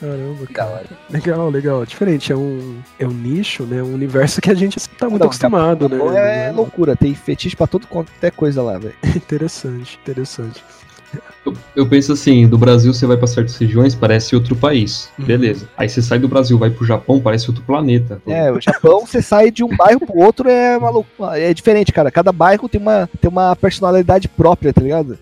Caramba, Da cara. hora. Legal, legal. Diferente, é um, é um nicho, né? Um universo que a gente tá muito Não, acostumado, né? Então é loucura, tem fetiche pra todo quanto é coisa lá, velho. Interessante, interessante. Eu, eu penso assim, do Brasil você vai pra certas regiões, parece outro país. Uhum. Beleza. Aí você sai do Brasil, vai pro Japão, parece outro planeta. É, o Japão, você sai de um bairro pro outro, é maluco. É diferente, cara. Cada bairro tem uma, tem uma personalidade própria, tá ligado?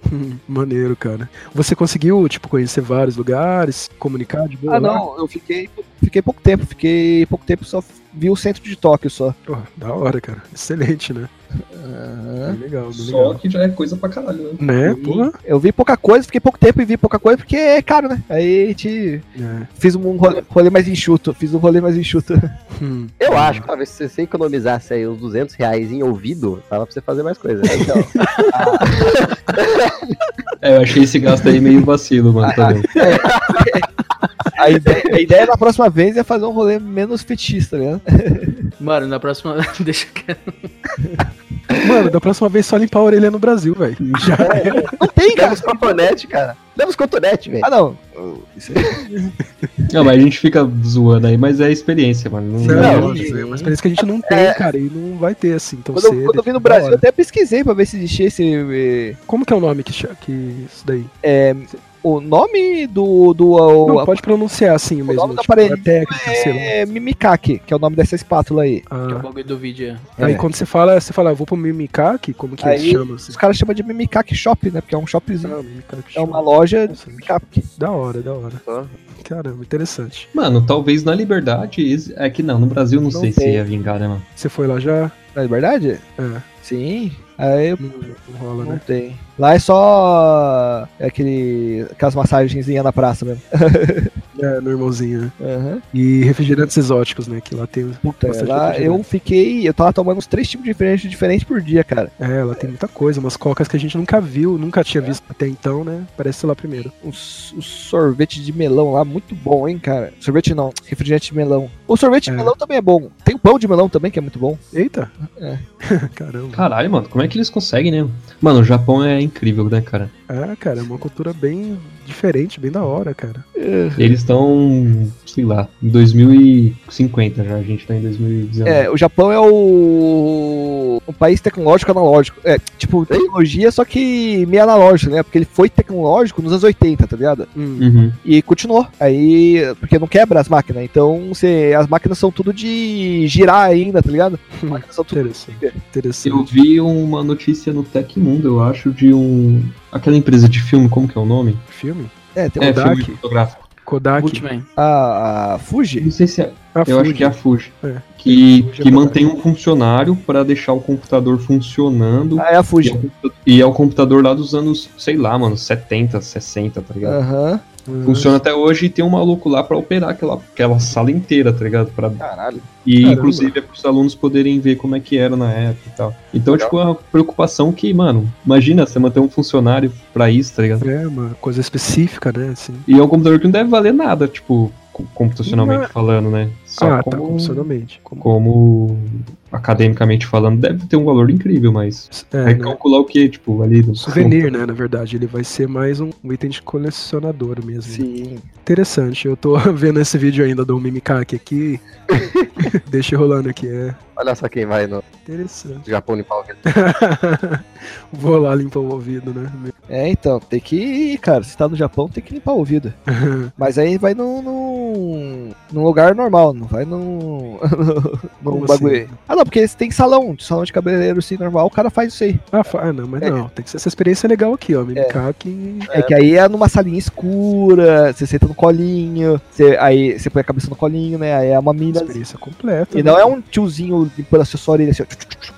Maneiro, cara. Você conseguiu, tipo, conhecer vários lugares, comunicar de boa? Ah, lá? não, eu fiquei, fiquei pouco tempo, fiquei pouco tempo, só vi o centro de Tóquio só. Pô, da hora, cara. Excelente, né? Bem legal, bem Só legal. que já é coisa pra caralho, né? Né, E porra? Eu vi pouca coisa, fiquei pouco tempo e vi pouca coisa porque é caro, né? Aí a gente É. fiz um rolê, rolê mais enxuto, fiz um rolê mais enxuto. Hum. Eu acho que talvez se você economizasse aí uns 200 reais em ouvido, dava pra você fazer mais coisa. Então, É, eu achei esse gasto aí meio vacilo, mano, também. A ideia, a ideia da próxima vez é fazer um rolê menos fetichista, né? Mano, na próxima. Deixa quieto. Mano, da próxima vez só limpar a orelha no Brasil, velho. Já era. Não tem, leva cara. os cotonete, cara. Leva os cotonete, velho. Ah, não. Isso aí. Não, mas a gente fica zoando aí, mas é experiência, mano. Não, Não, não- mas é uma experiência que a gente não tem, cara, e não vai ter assim tão Quando, eu- cedo. quando eu vim no Brasil, eu até pesquisei pra ver se existia esse. eh, Como que é o nome que, que isso daí? é, o nome do. do o- Não, a- pode pronunciar assim mesmo. nome tipo, aparelho a técnica, sei lá. é Mimikake, que é o nome dessa espátula aí. Que é o Ah, bagulho do vídeo. Aí É. quando você fala, você fala, "Ah, vou pro Mimikake, como que Aí, eles chamam? Assim? Os caras chamam de Mimikake Shop, né? Porque é um shopzinho. Ah, É uma Shop. loja de Nossa, Mimikake. Da hora, da hora. Só. Caramba, interessante. Mano, talvez na liberdade. É que não, no Brasil não, Não sei se tem. ia vingar, né, mano? Você foi lá já? Não é verdade? É, Sim. Aí não, não rola, não né? tem. Lá é só aquele, aquelas massagenzinhas na praça mesmo. É, no irmãozinho, né? Aham. E refrigerantes exóticos, né? Que lá tem Puta, bastante lá eu fiquei. Eu tava tomando uns três tipos diferentes, diferentes por dia, cara. É, lá tem muita coisa, umas cocas que a gente nunca viu, nunca tinha visto até então, né? Parece ser lá primeiro. Uns sorvete de melão lá, muito bom, hein, cara. Sorvete não, refrigerante de melão. O sorvete É. de melão também é bom. Tem o pão de melão também, que é muito bom. Eita! É. Caramba. Caralho, mano, como é que eles conseguem, né? Mano, o Japão é incrível, né, cara? É, cara, é uma cultura bem diferente, bem da hora, cara. Eles estão, sei lá, em 2050 já, a gente tá em 2019. É, o Japão é o. um país tecnológico analógico. É, tipo, tecnologia, só que meio analógico, né? Porque ele foi tecnológico nos anos 80, tá ligado? Hum. Uhum. E continuou. Aí, porque não quebra as máquinas. Então, você, as máquinas são tudo de girar ainda, tá ligado? As máquinas são tudo. Interessante. Interessante. Eu vi uma notícia no Tecmundo, eu acho, de um Aquela empresa de filme, como que é o nome? Filme? É, tem É, um Kodak. filme fotográfico. Kodak. A, a Fuji. Não sei se é. A eu acho Fuji. que é a Fuji. É. Que, Fuji é que Kodak. mantém um funcionário para deixar o computador funcionando. Ah, é a E é, Fuji. o e é o computador lá dos anos, sei lá, mano, 70, 60, tá ligado? Aham. Hum. Funciona até hoje e tem um maluco lá pra operar aquela, aquela sala inteira, tá ligado? Pra, Caralho. e Caramba. inclusive é pros alunos poderem ver como é que era na época e tal. Então, Legal. tipo, é uma preocupação que, mano, imagina você manter um funcionário pra isso, tá ligado? É uma coisa específica, né? Assim. E é um computador que não deve valer nada, tipo, co- computacionalmente Não. falando, né? Só ah, tá, como, computacionalmente. Como... como academicamente falando, deve ter um valor incrível, mas É, vai né? calcular o que, tipo, ali do Souvenir, né? Na verdade, ele vai ser mais um, item de colecionador mesmo. Sim. Interessante. Eu tô vendo esse vídeo ainda do Mimikake aqui. Deixa rolando aqui, é Olha só quem vai no interessante. Japão limpar o vidro. Vou lá limpar o ouvido, né? É, então, tem que ir, cara. Se tá no Japão, tem que limpar o ouvido. Mas aí vai num, num, num lugar normal, não vai num, num Como bagulho. assim? Ah, não, porque tem salão, salão de cabeleireiro assim, normal, o cara faz isso aí. Ah, fa- ah, não, mas É. não. Tem que ser essa experiência legal aqui, ó. Mimikake. É, que aí é numa salinha escura, você senta no colinho, você, aí você põe a cabeça no colinho, né? Aí é uma mina. Experiência completa. E né? não é um tiozinho limpando a sua orelha assim, ó.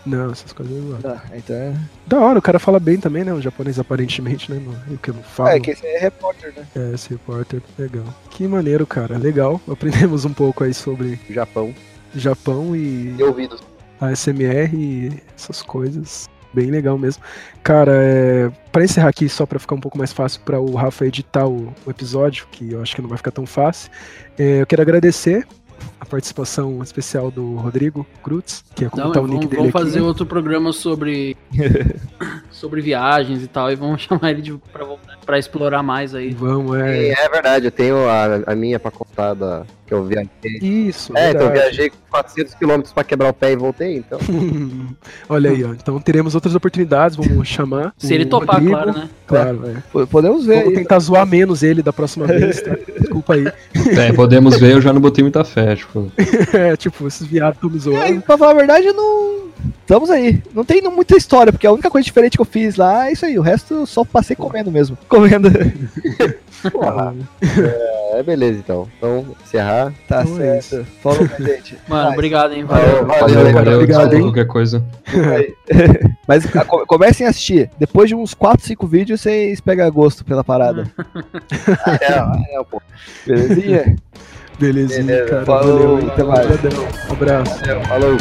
Não, essas coisas não. Ah, então é. Da hora, o cara fala bem também, né? O japonês aparentemente, né? Não, que eu não falo. É, que esse é repórter, né? É, esse repórter, legal. Que maneiro, cara. Legal. Aprendemos um pouco aí sobre Japão. Japão e E ouvidos. ASMR e essas coisas. Bem legal mesmo. Cara, é... para encerrar aqui, só pra ficar um pouco mais fácil para o Rafa editar o, o episódio, que eu acho que não vai ficar tão fácil, é, eu quero agradecer a participação especial do Rodrigo Cruz, que é como Não, tá o vamos, nick dele vamos aqui. fazer outro programa sobre sobre viagens e tal, e vamos chamar ele de, pra, explorar mais aí. Vamos, Sim, é. é verdade, eu tenho a, a minha pra contar da, que eu viajei. Isso, É, então eu verdade. viajei 400 km pra quebrar o pé e voltei, então. Olha aí, ó. Então teremos outras oportunidades, vamos chamar. Se ele topar, Rodrigo. claro, né? Claro, é. Podemos ver Vamos aí. tentar zoar menos ele da próxima vez, tá? Desculpa aí. É, podemos ver, eu já não botei muita fé, tipo. É, tipo, esses viados estão me É, zoando. pra falar a verdade, não. Estamos aí. Não tem muita história, porque a única coisa diferente que eu fiz lá é isso aí. O resto eu só passei comendo mesmo. Comendo. Porra. É, beleza então. Então, encerrar. Tá Então é certo. Falou, minha gente. Mano, Vai. obrigado, hein? Valeu, Valeu. valeu, Valeu, valeu. obrigado, hein? qualquer coisa. Mas a- co- comecem a assistir. Depois de uns 4, 5 vídeos, vocês pegam gosto pela parada. É, é, pô. Belezinha? Belezinha, Beleza. cara. Falou, Valeu. até mais. Um abraço. Falou.